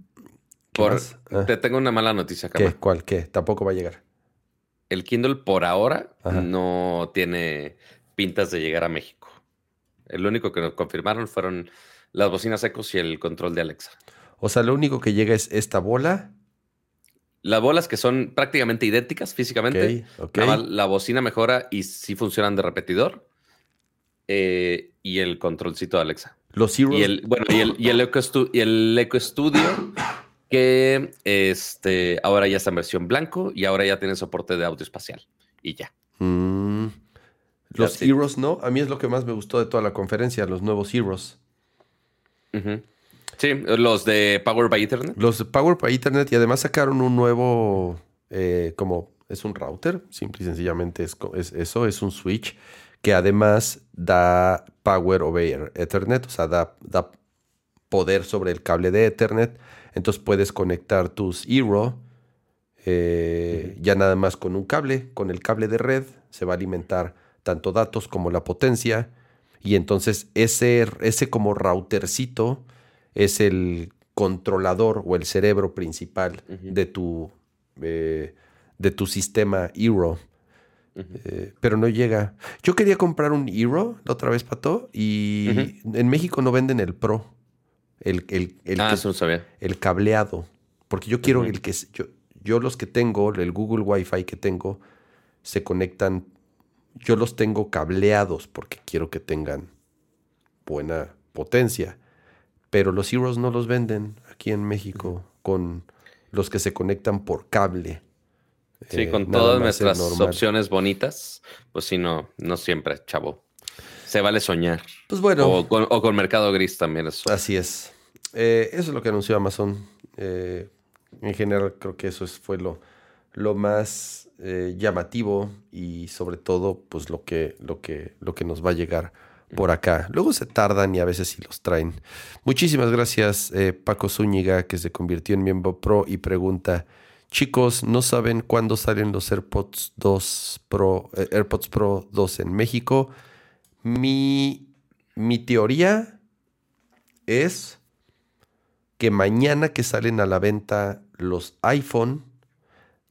[SPEAKER 2] Ah. Te tengo una mala noticia,
[SPEAKER 1] ¿Qué? ¿Cuál? ¿Qué? Tampoco va a llegar.
[SPEAKER 2] El Kindle por ahora no tiene pintas de llegar a México. El único que nos confirmaron fueron las bocinas ecos y el control de Alexa.
[SPEAKER 1] O sea, lo único que llega es esta bola.
[SPEAKER 2] Las bolas que son prácticamente idénticas físicamente. La, bocina mejora y sí funcionan de repetidor. Eh, y el controlcito de Alexa.
[SPEAKER 1] Los Zeros.
[SPEAKER 2] Y el, bueno, y el, y el, Eco, y el Eco Studio que este, ahora ya está en versión blanco y ahora ya tiene soporte de audio espacial. Y ya.
[SPEAKER 1] Mm. Los Heroes, ¿no? A mí es lo que más me gustó de toda la conferencia, los nuevos Heroes.
[SPEAKER 2] Sí, los de Power by Ethernet.
[SPEAKER 1] Los de Power by Ethernet y además sacaron un nuevo, eh, como es un router, simple y sencillamente es, eso, es un switch que además da Power over Ethernet, o sea, da, da poder sobre el cable de Ethernet entonces puedes conectar tus Eero eh, ya nada más con un cable, con el cable de red, se va a alimentar tanto datos como la potencia. Y entonces ese, ese como routercito es el controlador o el cerebro principal de, tu, eh, de tu sistema Eero. Eh, pero no llega. Yo quería comprar un Eero la otra vez, Pato, y en México no venden el Pro. El, el,
[SPEAKER 2] ah, eso no sabía.
[SPEAKER 1] el cableado. Porque yo quiero el que. Yo, yo los que tengo, el Google Wi-Fi que tengo, se conectan. Yo los tengo cableados porque quiero que tengan buena potencia. Pero los Heroes no los venden aquí en México con los que se conectan por cable.
[SPEAKER 2] Sí, con todas nuestras opciones bonitas, pues sí, no, no siempre, chavo. Se vale soñar.
[SPEAKER 1] Pues bueno.
[SPEAKER 2] O con, Mercado Gris también. Eso.
[SPEAKER 1] Así es. eso es lo que anunció Amazon. en general, creo que eso fue lo, lo más eh, llamativo y sobre todo pues lo que, lo, que, lo que nos va a llegar por acá. Luego se tardan y a veces sí los traen. Muchísimas gracias eh, Paco Zúñiga que se convirtió en miembro pro y pregunta, chicos, ¿no saben cuándo salen los AirPods 2 Pro, eh, AirPods Pro 2 en México? Mi, mi teoría es que mañana que salen a la venta los iPhone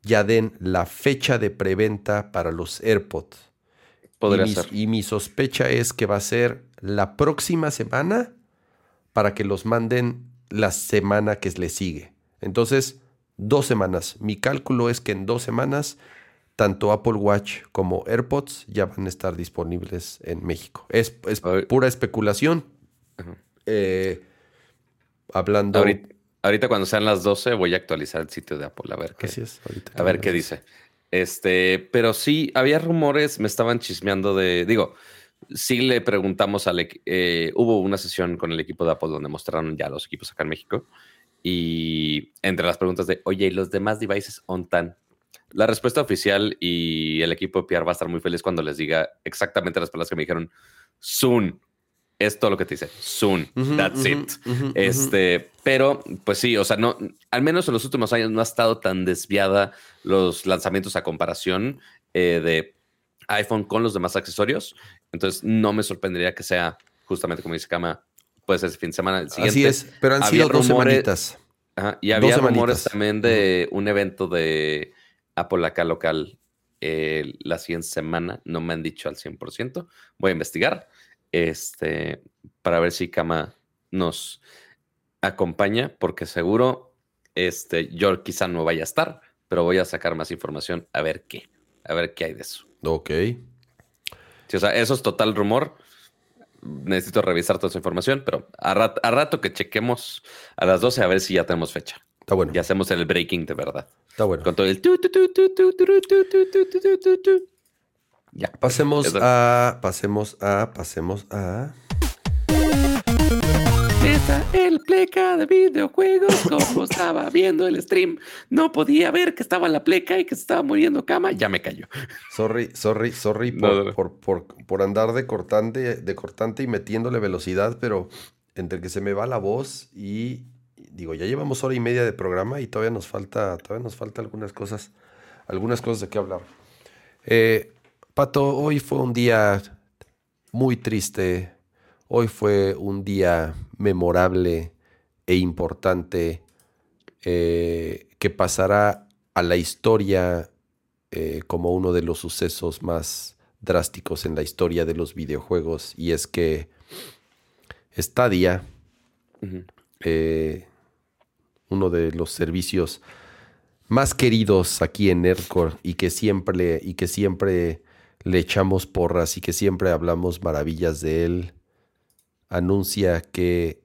[SPEAKER 1] ya den la fecha de preventa para los AirPods.
[SPEAKER 2] Podría
[SPEAKER 1] y, mi,
[SPEAKER 2] ser.
[SPEAKER 1] y mi sospecha es que va a ser la próxima semana para que los manden la semana que le sigue. Entonces, dos semanas. Mi cálculo es que en dos semanas, tanto Apple Watch como AirPods ya van a estar disponibles en México. Es, pura especulación. Eh, hablando.
[SPEAKER 2] Ahorita cuando sean las 12 voy a actualizar el sitio de Apple a ver qué, a ver qué dice. Este, pero sí, había rumores, me estaban chismeando de, digo, sí le preguntamos al, eh, hubo una sesión con el equipo de Apple donde mostraron ya los equipos acá en México y entre las preguntas de, oye, ¿y los demás devices on tan? La respuesta oficial y el equipo de PR va a estar muy feliz cuando les diga exactamente las palabras que me dijeron, soon, es todo lo que te dice. Soon. That's it. este, pero, pues sí, o sea, no, al menos en los últimos años no ha estado tan desviada los lanzamientos a comparación eh, de iPhone con los demás accesorios. Entonces, no me sorprendería que sea justamente como dice Kama, puede ser el fin de semana. El siguiente.
[SPEAKER 1] Así es, pero han sido dos semanitas.
[SPEAKER 2] y había rumores también de un evento de Apple acá local eh, la siguiente semana. No me han dicho al 100%. Voy a investigar este, para ver si Kama nos acompaña, porque seguro este, yo quizá no vaya a estar, pero voy a sacar más información a ver qué, a ver qué hay de eso.
[SPEAKER 1] Ok.
[SPEAKER 2] o sea, eso es total rumor. Necesito revisar toda esa información, pero a, rato que chequemos a las 12 a ver si ya tenemos fecha.
[SPEAKER 1] Está bueno.
[SPEAKER 2] Y hacemos el breaking de verdad.
[SPEAKER 1] Está bueno.
[SPEAKER 2] Con todo el...
[SPEAKER 1] Ya. Pasemos a, pasemos a, pasemos a.
[SPEAKER 2] El pleca de videojuegos, como estaba viendo el stream, no podía ver que estaba la pleca y que se estaba muriendo cama, ya me cayó.
[SPEAKER 1] Sorry, sorry, sorry por, Por, por, andar de cortante, de cortante y metiéndole velocidad, pero entre que se me va la voz y digo, ya llevamos hora y media de programa y todavía nos falta, todavía nos falta algunas cosas, algunas cosas de qué hablar. Eh, Pato, hoy fue un día muy triste. Hoy fue un día memorable e importante eh, que pasará a la historia eh, como uno de los sucesos más drásticos en la historia de los videojuegos. Y es que Stadia, eh, uno de los servicios más queridos aquí en Nerdcore y que siempre, y que siempre le echamos porras y que siempre hablamos maravillas de él, anuncia que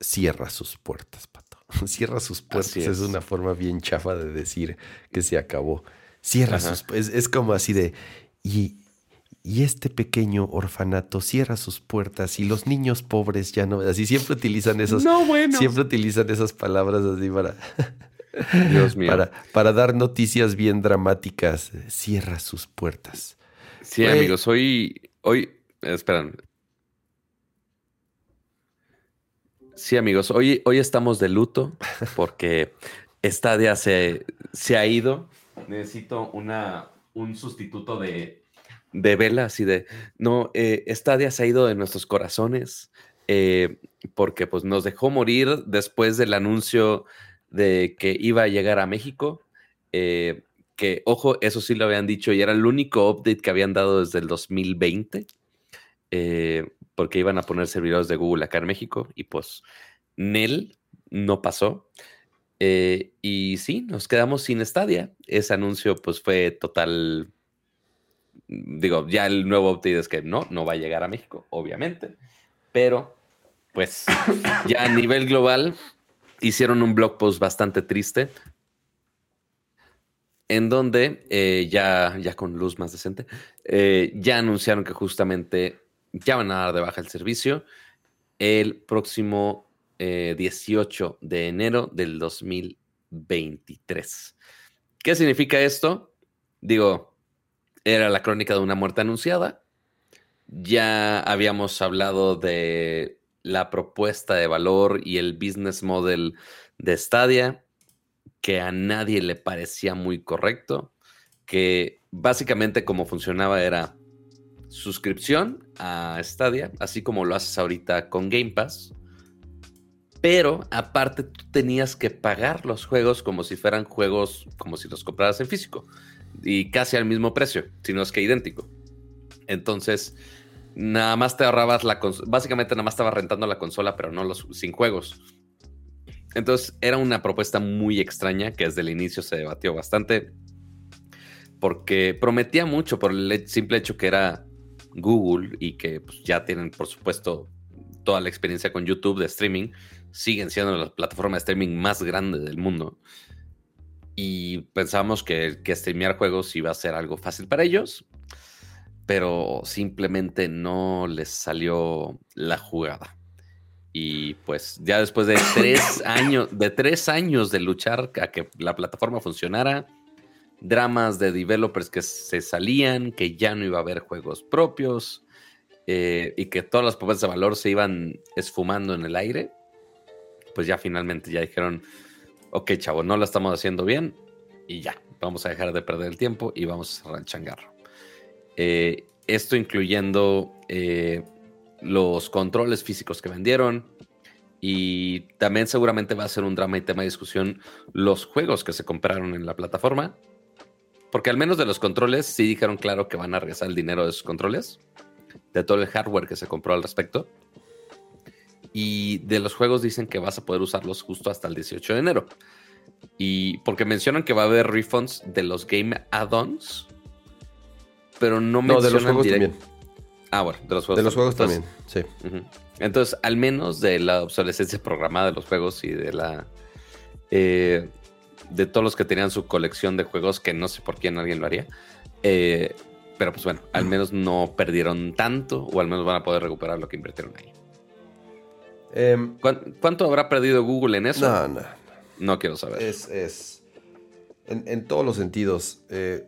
[SPEAKER 1] cierra sus puertas, Pato. [LAUGHS] cierra sus puertas. Es. una forma bien chafa de decir que se acabó. Cierra sus es, es como así de. Y, y este pequeño orfanato cierra sus puertas y los niños pobres ya no. Así siempre utilizan esos.
[SPEAKER 2] No, bueno.
[SPEAKER 1] Siempre utilizan esas palabras así para. [LAUGHS]
[SPEAKER 2] Dios mío.
[SPEAKER 1] Para, para dar noticias bien dramáticas, cierra sus puertas.
[SPEAKER 2] Sí, amigos, hoy, hoy, esperan. Sí, amigos, hoy, hoy estamos de luto porque Stadia se, se ha ido. Necesito una, un sustituto de, de vela, así de, no, eh, Stadia se ha ido de nuestros corazones eh, porque pues nos dejó morir después del anuncio de que iba a llegar a México. Eh, que, ojo, eso sí lo habían dicho y era el único update que habían dado desde el 2020, eh, porque iban a poner servidores de Google acá en México y pues Nel no pasó. Eh, y sí, nos quedamos sin Stadia. Ese anuncio pues fue total, digo, ya el nuevo update es que no, no va a llegar a México, obviamente. Pero, pues, [COUGHS] ya a nivel global, hicieron un blog post bastante triste. En donde eh, ya, ya con luz más decente, ya anunciaron que justamente ya van a dar de baja el servicio el próximo 18 eh, de enero del 2023. ¿Qué significa esto? Digo, era la crónica de una muerte anunciada. Ya habíamos hablado de la propuesta de valor y el business model de Stadia, que a nadie le parecía muy correcto, que básicamente como funcionaba era suscripción a Stadia, así como lo haces ahorita con Game Pass. Pero aparte tú tenías que pagar los juegos como si fueran juegos, como si los compraras en físico. Y casi al mismo precio, si no es que idéntico. Entonces, nada más te ahorrabas la Básicamente nada más estaba rentando la consola, pero no los sin juegos. Entonces, era una propuesta muy extraña que desde el inicio se debatió bastante. Porque prometía mucho por el simple hecho que era Google y que pues, ya tienen, por supuesto, toda la experiencia con YouTube de streaming, siguen siendo la plataforma de streaming más grande del mundo. Y pensamos que, que streamear juegos iba a ser algo fácil para ellos, pero simplemente no les salió la jugada. Y pues ya después de tres [COUGHS] años, de tres años de luchar a que la plataforma funcionara, dramas de developers que se salían, que ya no iba a haber juegos propios eh, y que todas las propuestas de valor se iban esfumando en el aire, pues ya finalmente ya dijeron, ok chavo, no lo estamos haciendo bien y ya, vamos a dejar de perder el tiempo y vamos a cerrar el changarro. Eh, esto incluyendo eh, los controles físicos que vendieron, y también seguramente va a ser un drama y tema de discusión los juegos que se compraron en la plataforma porque al menos de los controles sí dijeron claro que van a regresar el dinero de esos controles, de todo el hardware que se compró al respecto. Y de los juegos dicen que vas a poder usarlos justo hasta el 18 de enero. Y porque mencionan que va a haber refunds de los game add-ons, pero no, mencionan.
[SPEAKER 1] No, de los juegos también.
[SPEAKER 2] Ah, bueno, de los juegos.
[SPEAKER 1] De los juegos también, sí.
[SPEAKER 2] Entonces, al menos de la obsolescencia programada de los juegos y de la. Eh, de todos los que tenían su colección de juegos, que no sé por quién alguien lo haría. Eh, pero pues bueno, al menos no perdieron tanto o al menos van a poder recuperar lo que invirtieron ahí. Em, ¿Cuánto habrá perdido Google en eso?
[SPEAKER 1] No, no.
[SPEAKER 2] No quiero saber.
[SPEAKER 1] Es, es en, todos los sentidos. Eh,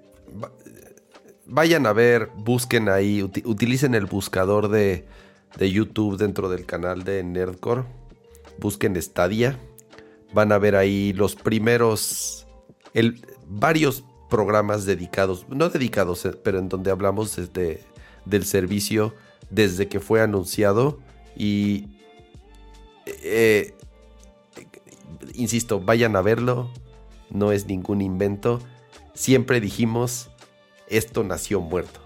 [SPEAKER 1] vayan a ver, busquen ahí, utilicen el buscador de, de YouTube dentro del canal de Nerdcore. Busquen Stadia van a ver ahí los primeros, varios programas dedicados, no dedicados, eh, pero en donde hablamos desde, del servicio desde que fue anunciado y, eh, insisto, vayan a verlo, no es ningún invento, siempre dijimos, esto nació muerto.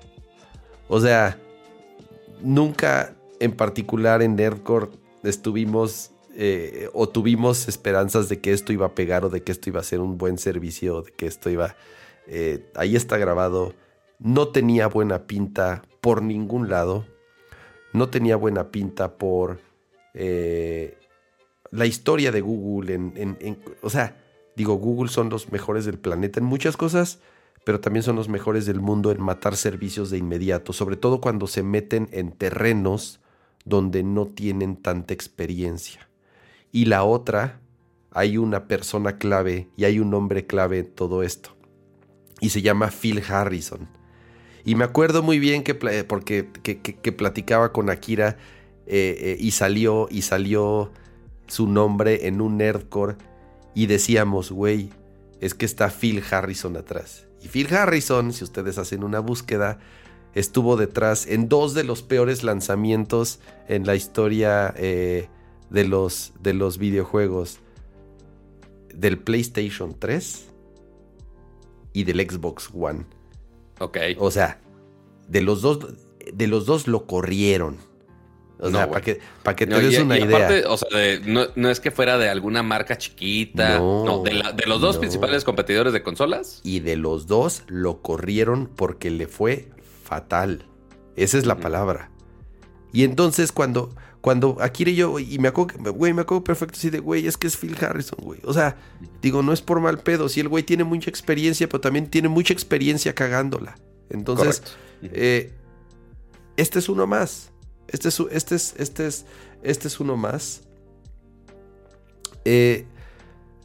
[SPEAKER 1] O sea, nunca en particular en Nerdcore estuvimos eh, o tuvimos esperanzas de que esto iba a pegar o de que esto iba a ser un buen servicio, de que esto iba... Eh, ahí está grabado. No tenía buena pinta por ningún lado. No tenía buena pinta por eh, la historia de Google. En, o sea, digo, Google son los mejores del planeta en muchas cosas, pero también son los mejores del mundo en matar servicios de inmediato, sobre todo cuando se meten en terrenos donde no tienen tanta experiencia y la otra hay una persona clave y hay un hombre clave en todo esto. Y se llama Phil Harrison. Y me acuerdo muy bien que, porque, que, platicaba con Akira eh, eh, y salió y salió su nombre en un nerdcore y decíamos, güey, es que está Phil Harrison atrás. Y Phil Harrison, si ustedes hacen una búsqueda, estuvo detrás en dos de los peores lanzamientos en la historia eh, de los, de los videojuegos del PlayStation 3 y del Xbox One.
[SPEAKER 2] Ok.
[SPEAKER 1] O sea, de los dos, de los dos lo corrieron. O sea, para que, que te des una idea.
[SPEAKER 2] o sea, no, es que fuera de alguna marca chiquita. No, de, los dos principales competidores de consolas.
[SPEAKER 1] Y de los dos lo corrieron porque le fue fatal. Esa es la palabra. Y entonces cuando, cuando Akira y yo, y me acuerdo, güey, me acuerdo perfecto así de, güey, es que es Phil Harrison, güey. O sea, digo, no es por mal pedo, si el güey tiene mucha experiencia, pero también tiene mucha experiencia cagándola. Entonces, eh, este es uno más. Este es, este es, este es, este es uno más. Eh,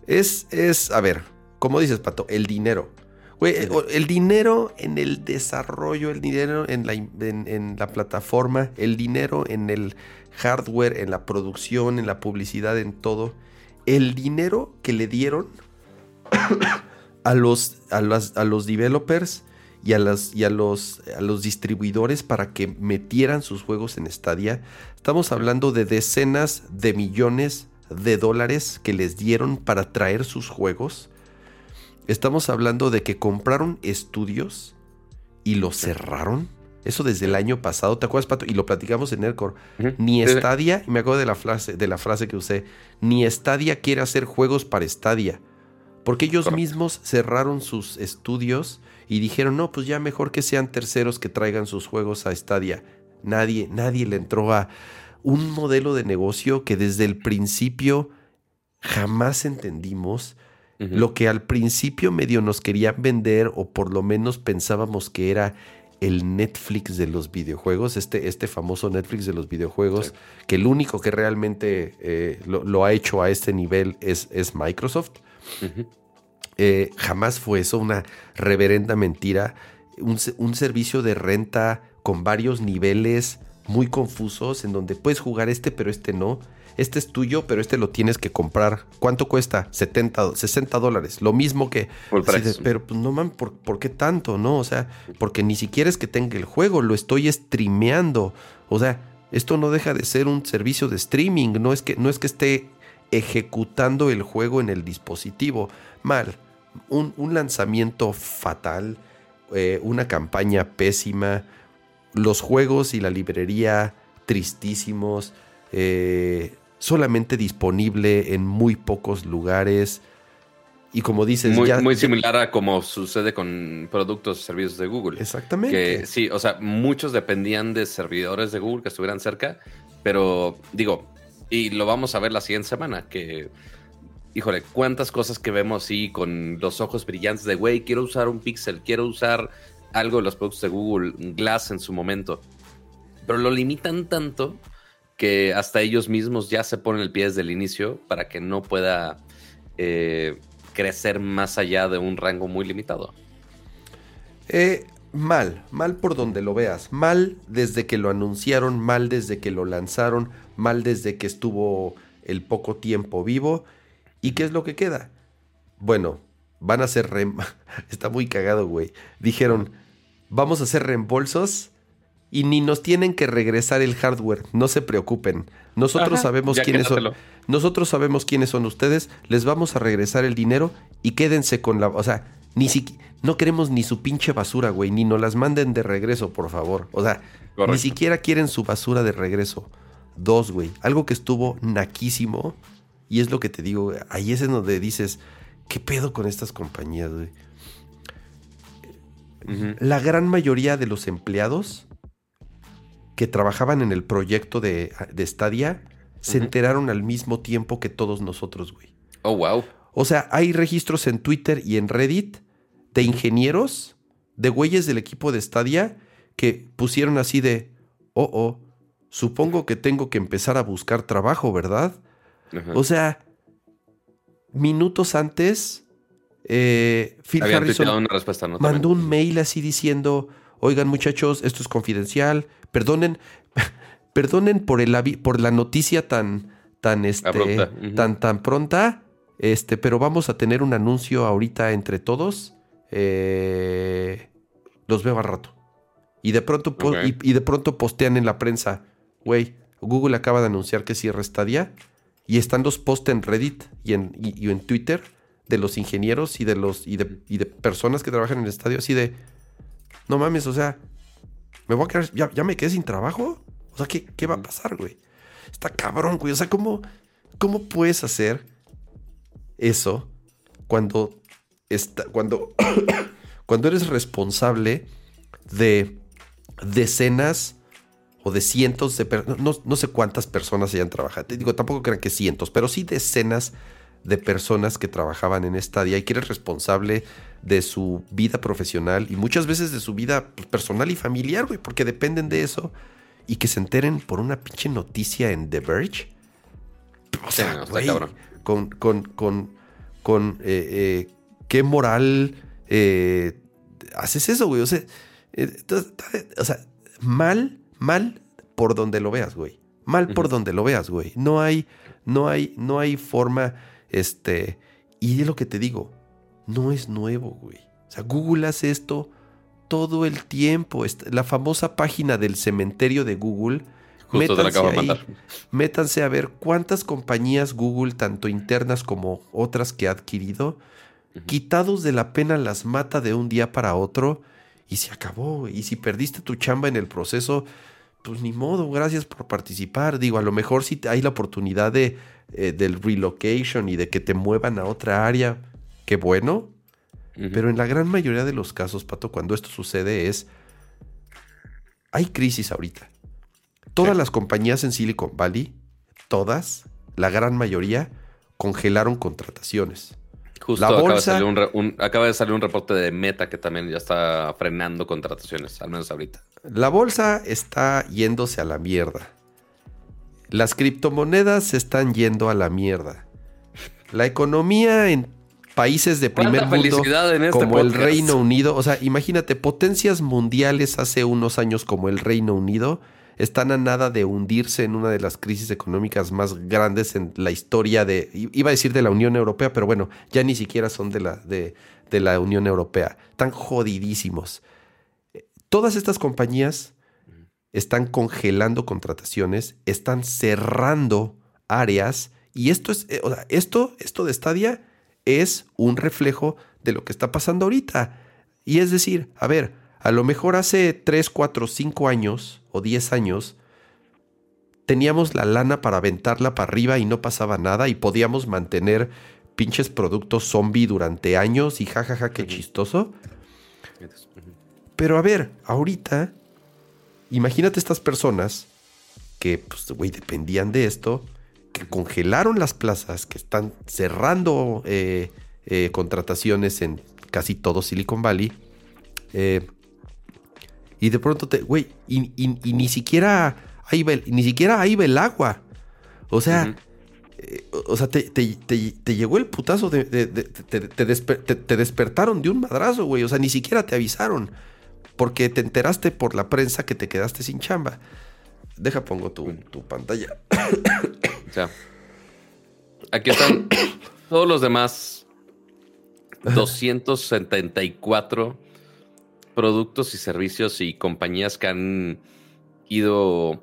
[SPEAKER 1] es, es, a ver, como dices, Pato, el dinero. Güey, el, dinero en el desarrollo, el dinero en la, en, la plataforma, el dinero en el hardware, en la producción, en la publicidad, en todo. El dinero que le dieron [COUGHS] a los, a a los developers y, a, las, y a, los, a los distribuidores para que metieran sus juegos en Stadia. Estamos hablando de decenas de millones de dólares que les dieron para traer sus juegos. Estamos hablando de que compraron estudios y los cerraron. Eso desde el año pasado, ¿te acuerdas, Pato? Y lo platicamos en Nerdcore. Ni Stadia, y me acuerdo de la, frase, de la frase que usé, ni Stadia quiere hacer juegos para Stadia. Porque ellos mismos cerraron sus estudios y dijeron, no, pues ya mejor que sean terceros que traigan sus juegos a Stadia. Nadie, nadie le entró a, un modelo de negocio que desde el principio jamás entendimos. Lo que al principio medio nos querían vender o por lo menos pensábamos que era el Netflix de los videojuegos, este, este famoso Netflix de los videojuegos, que el único que realmente eh, lo, ha hecho a este nivel es, es Microsoft. Eh, jamás fue eso, una reverenda mentira. Un, un, servicio de renta con varios niveles muy confusos en donde puedes jugar este pero este no. Este es tuyo, pero este lo tienes que comprar. ¿Cuánto cuesta? 70, 60 dólares. Lo mismo que... pero pues no mames, ¿por, qué tanto? No, o sea, porque ni siquiera es que tenga el juego, lo estoy streameando. O sea, esto no deja de ser un servicio de streaming. No es que, no es que esté ejecutando el juego en el dispositivo. Mal. Un, lanzamiento fatal. Eh, una campaña pésima los juegos y la librería tristísimos, eh, solamente disponible en muy pocos lugares. Y como dices,
[SPEAKER 2] muy, muy similar a como sucede con productos y servicios de Google.
[SPEAKER 1] Exactamente.
[SPEAKER 2] Que, sí, o sea, muchos dependían de servidores de Google que estuvieran cerca, pero digo, y lo vamos a ver la siguiente semana, que, híjole, cuántas cosas que vemos así con los ojos brillantes de, güey, quiero usar un Pixel, quiero usar algo de los productos de Google Glass en su momento. Pero lo limitan tanto que hasta ellos mismos ya se ponen el pie desde el inicio para que no pueda eh, crecer más allá de un rango muy limitado.
[SPEAKER 1] Eh, mal, mal por donde lo veas. Mal desde que lo anunciaron, mal desde que lo lanzaron, mal desde que estuvo el poco tiempo vivo. ¿Y qué es lo que queda? Bueno, van a ser... [LAUGHS] Está muy cagado, güey. Dijeron, vamos a hacer reembolsos y ni nos tienen que regresar el hardware, no se preocupen. Nosotros sabemos quiénes son. Nosotros sabemos quiénes son ustedes, les vamos a regresar el dinero y quédense con la, o sea, ni siquiera no queremos ni su pinche basura, güey, ni nos las manden de regreso, por favor. O sea, ni siquiera quieren su basura de regreso. Dos, güey, algo que estuvo naquísimo y es lo que te digo, ahí es en donde dices, ¿qué pedo con estas compañías, güey? La gran mayoría de los empleados que trabajaban en el proyecto de, de Stadia se enteraron al mismo tiempo que todos nosotros, güey.
[SPEAKER 2] Oh, wow.
[SPEAKER 1] O sea, hay registros en Twitter y en Reddit de ingenieros, de güeyes del equipo de Stadia, que pusieron así de, oh, oh, supongo que tengo que empezar a buscar trabajo, ¿verdad? O sea, minutos antes eh, Phil Harrison mandó un mail así diciendo, oigan muchachos, esto es confidencial, perdonen, [LAUGHS] perdonen por, el, por la noticia tan, tan, este, tan, tan pronta, este, pero vamos a tener un anuncio ahorita entre todos. Eh, los veo a rato. Y de pronto, y, de pronto postean en la prensa, güey, Google acaba de anunciar que cierra Stadia y están los posts en Reddit y en, y en Twitter de los ingenieros y de los y de, y de, personas que trabajan en el estadio así de no mames, o sea, me voy a quedar, ya, me quedé sin trabajo. O sea, ¿qué, ¿qué, va a pasar, güey? Está cabrón, güey. O sea, ¿cómo, cómo puedes hacer eso cuando está, cuando, [COUGHS] cuando eres responsable de decenas o de cientos de personas, no, no, sé cuántas personas hayan trabajado, te digo, tampoco crean que cientos, pero sí decenas de personas que trabajaban en Stadia y que eres responsable de su vida profesional y muchas veces de su vida personal y familiar, güey, porque dependen de eso y que se enteren por una pinche noticia en The Verge. O sea, güey, con, con, con, con eh, eh, qué moral eh, haces eso, güey. O sea, o sea, mal, mal por donde lo veas, güey. Mal por donde lo veas, güey. No hay, no hay, no hay forma, este, y es lo que te digo, no es nuevo, güey. O sea, Google hace esto todo el tiempo. La famosa página del cementerio de Google. métanse, ahí, métanse a ver cuántas compañías Google, tanto internas como otras que ha adquirido, quitados de la pena las mata de un día para otro y se acabó. Y si perdiste tu chamba en el proceso, pues ni modo, gracias por participar. Digo, a lo mejor si hay la oportunidad de, eh, del relocation y de que te muevan a otra área, qué bueno. Pero en la gran mayoría de los casos, Pato, cuando esto sucede es, hay crisis ahorita. Todas las compañías en Silicon Valley, todas, la gran mayoría, congelaron contrataciones.
[SPEAKER 2] Justo la bolsa, acaba, de un, acaba de salir un reporte de Meta que también ya está frenando contrataciones, al menos ahorita.
[SPEAKER 1] La bolsa está yéndose a la mierda. Las criptomonedas se están yendo a la mierda. La economía en países de primer mundo este como el Reino Unido, o sea, imagínate, potencias mundiales hace unos años como el Reino Unido están a nada de hundirse en una de las crisis económicas más grandes en la historia de, iba a decir de la Unión Europea, pero bueno, ya ni siquiera son de la, de, de la Unión Europea, están jodidísimos. Todas estas compañías están congelando contrataciones, están cerrando áreas y esto es, eh, o sea, esto, esto de Stadia es un reflejo de lo que está pasando ahorita. Y es decir, a ver, a lo mejor hace 3, 4, 5 años o 10 años teníamos la lana para aventarla para arriba y no pasaba nada y podíamos mantener pinches productos zombie durante años y jajaja, ja, ja, qué chistoso. Pero a ver, ahorita, imagínate estas personas que, pues, güey, dependían de esto que congelaron las plazas, que están cerrando eh, eh, contrataciones en casi todo Silicon Valley. Eh, y de pronto te, güey, y, ni siquiera hay ni siquiera hay agua. O sea, o sea, te, llegó el putazo de, te, despertaron de un madrazo, güey. O sea, ni siquiera te avisaron. Porque te enteraste por la prensa que te quedaste sin chamba. Deja, pongo tu, tu pantalla. [COUGHS]
[SPEAKER 2] O sea, aquí están [COUGHS] todos los demás 274 productos y servicios y compañías que han ido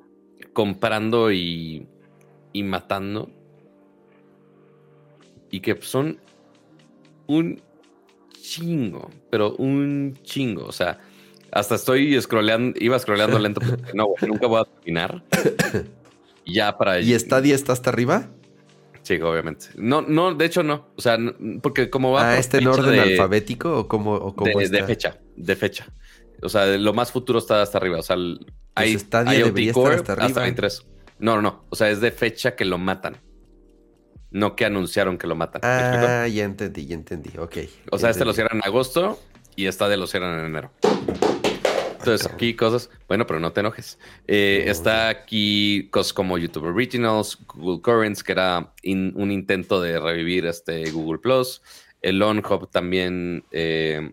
[SPEAKER 2] comprando y, y matando. Y que son un chingo, pero un chingo. O sea, hasta estoy scrolleando, iba scrolleando lento porque no, nunca voy a terminar. [COUGHS] ya para.
[SPEAKER 1] ¿Y Stadia está hasta arriba?
[SPEAKER 2] Sí, obviamente. No, no, de hecho no. O sea, porque como va.
[SPEAKER 1] ¿Ah, está en orden alfabético o cómo, o cómo
[SPEAKER 2] de, de, fecha, de fecha. O sea, lo más futuro está hasta arriba. O sea, pues
[SPEAKER 1] hay, Stadia debería estar hasta arriba.
[SPEAKER 2] Hasta No, no, no. O sea, es de fecha que lo matan. No que anunciaron que lo matan.
[SPEAKER 1] Ah, ya entendí, ya entendí. Ok.
[SPEAKER 2] O sea, este lo cierran en agosto y esta de lo cierran en enero. Entonces, aquí cosas, bueno, pero no te enojes. Eh, está aquí cosas como YouTube Originals, Google Currents, que era un intento de revivir este Google Plus. El OnHub también, eh,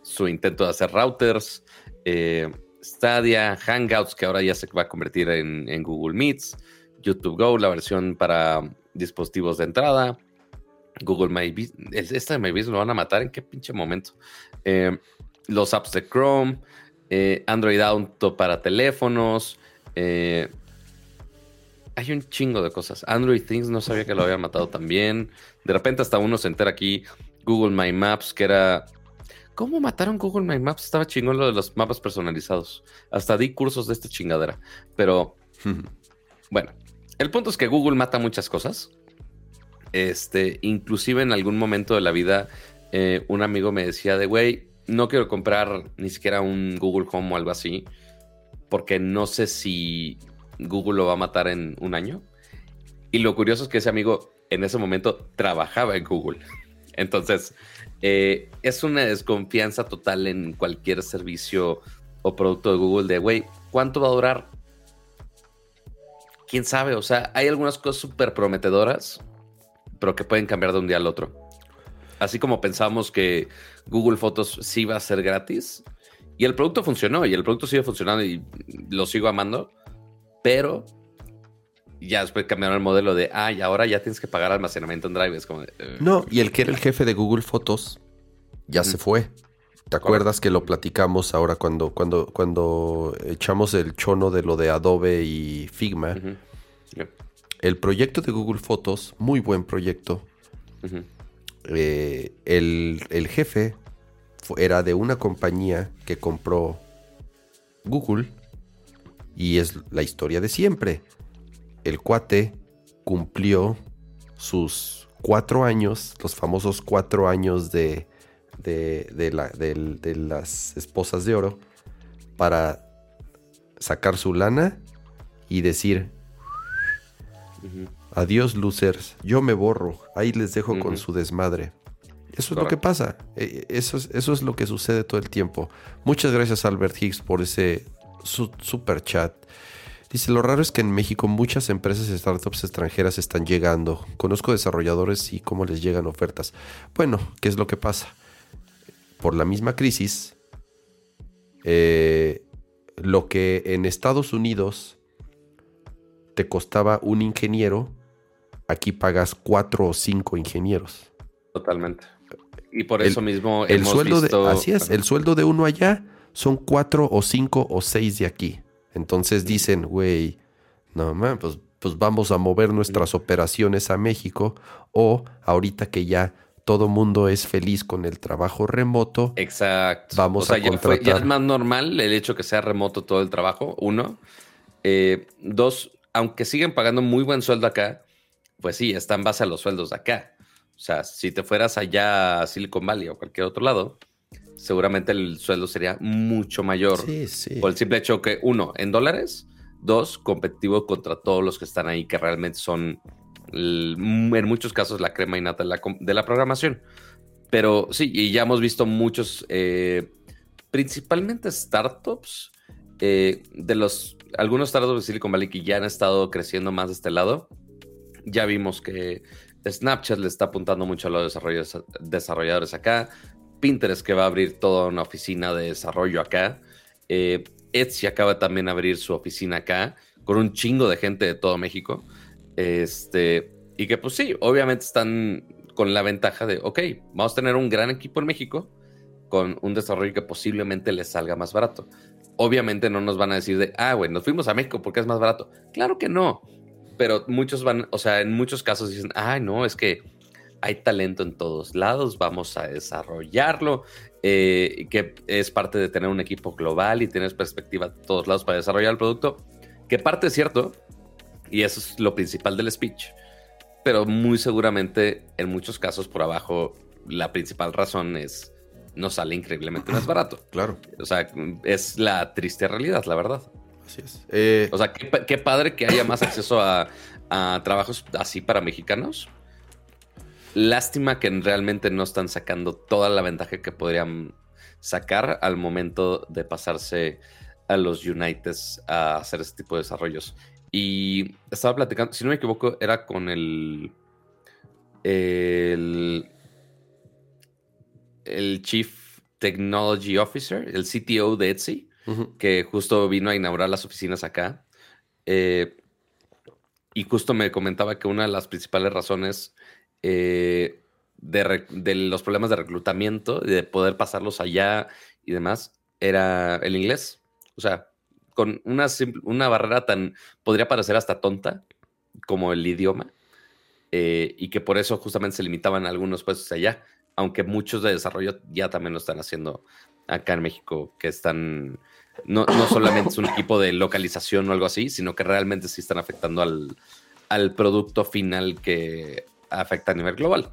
[SPEAKER 2] su intento de hacer routers. Eh, Stadia, Hangouts, que ahora ya se va a convertir en, Google Meets. YouTube Go, la versión para dispositivos de entrada. Google My Business. Esta de My Business lo van a matar en qué pinche momento. los apps de Chrome. Eh, Android Auto para teléfonos. Eh, hay un chingo de cosas. Android Things no sabía que lo había matado también. De repente hasta uno se entera aquí. Google My Maps, que era... ¿Cómo mataron Google My Maps? Estaba chingón lo de los mapas personalizados. Hasta di cursos de esta chingadera. Pero, [LAUGHS] bueno, el punto es que Google mata muchas cosas. Este, inclusive en algún momento de la vida, eh, un amigo me decía de, güey, no quiero comprar ni siquiera un Google Home o algo así, porque no sé si Google lo va a matar en un año. Y lo curioso es que ese amigo en ese momento trabajaba en Google. [LAUGHS] Entonces, eh, es una desconfianza total en cualquier servicio o producto de Google de, güey, ¿cuánto va a durar? ¿Quién sabe? O sea, hay algunas cosas súper prometedoras, pero que pueden cambiar de un día al otro. Así como pensamos que Google Fotos sí iba a ser gratis, y el producto funcionó, y el producto sigue funcionando y lo sigo amando, pero ya después cambiaron el modelo de, ah, y ahora ya tienes que pagar almacenamiento en Drive. Es como, eh,
[SPEAKER 1] no, y el que era el jefe de Google Fotos ya se fue. ¿Te acuerdas que lo platicamos ahora cuando, cuando, cuando echamos el chono de lo de Adobe y Figma? El proyecto de Google Fotos, muy buen proyecto. Eh, el, el, jefe era de una compañía que compró Google y es la historia de siempre. El cuate cumplió sus cuatro años, los famosos cuatro años de, de, las esposas de oro, para sacar su lana y decir, adiós losers, yo me borro, ahí les dejo con su desmadre. Eso es lo que pasa, e, eso es, eso es lo que sucede todo el tiempo. Muchas gracias Albert Higgs por ese super chat. Dice, lo raro es que en México muchas empresas y startups extranjeras están llegando. Conozco desarrolladores y cómo les llegan ofertas. Bueno, ¿qué es lo que pasa? Por la misma crisis, eh, lo que en Estados Unidos te costaba un ingeniero, aquí pagas cuatro o cinco ingenieros.
[SPEAKER 2] Totalmente. Y por eso mismo
[SPEAKER 1] el sueldo de, así es, el sueldo de uno allá son cuatro o cinco o seis de aquí. Entonces dicen, güey, no, man, pues, pues vamos a mover nuestras operaciones a México o ahorita que ya todo mundo es feliz con el trabajo remoto.
[SPEAKER 2] Exacto.
[SPEAKER 1] Vamos a contratar.
[SPEAKER 2] Ya, es más normal el hecho que sea remoto todo el trabajo, uno. Eh, dos, aunque siguen pagando muy buen sueldo acá, pues sí, está en base a los sueldos de acá. O sea, si te fueras allá a Silicon Valley o cualquier otro lado, seguramente el sueldo sería mucho mayor. Sí, sí. Por el simple hecho que, uno, en dólares, dos, competitivo contra todos los que están ahí, que realmente son, en muchos casos, la crema innata de la, programación. Pero sí, y ya hemos visto muchos, eh, principalmente startups, eh, de los, algunos startups de Silicon Valley que ya han estado creciendo más de este lado. Ya vimos que Snapchat le está apuntando mucho a los desarrolladores acá. Pinterest que va a abrir toda una oficina de desarrollo acá. Eh, Etsy acaba también de abrir su oficina acá con un chingo de gente de todo México. Este, y que pues sí, obviamente están con la ventaja de, ok, vamos a tener un gran equipo en México con un desarrollo que posiblemente les salga más barato. Obviamente no nos van a decir de, ah, güey, nos fuimos a México porque es más barato. Claro que no. Pero muchos van, o sea, en muchos casos dicen, ah, no, es que hay talento en todos lados, vamos a desarrollarlo, eh, que es parte de tener un equipo global y tener perspectiva de todos lados para desarrollar el producto, que parte es cierto, y eso es lo principal del speech, pero muy seguramente en muchos casos por abajo la principal razón es no sale increíblemente más [CLEARS THROAT] barato.
[SPEAKER 1] Claro.
[SPEAKER 2] O sea, es la triste realidad, la verdad. Eh, o sea, qué, padre que haya más acceso a, trabajos así para mexicanos Lástima que realmente no están sacando toda la ventaja que podrían sacar al momento de pasarse a los Uniteds a hacer este tipo de desarrollos. Y estaba platicando, si no me equivoco, era con. El, el Chief Technology Officer, el CTO de Etsy, que justo vino a inaugurar las oficinas acá. Eh, y justo me comentaba que una de las principales razones eh, de, los problemas de reclutamiento y de poder pasarlos allá y demás era el inglés. O sea, con una, una barrera tan, podría parecer hasta tonta como el idioma, eh, y que por eso justamente se limitaban algunos puestos allá, aunque muchos de desarrollo ya también lo están haciendo acá en México, que están, no, no solamente es un equipo de localización o algo así, sino que realmente sí están afectando al, al producto final que afecta a nivel global.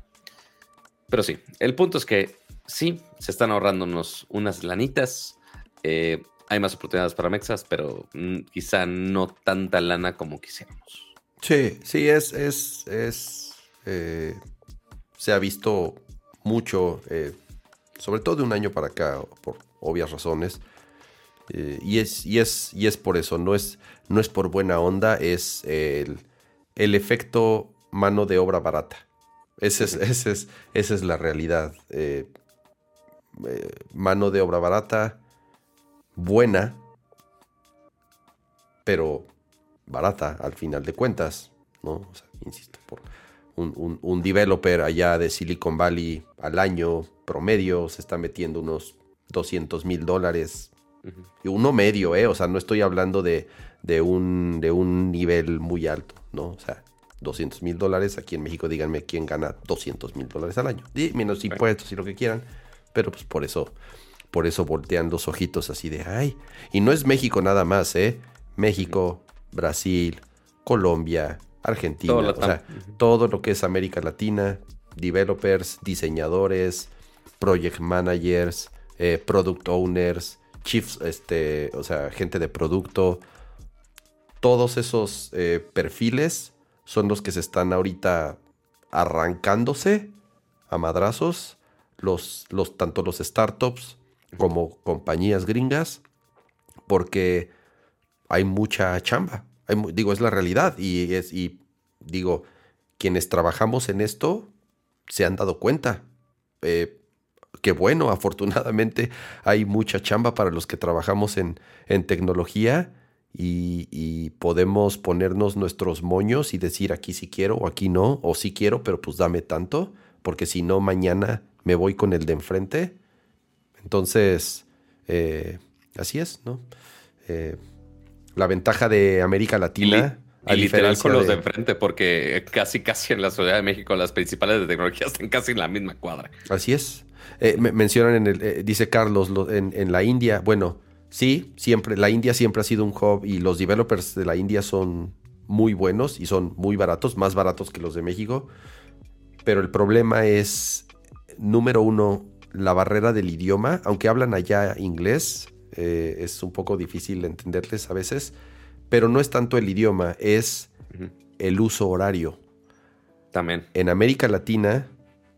[SPEAKER 2] Pero sí, el punto es que sí, se están ahorrando unas lanitas. Eh, hay más oportunidades para Mexas, pero mm, quizá no tanta lana como quisiéramos.
[SPEAKER 1] Sí, sí, es, es, es, eh, se ha visto mucho, eh, sobre todo de un año para acá, por obvias razones. Eh, y, es, y, es, y es por eso, no es, no es por buena onda, es el, el efecto mano de obra barata. Ese es, ese es, esa es la realidad. mano de obra barata, buena, pero barata al final de cuentas, ¿no? O sea, insisto, por un, developer allá de Silicon Valley al año promedio se está metiendo unos 200 mil dólares. Y uno medio, ¿eh? O sea, no estoy hablando de, de, un, de un nivel muy alto, ¿no? O sea, 200 mil dólares. Aquí en México, díganme quién gana 200 mil dólares al año. Y menos impuestos y lo que quieran. Pero pues por eso por eso voltean los ojitos así de, ay. Y no es México nada más, ¿eh? México, Brasil, Colombia, Argentina, todo, o sea, todo lo que es América Latina, developers, diseñadores, project managers, eh, product owners, chiefs, este, o sea, gente de producto. Todos esos eh, perfiles son los que se están ahorita arrancándose a madrazos. Los, los, tanto los startups como compañías gringas porque hay mucha chamba. digo, es la realidad y, es, y digo, quienes trabajamos en esto se han dado cuenta. Eh, que bueno, afortunadamente hay mucha chamba para los que trabajamos en, en tecnología y, podemos ponernos nuestros moños y decir aquí sí quiero o aquí no, o sí quiero, pero pues dame tanto, porque si no, mañana me voy con el de enfrente entonces, eh, así es, ¿no? Eh, la ventaja de América Latina.
[SPEAKER 2] Y, literal con los de... enfrente, porque casi, casi en la Ciudad de México las principales de tecnología [LAUGHS] están casi en la misma cuadra.
[SPEAKER 1] Así es. Eh, mencionan en el, dice Carlos, en, en, la India, bueno, sí, siempre, la India siempre ha sido un hub y los developers de la India son muy buenos y son muy baratos, más baratos que los de México. Pero el problema es, número uno, la barrera del idioma, aunque hablan allá inglés, eh, es un poco difícil entenderles a veces, pero no es tanto el idioma, es el uso horario.
[SPEAKER 2] También.
[SPEAKER 1] En América Latina,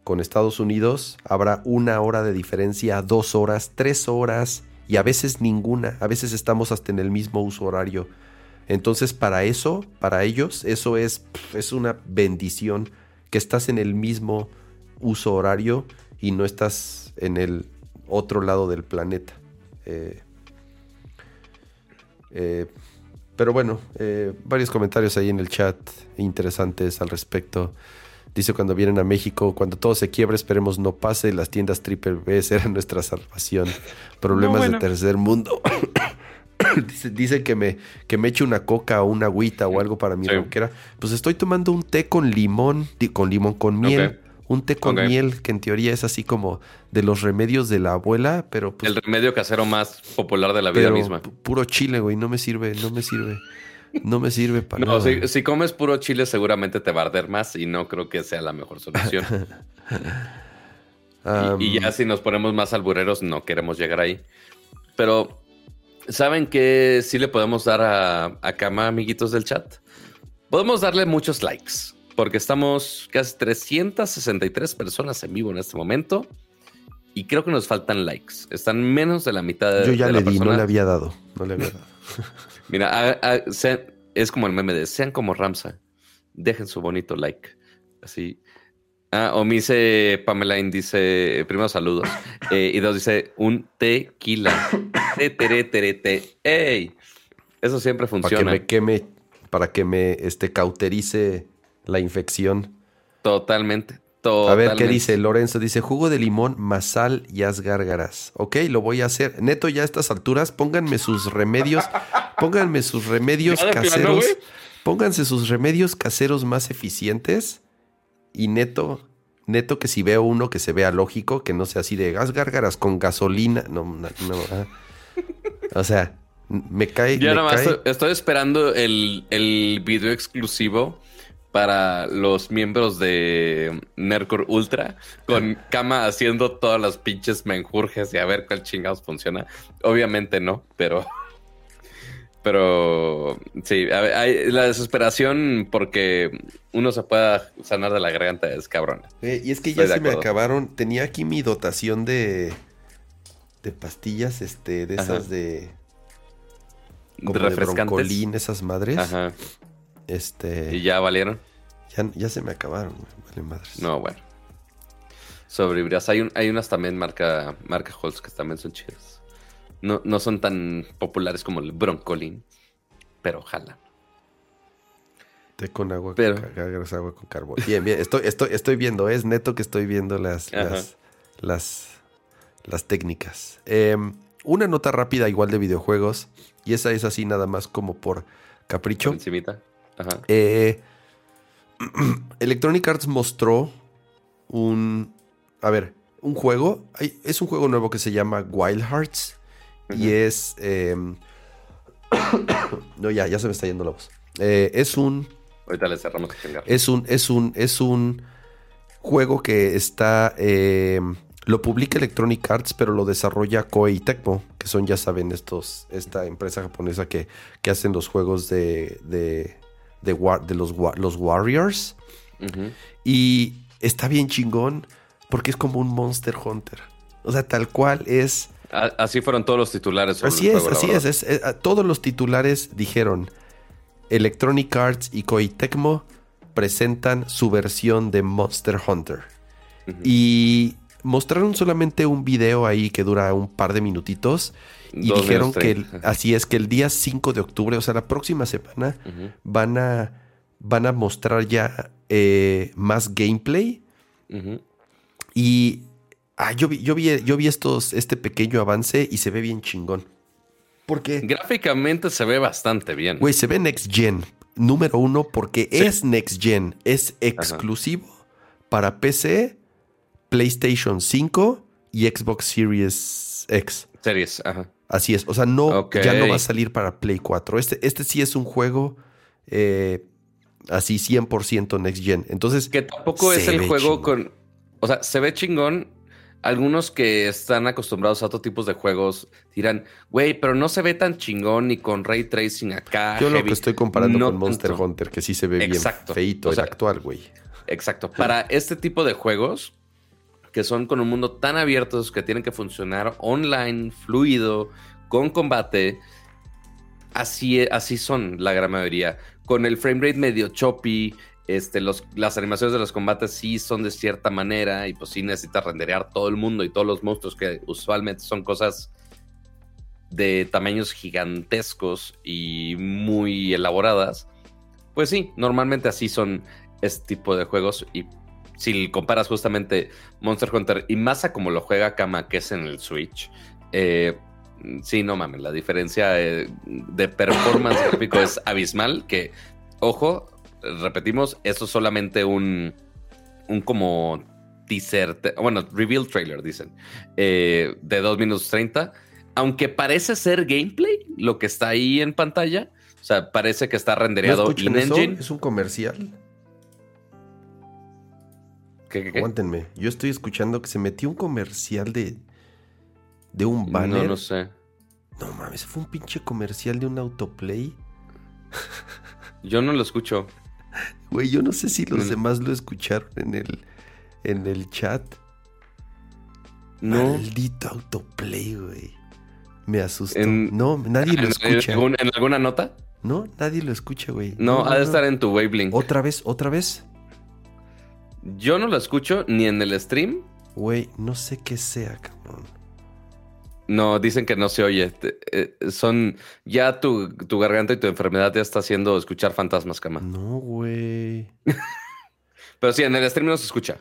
[SPEAKER 1] con Estados Unidos, habrá una hora de diferencia, dos horas, tres horas y a veces ninguna. A veces estamos hasta en el mismo uso horario. Entonces, para eso, para ellos, eso es, es una bendición que estás en el mismo uso horario y no estás en el otro lado del planeta. Eh, eh, pero bueno, eh, varios comentarios ahí en el chat interesantes al respecto. Dice cuando vienen a México, cuando todo se quiebre, esperemos no pase, las tiendas triple B [LAUGHS] serán nuestra salvación. Problemas de tercer mundo. [COUGHS] dice, que me, que me eche una coca o una agüita o algo para mi sí. Pues estoy tomando un té con limón, con limón, con miel. Un té con miel, que en teoría es así como de los remedios de la abuela, pero
[SPEAKER 2] pues, El remedio casero más popular de la vida misma.
[SPEAKER 1] Puro chile, güey, no me sirve, no me sirve. No me sirve para
[SPEAKER 2] no, Si, comes puro chile seguramente te va a arder más y no creo que sea la mejor solución. [LAUGHS] y, ya si nos ponemos más albureros no queremos llegar ahí. Pero, ¿saben qué sí le podemos dar a, a Kama, amiguitos del chat? Podemos darle muchos likes porque estamos casi 363 personas en vivo en este momento y creo que nos faltan likes. Están menos de la mitad de
[SPEAKER 1] Yo ya le di, no le había dado. No le había dado. [LAUGHS]
[SPEAKER 2] Mira, es como el meme de sean como Ramsa. Dejen su bonito like. Así. Ah, o me dice Pamela dice, primero saludos. [LAUGHS] Eh, y dos dice, un tequila. [COUGHS] te, tere, tere, te. ¡Ey! Eso siempre funciona.
[SPEAKER 1] Para que me queme, para que me este, cauterice la infección.
[SPEAKER 2] Totalmente.
[SPEAKER 1] A ver qué dice Lorenzo. Dice jugo de limón, más sal y haz gárgaras. Ok, lo voy a hacer. Neto, ya a estas alturas, pónganme sus remedios. [LAUGHS] pónganme sus remedios caseros. pónganse sus remedios caseros más eficientes. Y neto, neto que si veo uno que se vea lógico, que no sea así de gas gárgaras con gasolina. No, no, ah. O sea, me cae.
[SPEAKER 2] Yo nada más estoy esperando el, el video exclusivo para los miembros de Nercor Ultra, con Kama haciendo todas las pinches menjurjes y a ver cuál chingados funciona. Obviamente no, pero. Pero sí, hay, la desesperación porque uno se pueda sanar de la garganta es cabrón.
[SPEAKER 1] Eh, y es que ya se me acabaron. Tenía aquí mi dotación de. de pastillas, este, de esas de.
[SPEAKER 2] Como de broncolín,
[SPEAKER 1] esas madres. Ajá. Este.
[SPEAKER 2] ¿Y ya valieron?
[SPEAKER 1] Ya, se me acabaron, Vale madres.
[SPEAKER 2] No, bueno. Sobrevivirás. Hay, hay unas también marca, marca Holz que también son chidas. No, no son tan populares como el Broncolin, pero ojalá.
[SPEAKER 1] Té con agua, pero... con, agua con carbón. Bien, bien. Estoy, estoy, estoy viendo, es neto que estoy viendo las, las, las, técnicas. Em, una nota rápida igual de videojuegos, y esa es así nada más como por capricho.
[SPEAKER 2] encimita. Ajá.
[SPEAKER 1] Eh, [CLEARS THROAT] Electronic Arts mostró un... A ver, un juego. es un juego nuevo que se llama Wild Hearts. Y es. Em, [COUGHS] no, ya, ya se me está yendo la voz. Eh, es un.
[SPEAKER 2] Ahorita le cerramos
[SPEAKER 1] Es un, es un, es un juego que está. Em, lo publica Electronic Arts, pero lo desarrolla Koei Tecmo, que son, ya saben, estos, esta empresa japonesa que, que hacen los juegos de, de, de, los, los Warriors. Y está bien chingón porque es como un Monster Hunter. O sea, tal cual es
[SPEAKER 2] Así fueron todos los titulares.
[SPEAKER 1] Así es, así es, Todos los titulares dijeron Electronic Arts y Koei Tecmo presentan su versión de Monster Hunter. Y mostraron solamente un video ahí que dura un par de minutitos. Y dijeron que así es que el día 5 de octubre, o sea, la próxima semana, van, a, van a mostrar ya eh, más gameplay. Y Ah, yo vi, yo vi, yo vi estos, este pequeño avance y se ve bien chingón. Porque.
[SPEAKER 2] Gráficamente se ve bastante bien.
[SPEAKER 1] Güey, se ve Next Gen. Número uno, porque es Next Gen. Es exclusivo para PC, PlayStation 5 y Xbox Series X.
[SPEAKER 2] Series, ajá.
[SPEAKER 1] Así es. O sea, no, ya no va a salir para Play 4. Este, este sí es un juego eh, así 100% Next Gen. Entonces.
[SPEAKER 2] Que tampoco es el juego con. O sea, se ve chingón algunos que están acostumbrados a otros tipos de juegos dirán, güey, pero no se ve tan chingón ni con ray tracing acá.
[SPEAKER 1] Yo lo que estoy comparando con Monster Hunter, que sí se ve bien feito, el actual, güey.
[SPEAKER 2] Exacto. Para este tipo de juegos, que son con un mundo tan abierto, que tienen que funcionar online, fluido, con combate, así, así son la gran mayoría. Con el frame rate medio choppy, este, los, las animaciones de los combates sí son de cierta manera y pues sí necesitas renderear todo el mundo y todos los monstruos que usualmente son cosas de tamaños gigantescos y muy elaboradas. Pues sí, normalmente así son este tipo de juegos y si comparas justamente Monster Hunter y más a como lo juega Kama, que es en el Switch, eh, sí, no mames, la diferencia eh, de performance [COUGHS] gráfico es abismal, que, ojo, repetimos, esto es solamente un, un como teaser, bueno, reveal trailer, dicen, eh, de 2 minutos 30. Aunque parece ser gameplay, lo que está ahí en pantalla. O sea, parece que está rendereado in-engine.
[SPEAKER 1] Es un comercial.
[SPEAKER 2] ¿Qué, qué,
[SPEAKER 1] Aguántenme. Yo estoy escuchando que se metió un comercial de, de un banner.
[SPEAKER 2] No, no sé.
[SPEAKER 1] No mames, fue un pinche comercial de un autoplay. [LAUGHS]
[SPEAKER 2] Yo no lo escucho.
[SPEAKER 1] Güey, yo no sé si los demás lo escucharon en el, en el chat. No. Maldito autoplay, güey. Me asustó. no, nadie lo escucha.
[SPEAKER 2] ¿En, alguna nota?
[SPEAKER 1] No, nadie lo escucha, güey.
[SPEAKER 2] No, ha de estar en tu Wavelink.
[SPEAKER 1] ¿Otra vez? ¿Otra vez?
[SPEAKER 2] Yo no lo escucho ni en el stream.
[SPEAKER 1] Güey, no sé qué sea, cabrón.
[SPEAKER 2] No, dicen que no se oye. Eh, son. Ya tu, garganta y tu enfermedad ya está haciendo escuchar fantasmas, cama.
[SPEAKER 1] No, güey. [LAUGHS]
[SPEAKER 2] Pero sí, en el stream no se escucha.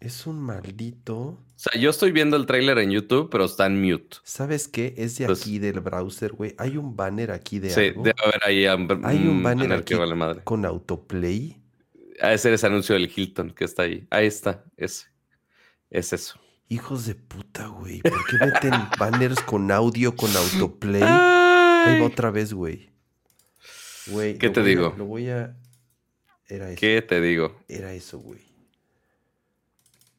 [SPEAKER 1] Es un maldito. O
[SPEAKER 2] sea, yo estoy viendo el tráiler en YouTube, pero está en mute.
[SPEAKER 1] ¿Sabes qué? Es de pues aquí del browser, güey. Hay un banner aquí de sí,
[SPEAKER 2] debe haber ahí.
[SPEAKER 1] Hay un banner, aquí con autoplay.
[SPEAKER 2] A ese es el anuncio del Hilton que está ahí. Ahí está, ese. Es eso.
[SPEAKER 1] Hijos de puta, güey. ¿Por qué meten [LAUGHS] banners con audio, con autoplay? Ahí va otra vez, güey.
[SPEAKER 2] ¿Qué te digo?
[SPEAKER 1] lo voy a. Era eso.
[SPEAKER 2] ¿Qué te digo?
[SPEAKER 1] Era eso, güey.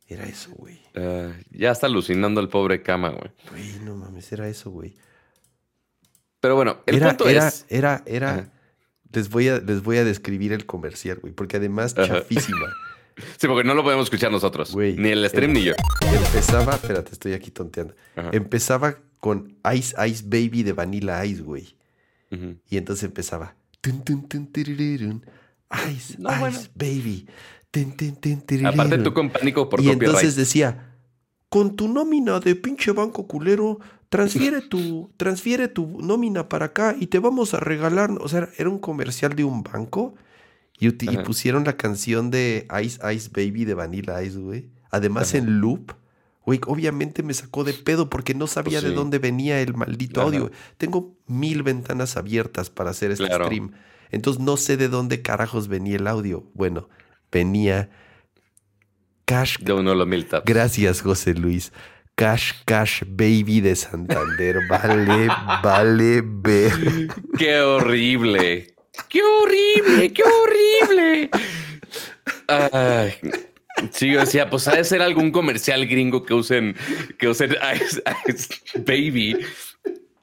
[SPEAKER 1] Era eso, güey.
[SPEAKER 2] Ah, ya está alucinando el pobre cama, güey.
[SPEAKER 1] Güey, no mames, era eso, güey.
[SPEAKER 2] Pero bueno, el
[SPEAKER 1] era,
[SPEAKER 2] punto
[SPEAKER 1] era,
[SPEAKER 2] es.
[SPEAKER 1] era, era.
[SPEAKER 2] Ajá.
[SPEAKER 1] Les voy, a, les voy a describir el comercial, güey, porque además
[SPEAKER 2] Ajá.
[SPEAKER 1] chafísima. [LAUGHS]
[SPEAKER 2] Sí, porque no lo podemos escuchar nosotros.
[SPEAKER 1] Güey,
[SPEAKER 2] ni el stream
[SPEAKER 1] el-
[SPEAKER 2] ni yo.
[SPEAKER 1] Empezaba, espérate, estoy aquí tonteando.
[SPEAKER 2] Ajá.
[SPEAKER 1] Empezaba con Ice Ice Baby de Vanilla Ice, güey. Y entonces empezaba. Tun, tun, tun, tiririririn, Ice,
[SPEAKER 2] No,
[SPEAKER 1] Ice
[SPEAKER 2] bueno.
[SPEAKER 1] Baby.
[SPEAKER 2] Aparte tú con pánico por
[SPEAKER 1] y entonces decía, con tu nómina de pinche banco culero, transfiere [LAUGHS] tu, transfiere tu nómina para acá y te vamos a regalar. O sea, era un comercial de un banco y, pusieron la canción de Ice Ice Baby de Vanilla Ice, güey. Además
[SPEAKER 2] Ajá.
[SPEAKER 1] en loop. Güey, obviamente me sacó de pedo porque no sabía
[SPEAKER 2] Pues
[SPEAKER 1] de dónde venía el maldito
[SPEAKER 2] Ajá.
[SPEAKER 1] audio. Tengo mil ventanas abiertas para hacer este
[SPEAKER 2] Claro.
[SPEAKER 1] stream. Entonces no sé de dónde carajos venía el audio. Bueno, venía Cash
[SPEAKER 2] De uno los mil taps.
[SPEAKER 1] Gracias, José Luis. Cash, cash, baby de Santander. Vale, [LAUGHS] vale, ver.
[SPEAKER 2] ¡Qué horrible! ¡Qué horrible! ¡Qué horrible! Ay, sí, yo decía, pues ha de ser algún comercial gringo que usen, que usen Ice, Ice Baby.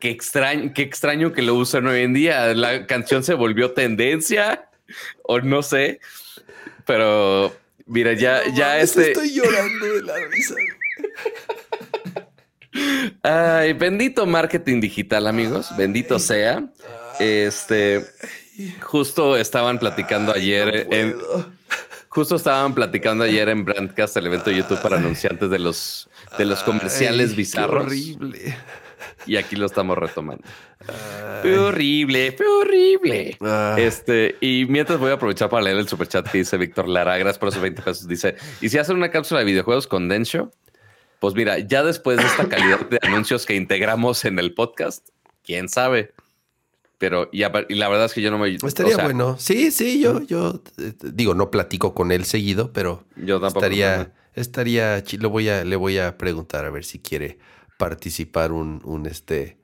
[SPEAKER 2] Qué extraño, qué extraño que lo usan hoy en día. La canción se volvió tendencia, o no sé. Pero mira, ya, ya este.
[SPEAKER 1] Estoy llorando de la risa.
[SPEAKER 2] Ay, bendito marketing digital, amigos. Bendito sea. Este, justo estaban platicando ayer en, justo estaban platicando ayer en Brandcast, el evento de YouTube para anunciantes de los de los comerciales
[SPEAKER 1] Ay,
[SPEAKER 2] bizarros.
[SPEAKER 1] horrible. [LAUGHS]
[SPEAKER 2] Y aquí lo estamos retomando. Fue horrible, fue horrible. Este, y mientras voy a aprovechar para leer el superchat que dice Víctor Lara, gracias por esos 20 pesos. Dice: ¿Y si hacen una cápsula de videojuegos con Densho? Pues mira, ya después de esta calidad de anuncios que integramos en el podcast, quién sabe. Pero y, a- y la verdad es que yo no me.
[SPEAKER 1] Estaría
[SPEAKER 2] o sea,
[SPEAKER 1] bueno. Sí, sí, yo, yo eh, digo, no platico con él seguido, pero
[SPEAKER 2] Yo tampoco.
[SPEAKER 1] estaría, estaría, lo voy a, le voy a preguntar a ver si quiere participar un, un este,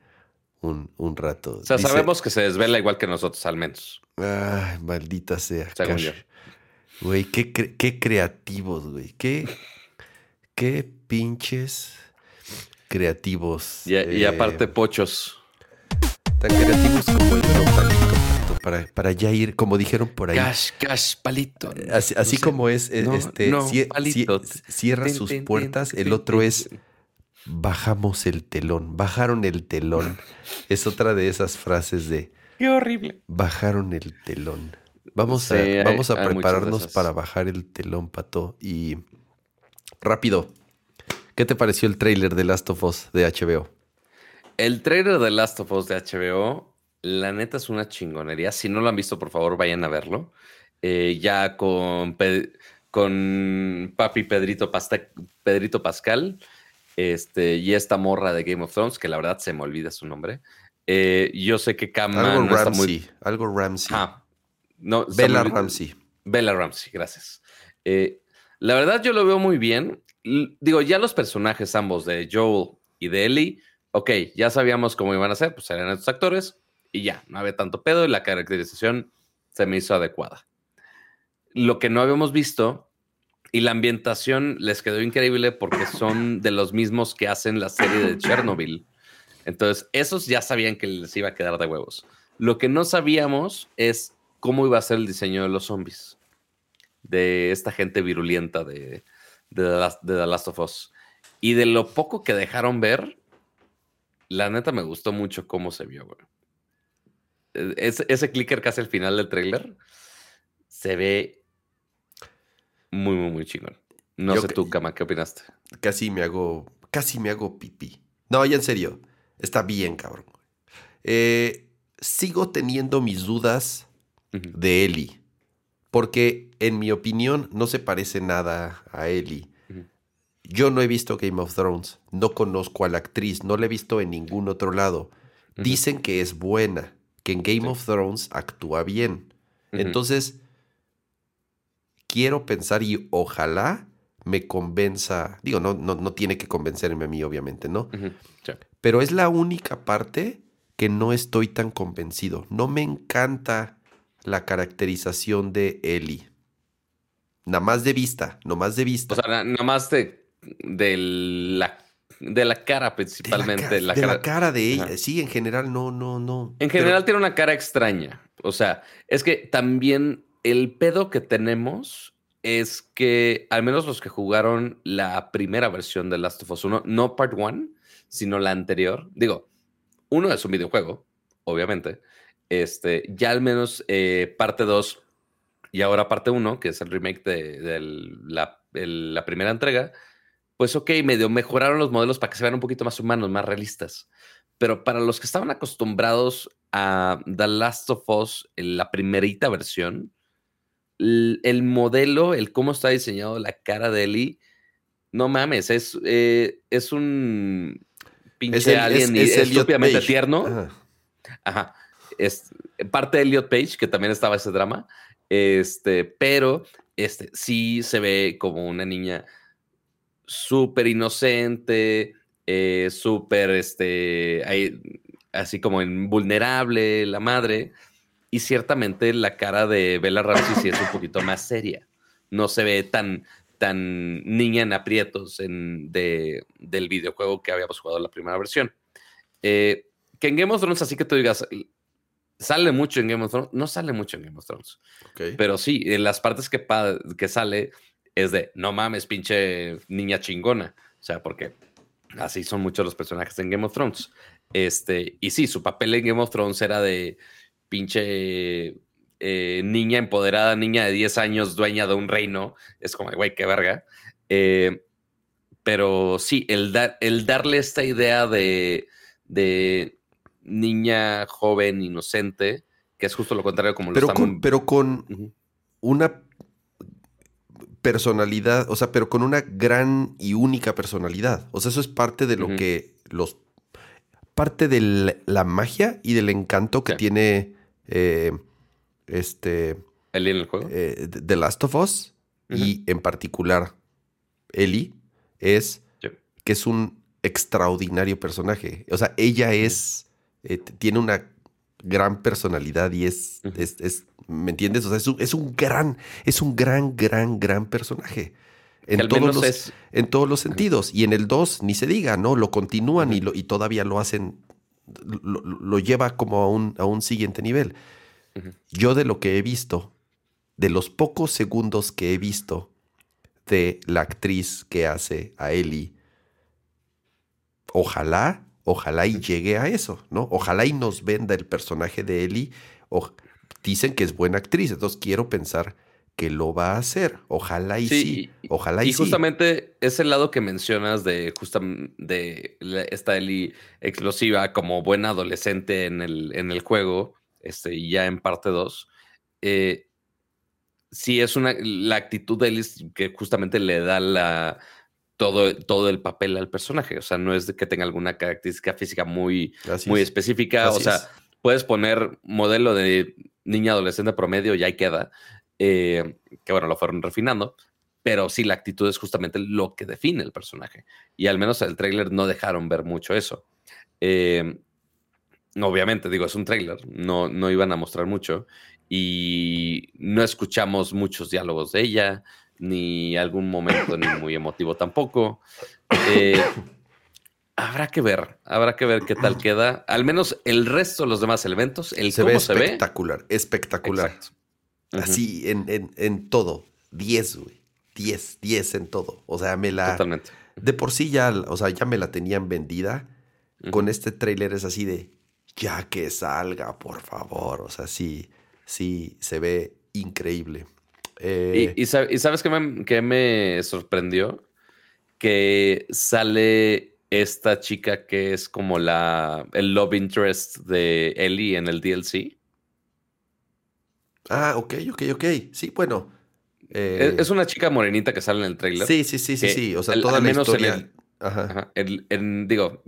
[SPEAKER 1] un, un rato.
[SPEAKER 2] O sea,
[SPEAKER 1] Dice-
[SPEAKER 2] sabemos que se desvela igual que nosotros, al menos.
[SPEAKER 1] Ay, maldita sea.
[SPEAKER 2] Según yo.
[SPEAKER 1] Güey, qué, cre- qué creativos, güey. Qué, qué pinches creativos.
[SPEAKER 2] Y, y
[SPEAKER 1] Eh,
[SPEAKER 2] aparte, pochos.
[SPEAKER 1] Tan creativos como el nopalito, pato, para, para ya ir, como dijeron por ahí.
[SPEAKER 2] Cash, cash, palito.
[SPEAKER 1] Así, así
[SPEAKER 2] No sé.
[SPEAKER 1] como es, eh,
[SPEAKER 2] No,
[SPEAKER 1] este,
[SPEAKER 2] no, palito.
[SPEAKER 1] cie- cierra sus puertas, el otro es. Bajamos el telón, bajaron el telón. es otra de esas frases de
[SPEAKER 2] Qué horrible.
[SPEAKER 1] bajaron el telón. Vamos
[SPEAKER 2] Sí,
[SPEAKER 1] a,
[SPEAKER 2] hay-
[SPEAKER 1] vamos a prepararnos para bajar el telón, Pato. Y rápido, ¿qué te pareció el tráiler de Last of Us de HBO?
[SPEAKER 2] El trailer de Last of Us de HBO, la neta es una chingonería. Si no lo han visto, por favor, vayan a verlo. Eh, ya con, Pe- con Papi Pedrito, Pasta- Pedrito Pascal este, y esta morra de Game of Thrones, que la verdad se me olvida su nombre. Eh, yo sé que Cam
[SPEAKER 1] Algo
[SPEAKER 2] no
[SPEAKER 1] Ramsey,
[SPEAKER 2] muy...
[SPEAKER 1] algo Ramsey.
[SPEAKER 2] Ah, no,
[SPEAKER 1] Bella Ramsey.
[SPEAKER 2] Bella Ramsey, gracias. Eh, la verdad, yo lo veo muy bien. Digo, ya los personajes ambos de Joel y de Ellie, ok, ya sabíamos cómo iban a ser, pues eran estos actores y ya, no había tanto pedo y la caracterización se me hizo adecuada. Lo que no habíamos visto y la ambientación les quedó increíble porque son de los mismos que hacen la serie de Chernobyl. Entonces, esos ya sabían que les iba a quedar de huevos. Lo que no sabíamos es cómo iba a ser el diseño de los zombies. De esta gente virulenta de, The, Last, of Us. Y de lo poco que dejaron ver, la neta me gustó mucho cómo se vio, güey. Eh, Ese, clicker que hace el final del trailer se ve muy, muy, muy chingón. No
[SPEAKER 1] Yo
[SPEAKER 2] sé tú, Kama, ¿qué opinaste?
[SPEAKER 1] Casi me hago, casi me hago pipí. No, ya en serio, está bien, cabrón. Eh, sigo teniendo mis dudas de Ellie. Porque, en mi opinión, no se parece nada a Ellie.
[SPEAKER 2] Ujú.
[SPEAKER 1] Yo no he visto Game of Thrones. No conozco a la actriz. No la he visto en ningún otro lado. Dicen que es buena. Que en Game
[SPEAKER 2] Sí.
[SPEAKER 1] of Thrones actúa bien. Entonces, quiero pensar y ojalá me convenza. Digo, no, no, no tiene que convencerme a mí, obviamente, ¿no?
[SPEAKER 2] Sí.
[SPEAKER 1] Pero es la única parte que no estoy tan convencido. No me encanta la caracterización de Ellie. Nada más de vista, no más de vista.
[SPEAKER 2] O sea, nada más de, de, la, de la cara principalmente.
[SPEAKER 1] De la, cara, de ella. Sí, en general no, no, no.
[SPEAKER 2] En general tiene una cara extraña. O sea, es que también el pedo que tenemos es que al menos los que jugaron la primera versión de Last of Us 1, no Part 1, sino la anterior, digo, uno es un videojuego, obviamente, este, ya al menos eh, parte 2 y ahora parte 1, que es el remake de, la, primera entrega, pues ok, medio mejoraron los modelos para que se vean un poquito más humanos, más realistas. Pero para los que estaban acostumbrados a The Last of Us, en la primerita versión, el, modelo, el cómo está diseñado la cara de Ellie, no mames, es, eh, es un pinche alien es, estúpidamente tierno. Ajá. Es parte de Elliot Page, que también estaba ese drama. Este, pero este, sí se ve como una niña súper inocente, eh, súper, este, así como invulnerable, la madre. Y ciertamente la cara de Bella Ramsey sí es un poquito más seria. No se ve tan, tan niña en aprietos en, de, del videojuego que habíamos jugado en la primera versión. Eh, que en Game of Thrones, así que tú digas, sale mucho en Game of Thrones, no sale mucho en Game of Thrones. Pero sí, en las partes que, que sale es de, no mames, pinche niña chingona. O sea, porque así son muchos los personajes en Game of Thrones. Este, y sí, su papel en Game of Thrones era de pinche eh, niña empoderada, niña de 10 años, dueña de un reino. Es como, güey, qué verga. Eh, pero sí, el, el darle esta idea de, de, niña joven, inocente, que es justo lo contrario como
[SPEAKER 1] pero
[SPEAKER 2] lo
[SPEAKER 1] con, Pero con una personalidad, o sea, pero con una gran y única personalidad. O sea, eso es parte de lo que los... Parte de la magia y del encanto que tiene eh, este...
[SPEAKER 2] ¿Ellie en el juego?
[SPEAKER 1] Eh, The Last of Us y en particular Ellie es que es un extraordinario personaje. O sea, ella es, eh, tiene una gran personalidad y es, es, ¿me entiendes? O sea, es un, gran, es un gran, gran, gran personaje. En todos, los, en todos los sentidos. Y en el 2, ni se diga, ¿no? Lo continúan y, lo, y todavía lo hacen, lo, lleva como a un, a un siguiente nivel. Yo de lo que he visto, de los pocos segundos que he visto de la actriz que hace a Ellie, ojalá, ojalá y llegue a eso, ¿no? Ojalá y nos venda el personaje de Ellie. dicen que es buena actriz, entonces quiero pensar que lo va a hacer. Ojalá y sí. ojalá y,
[SPEAKER 2] y justamente ese lado que mencionas de de esta Ellie explosiva como buena adolescente en el, en el juego, este, ya en parte 2, eh, sí es una, la actitud de Ellis que justamente le da la, todo, todo el papel al personaje. O sea, no es de que tenga alguna característica física muy, muy específica. o sea, puedes poner modelo de niña adolescente promedio y ahí queda. Eh, que bueno, lo fueron refinando. Pero sí, la actitud es justamente lo que define el personaje. Y al menos el trailer no dejaron ver mucho eso. Eh, obviamente, digo, es un trailer, no, no iban a mostrar mucho y no escuchamos muchos diálogos de ella, ni algún momento ni muy emotivo tampoco. Eh, habrá que ver, habrá que ver qué tal queda. Al menos el resto de los demás elementos, el se cómo ve se
[SPEAKER 1] ve. Espectacular, espectacular. Así en, en, todo. 10, güey. 10, 10 en todo. O sea, me la. Totalmente. De por sí ya, o sea, ya me la tenían vendida. Con este trailer es así de ya que salga, por favor. O sea, sí, sí, se ve increíble.
[SPEAKER 2] Eh, ¿Y, sabes qué me, me, sorprendió? Que sale esta chica que es como la, el love interest de Ellie en el DLC.
[SPEAKER 1] Ah, ok, ok, ok. Sí, bueno.
[SPEAKER 2] Eh, es, una chica morenita que sale en el trailer.
[SPEAKER 1] Sí, sí, sí, sí, sí. O sea, toda la historia.
[SPEAKER 2] ajá. digo,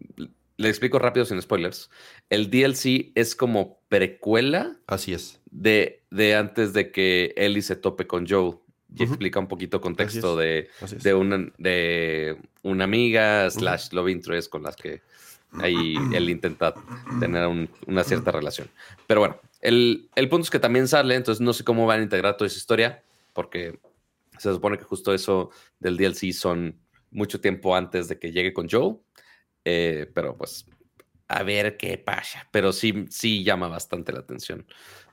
[SPEAKER 2] le explico rápido sin spoilers. El DLC es como precuela.
[SPEAKER 1] Así es.
[SPEAKER 2] De, de antes de que Ellie se tope con Joel. Y explica un poquito contexto de, de, una, de una amiga slash love interest con las que ahí [CLEARS THROAT] él intenta tener una cierta relación. Pero bueno, el, el, punto es que también sale, entonces no sé cómo van a integrar toda esa historia, porque Se supone que justo eso del DLC son mucho tiempo antes de que llegue con Joel. Eh, pero pues a ver qué pasa. Pero sí, sí llama bastante la atención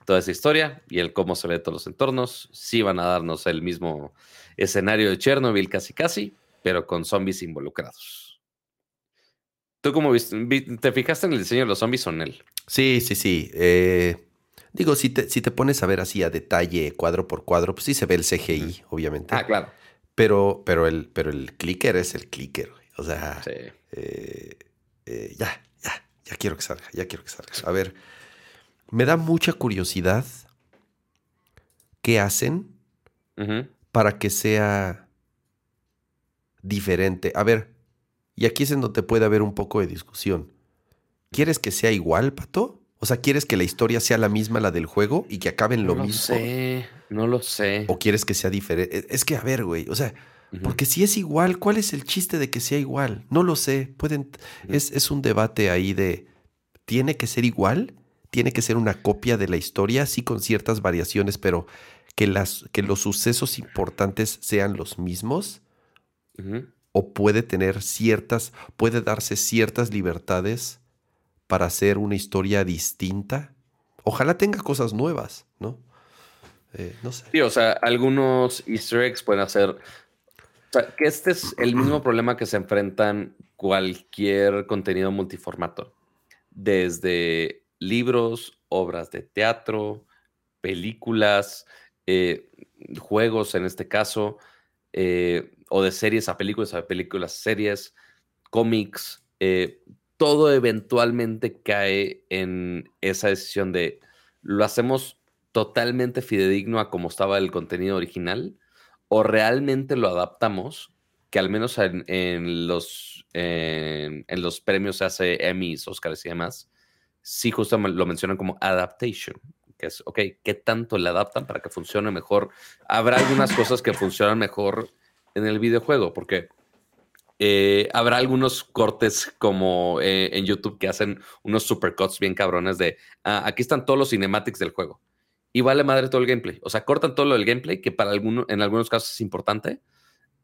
[SPEAKER 2] toda esa historia y el cómo se ve todos los entornos. Sí van a darnos el mismo escenario de Chernobyl casi casi, pero con zombies involucrados. ¿Tú cómo viste? ¿Te fijaste en el diseño de los zombies o en él?
[SPEAKER 1] Sí, sí, sí. Eh, digo, si te, si te pones a ver así a detalle, cuadro por cuadro, pues sí se ve el CGI, obviamente.
[SPEAKER 2] Ah, claro.
[SPEAKER 1] Pero, pero, el, pero el clicker es el clicker. O sea, eh, eh, ya, ya, ya quiero que salga, ya quiero que salga. A ver, me da mucha curiosidad qué hacen para que sea diferente. A ver, y aquí es en donde puede haber un poco de discusión. ¿Quieres que sea igual, Pato? O sea, ¿quieres que la historia sea la misma, la del juego, y que acaben lo
[SPEAKER 2] no
[SPEAKER 1] mismo?
[SPEAKER 2] No lo sé, no lo sé.
[SPEAKER 1] ¿O quieres que sea diferente? Es que, a ver, güey, o sea, porque si es igual, ¿cuál es el chiste de que sea igual? No lo sé. Pueden, es, es un debate ahí de, ¿tiene que ser igual? ¿Tiene que ser una copia de la historia? Sí, con ciertas variaciones, pero que, las, que los sucesos importantes sean los mismos. O puede tener ciertas, puede darse ciertas libertades para hacer una historia distinta. Ojalá tenga cosas nuevas, ¿no? Eh, no sé.
[SPEAKER 2] Sí, o sea, algunos easter eggs pueden hacer... O sea, que este es el mismo [CLEARS THROAT] problema que se enfrentan cualquier contenido multiformato. Desde libros, obras de teatro, películas, eh, juegos en este caso, eh, o de series a películas, a películas, series, cómics, todo eventualmente cae en esa decisión de lo hacemos totalmente fidedigno a como estaba el contenido original o realmente lo adaptamos, que al menos en, los, en, los premios se hace Emmys, Oscars y demás, sí justo lo mencionan como adaptation, que es, ok, ¿qué tanto le adaptan para que funcione mejor? Habrá algunas cosas que funcionan mejor en el videojuego, porque eh, habrá algunos cortes como eh, en YouTube que hacen unos supercuts bien cabrones de ah, aquí están todos los cinematics del juego. Y vale madre todo el gameplay. O sea, cortan todo lo del gameplay, que para alguno, en algunos casos es importante.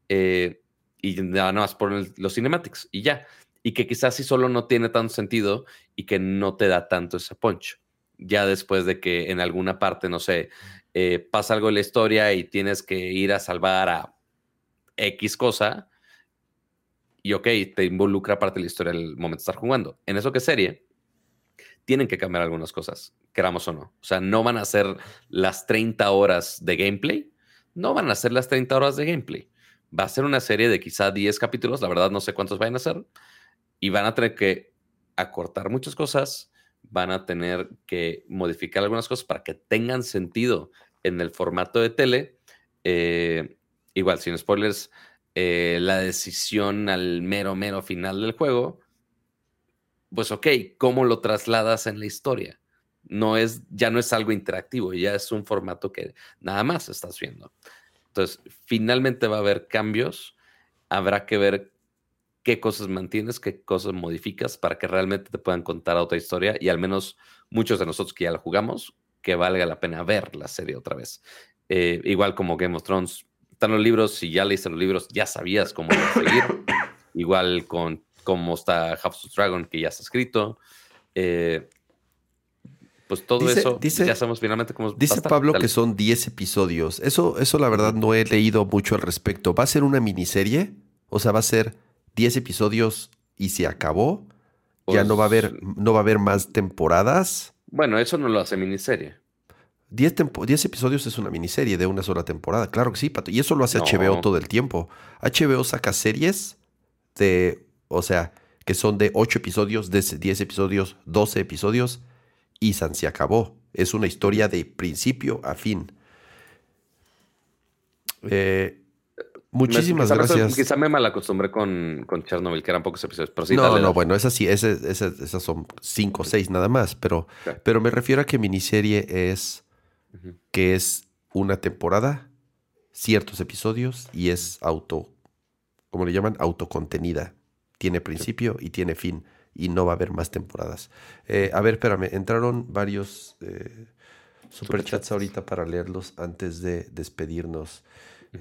[SPEAKER 2] Eh, y nada más ponen los cinematics y ya. Y que quizás si solo no tiene tanto sentido y que no te da tanto ese punch. Ya después de que en alguna parte, no sé, pasa algo en la historia y tienes que ir a salvar a X cosa y ok, te involucra parte de la historia del momento de estar jugando. En eso que serie, tienen que cambiar algunas cosas, queramos o no. O sea, no van a ser las 30 horas de gameplay, no van a ser las 30 horas de gameplay. Va a ser una serie de quizá 10 capítulos, la verdad no sé cuántos vayan a ser, y van a tener que acortar muchas cosas, van a tener que modificar algunas cosas para que tengan sentido en el formato de tele. Eh, igual, sin spoilers, eh, la decisión al mero, mero final del juego, pues ok, ¿cómo lo trasladas en la historia? No es, ya no es algo interactivo, ya es un formato que nada más estás viendo. Entonces, finalmente va a haber cambios, habrá que ver qué cosas mantienes, qué cosas modificas para que realmente te puedan contar otra historia y al menos muchos de nosotros que ya la jugamos, que valga la pena ver la serie otra vez. Eh, igual como Game of Thrones, están los libros, si ya leíste los libros, ya sabías cómo seguir. [COUGHS] Igual con cómo está House of Dragon, que ya está escrito. Eh, pues todo eso, ya sabemos finalmente cómo
[SPEAKER 1] Dice Pablo que son 10 episodios. Eso, eso la verdad no he leído mucho al respecto. ¿Va a ser una miniserie? O sea, va a ser 10 episodios y se acabó. ya no va a haber, pues no va a haber más temporadas.
[SPEAKER 2] Bueno, eso no lo hace miniserie.
[SPEAKER 1] 10, episodios es una miniserie de una sola temporada, claro que sí, Pato. Y eso lo hace HBO todo el tiempo. HBO saca series de, o sea, que son de 8 episodios, de 10 episodios, 12 episodios, y San se acabó. Es una historia de principio a fin. Eh, muchísimas gracias.
[SPEAKER 2] quizá me malacostumbré con, con Chernobyl, que eran pocos episodios.
[SPEAKER 1] no, no, bueno, esas sí, esas, esas, son 5 o 6 nada más, pero, pero me refiero a que miniserie es que es una temporada, ciertos episodios y es auto, como le llaman, autocontenida. Tiene principio y tiene fin y no va a haber más temporadas. Eh, a ver, espérame, entraron varios eh, superchats ahorita para leerlos antes de despedirnos.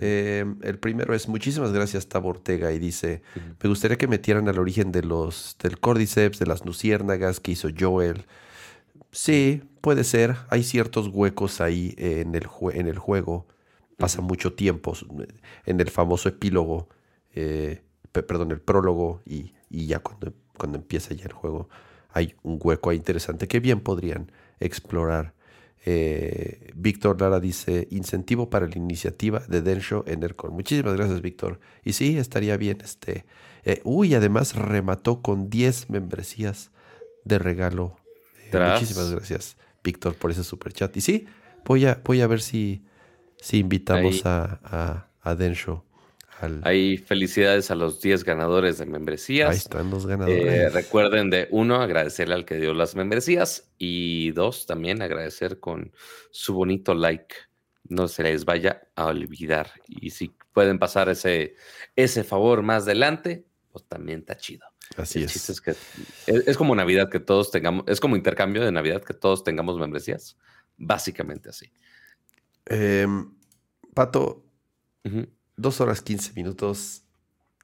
[SPEAKER 1] Eh, el primero es muchísimas gracias, Tabo Ortega, y dice: Me gustaría que metieran al origen de los del Cordyceps, de las luciérnagas que hizo Joel. Sí, puede ser. Hay ciertos huecos ahí en el, en el juego. Pasa mucho tiempo en el famoso epílogo, eh, perdón, el prólogo, y, y ya cuando, cuando empieza ya el juego hay un hueco ahí interesante que bien podrían explorar. Eh, Víctor Lara dice, incentivo para la iniciativa de Densho en ERCOR. Muchísimas gracias, Víctor. Y sí, estaría bien. Este, eh, uy, además remató con 10 membresías de regalo. Eh, muchísimas gracias, Víctor, por ese super chat. Y sí, voy a, voy a ver si, si invitamos a, a, a Densho
[SPEAKER 2] hay felicidades a los 10 ganadores de membresías.
[SPEAKER 1] Ahí están los ganadores.
[SPEAKER 2] Eh, recuerden de uno, agradecerle al que dio las membresías y dos, también agradecer con su bonito like. No se les vaya a olvidar. Y si pueden pasar ese, ese favor más adelante, pues también está chido.
[SPEAKER 1] Así es.
[SPEAKER 2] Es, que es, como Navidad que todos tengamos, es como intercambio de Navidad que todos tengamos membresías. Básicamente así.
[SPEAKER 1] Em, Pato, dos horas 15 minutos.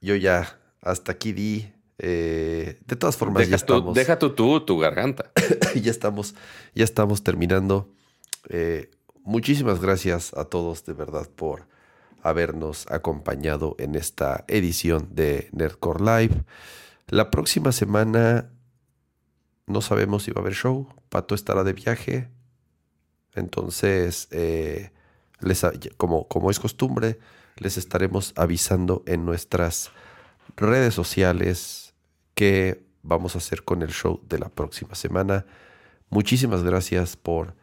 [SPEAKER 1] Yo ya hasta aquí di. Eh, de todas formas,
[SPEAKER 2] deja
[SPEAKER 1] ya estamos.
[SPEAKER 2] deja tú, tú tu garganta. [LAUGHS]
[SPEAKER 1] ya estamos, ya estamos terminando. Eh, muchísimas gracias a todos de verdad por habernos acompañado en esta edición de Nerdcore Live. La próxima semana no sabemos si va a haber show. Pato estará de viaje. Entonces, eh, les, como, como es costumbre, les estaremos avisando en nuestras redes sociales qué vamos a hacer con el show de la próxima semana. Muchísimas gracias por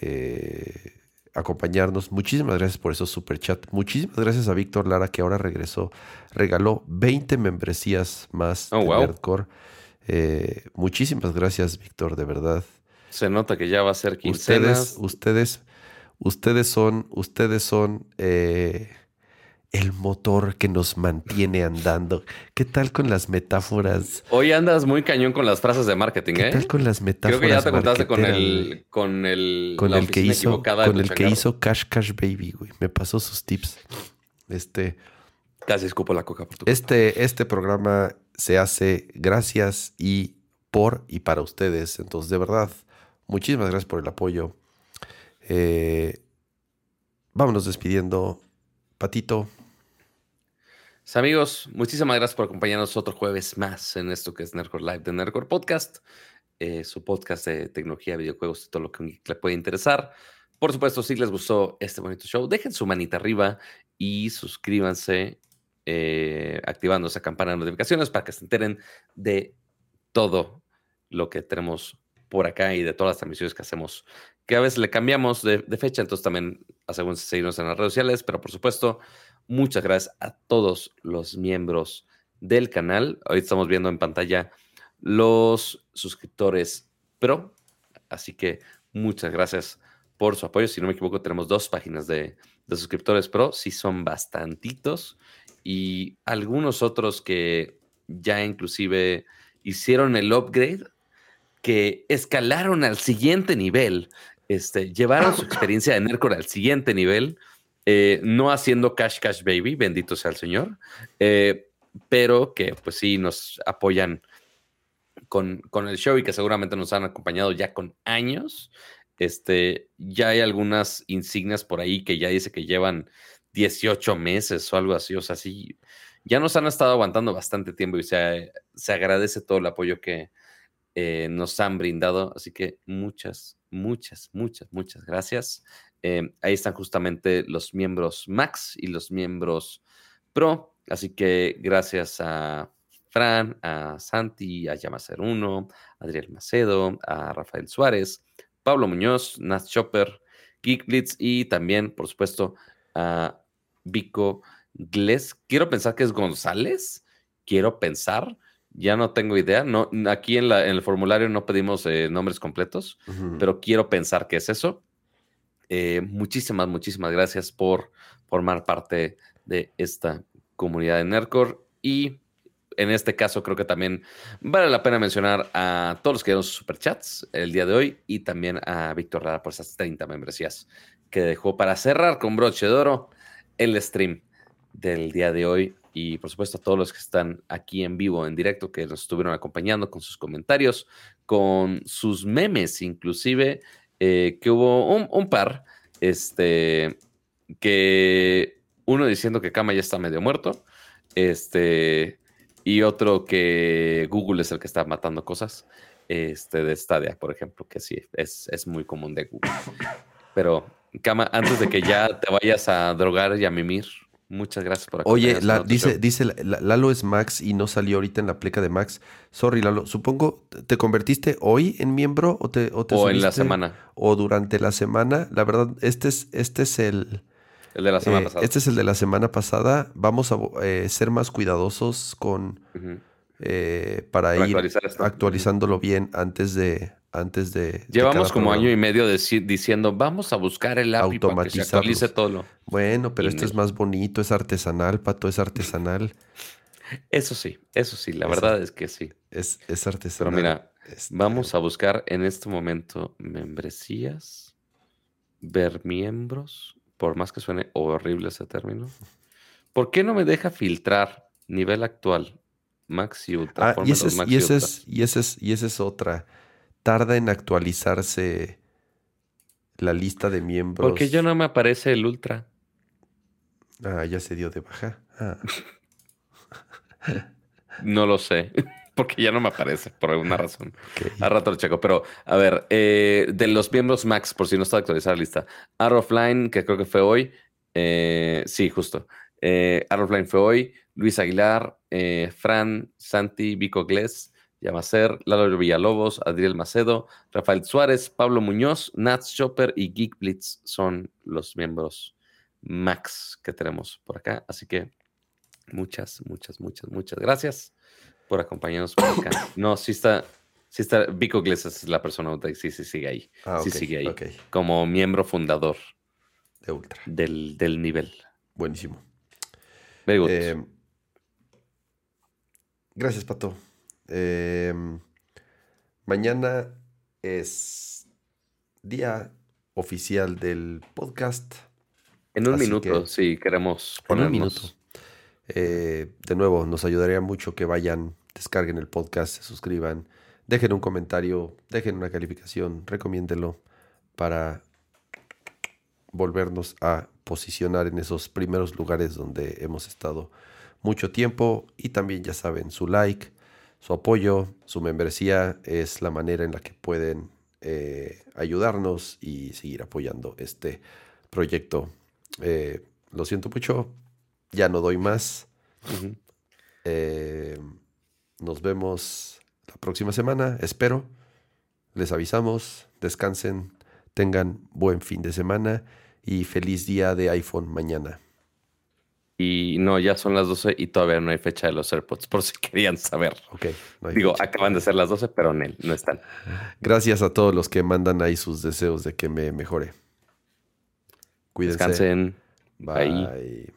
[SPEAKER 1] eh, acompañarnos. Muchísimas gracias por esos super chat. Muchísimas gracias a Víctor Lara que ahora regresó. Regaló 20 membresías más
[SPEAKER 2] oh,
[SPEAKER 1] de Nerdcore. Eh, muchísimas gracias, Víctor, de verdad.
[SPEAKER 2] Se nota que ya va a ser quincenas.
[SPEAKER 1] Ustedes, ustedes, ustedes son, ustedes son eh, el motor que nos mantiene andando. ¿Qué tal con las metáforas?
[SPEAKER 2] Hoy andas muy cañón con las frases de marketing,
[SPEAKER 1] ¿Qué
[SPEAKER 2] ¿eh?
[SPEAKER 1] tal con las metáforas?
[SPEAKER 2] Creo que ya te contaste con el con el
[SPEAKER 1] con el que hizo con el que hizo Cash Cash Baby, güey. Me pasó sus tips. Este
[SPEAKER 2] casi escupo la coca por tu
[SPEAKER 1] Este este programa se hace gracias y por y para ustedes. Entonces, de verdad, muchísimas gracias por el apoyo. Eh, vámonos despidiendo. Patito,
[SPEAKER 2] amigos, muchísimas gracias por acompañarnos otro jueves más en esto que es Nerdcore Live de Nerdcore Podcast, eh, su podcast de tecnología, videojuegos y todo lo que le puede interesar. Por supuesto, si les gustó este bonito show, dejen su manita arriba y suscríbanse eh, activando esa campana de notificaciones para que se enteren de todo lo que tenemos por acá y de todas las transmisiones que hacemos, que a veces le cambiamos de, de fecha, entonces también hacemos seguirnos en las redes sociales, pero por supuesto, Muchas gracias a todos los miembros del canal. Hoy estamos viendo en pantalla los suscriptores pro. Así que muchas gracias por su apoyo. Si no me equivoco, tenemos dos páginas de, suscriptores pro. Sí son bastantitos. Y algunos otros que ya inclusive hicieron el upgrade, que escalaron al siguiente nivel. Este, llevaron su experiencia de NERCOR al siguiente nivel eh, no haciendo Cash Cash Baby, bendito sea el Señor, eh, pero que pues sí nos apoyan con, con, el show y que seguramente nos han acompañado ya con años. Este, ya hay algunas insignias por ahí que ya dice que llevan 18 meses o algo así, o sea, sí, ya nos han estado aguantando bastante tiempo y se, se agradece todo el apoyo que eh, nos han brindado, así que muchas, muchas, muchas, muchas gracias. Eh, ahí están justamente los miembros Max y los miembros Pro. Así que gracias a Fran, a Santi, a Yamacer1, a Adriel Macedo, a Rafael Suárez, Pablo Muñoz, Nat Chopper, Geek Blitz y también, por supuesto, a Vico Gles. Quiero pensar que es González. Quiero pensar. Ya no tengo idea. No, aquí en, el formulario no pedimos eh, nombres completos, pero quiero pensar que es eso. Eh, muchísimas, muchísimas gracias por formar parte de esta comunidad de Nerdcore. Y en este caso, creo que también vale la pena mencionar a todos los que dieron sus superchats el día de hoy y también a Víctor Rada por esas 30 membresías que dejó para cerrar con broche de oro el stream del día de hoy y por supuesto a todos los que están aquí en vivo, en directo, que nos estuvieron acompañando con sus comentarios, con sus memes, inclusive, eh, que hubo un, par, este, que uno diciendo que Kama ya está medio muerto, este, y otro que Google es el que está matando cosas, este, de Stadia, por ejemplo, que sí, es, es muy común de Google. Pero, Kama, antes de que ya te vayas a drogar y a mimir, Muchas gracias por
[SPEAKER 1] Oye, dice, dice Lalo es Max y no salió ahorita en la pleca de Max. Sorry, Lalo. Supongo, ¿te convertiste hoy en miembro o te
[SPEAKER 2] O, en la semana.
[SPEAKER 1] O durante la semana. La verdad, este es, este es el.
[SPEAKER 2] El de la semana eh, pasada.
[SPEAKER 1] Este es el de la semana pasada. Vamos a eh, ser más cuidadosos con. Eh, para, ir actualizándolo bien antes de, antes de...
[SPEAKER 2] Llevamos como año y medio diciendo, vamos a buscar el API para que se actualice todo.
[SPEAKER 1] Bueno, pero esto es más bonito, es artesanal, Pato, es artesanal. [LAUGHS]
[SPEAKER 2] Eso sí, eso sí, la verdad es que sí.
[SPEAKER 1] Es, es artesanal.
[SPEAKER 2] Pero mira, este, vamos a buscar en este momento membresías, ver miembros, por más que suene horrible ese término. ¿Por qué no me deja filtrar nivel actual? Max y Ultra.
[SPEAKER 1] Ah, y, ese es, y, ese es, y, ese es, y esa es otra tarda en actualizarse la lista de miembros.
[SPEAKER 2] Porque ya no me aparece el Ultra.
[SPEAKER 1] Ah, ya se dio de baja. Ah. [LAUGHS]
[SPEAKER 2] no lo sé. [LAUGHS] Porque ya no me aparece, por alguna razón. A rato lo checo. Pero, a ver, eh, de los miembros Max, por si no está actualizada la lista. Offline, que creo que fue hoy. Eh, sí, justo. Eh, Offline fue hoy. Luis Aguilar, eh, Fran, Santi, Vico Gles, Yamacer, Lalo Villalobos, Adriel Macedo, Rafael Suárez, Pablo Muñoz, Nats Chopper y Geek Blitz son los miembros max que tenemos por acá. Así que muchas, muchas, muchas, muchas gracias por acompañarnos por acá. [COUGHS] No, sí está, sí está, Vico Iglesias es la persona, sí, sí sigue ahí. Ah, sí sigue ahí. Como miembro fundador
[SPEAKER 1] de Ultra.
[SPEAKER 2] Del, del nivel.
[SPEAKER 1] Buenísimo.
[SPEAKER 2] Very good. Eh,
[SPEAKER 1] gracias, Pato. Em, mañana es día oficial del podcast.
[SPEAKER 2] En un minuto, si queremos
[SPEAKER 1] ponernos. En un minuto. Eh, de nuevo, nos ayudaría mucho que vayan, descarguen el podcast, se suscriban, dejen un comentario, dejen una calificación, recomiéndelo para volvernos a posicionar en esos primeros lugares donde hemos estado mucho tiempo y también ya saben su like, su apoyo, su membresía es la manera en la que pueden eh, ayudarnos y seguir apoyando este proyecto. Eh, lo siento mucho, ya no doy más. Eh, nos vemos la próxima semana, espero. Les avisamos, descansen, tengan buen fin de semana y feliz día de iPhone mañana.
[SPEAKER 2] Y no, ya son las 12 y todavía no hay fecha de los AirPods, por si [LAUGHS] querían saber.
[SPEAKER 1] Ok.
[SPEAKER 2] Digo, acaban de ser las 12, pero no, no están.
[SPEAKER 1] Gracias a todos los que mandan ahí sus deseos de que me mejore.
[SPEAKER 2] Cuídense. Descansen. Bye.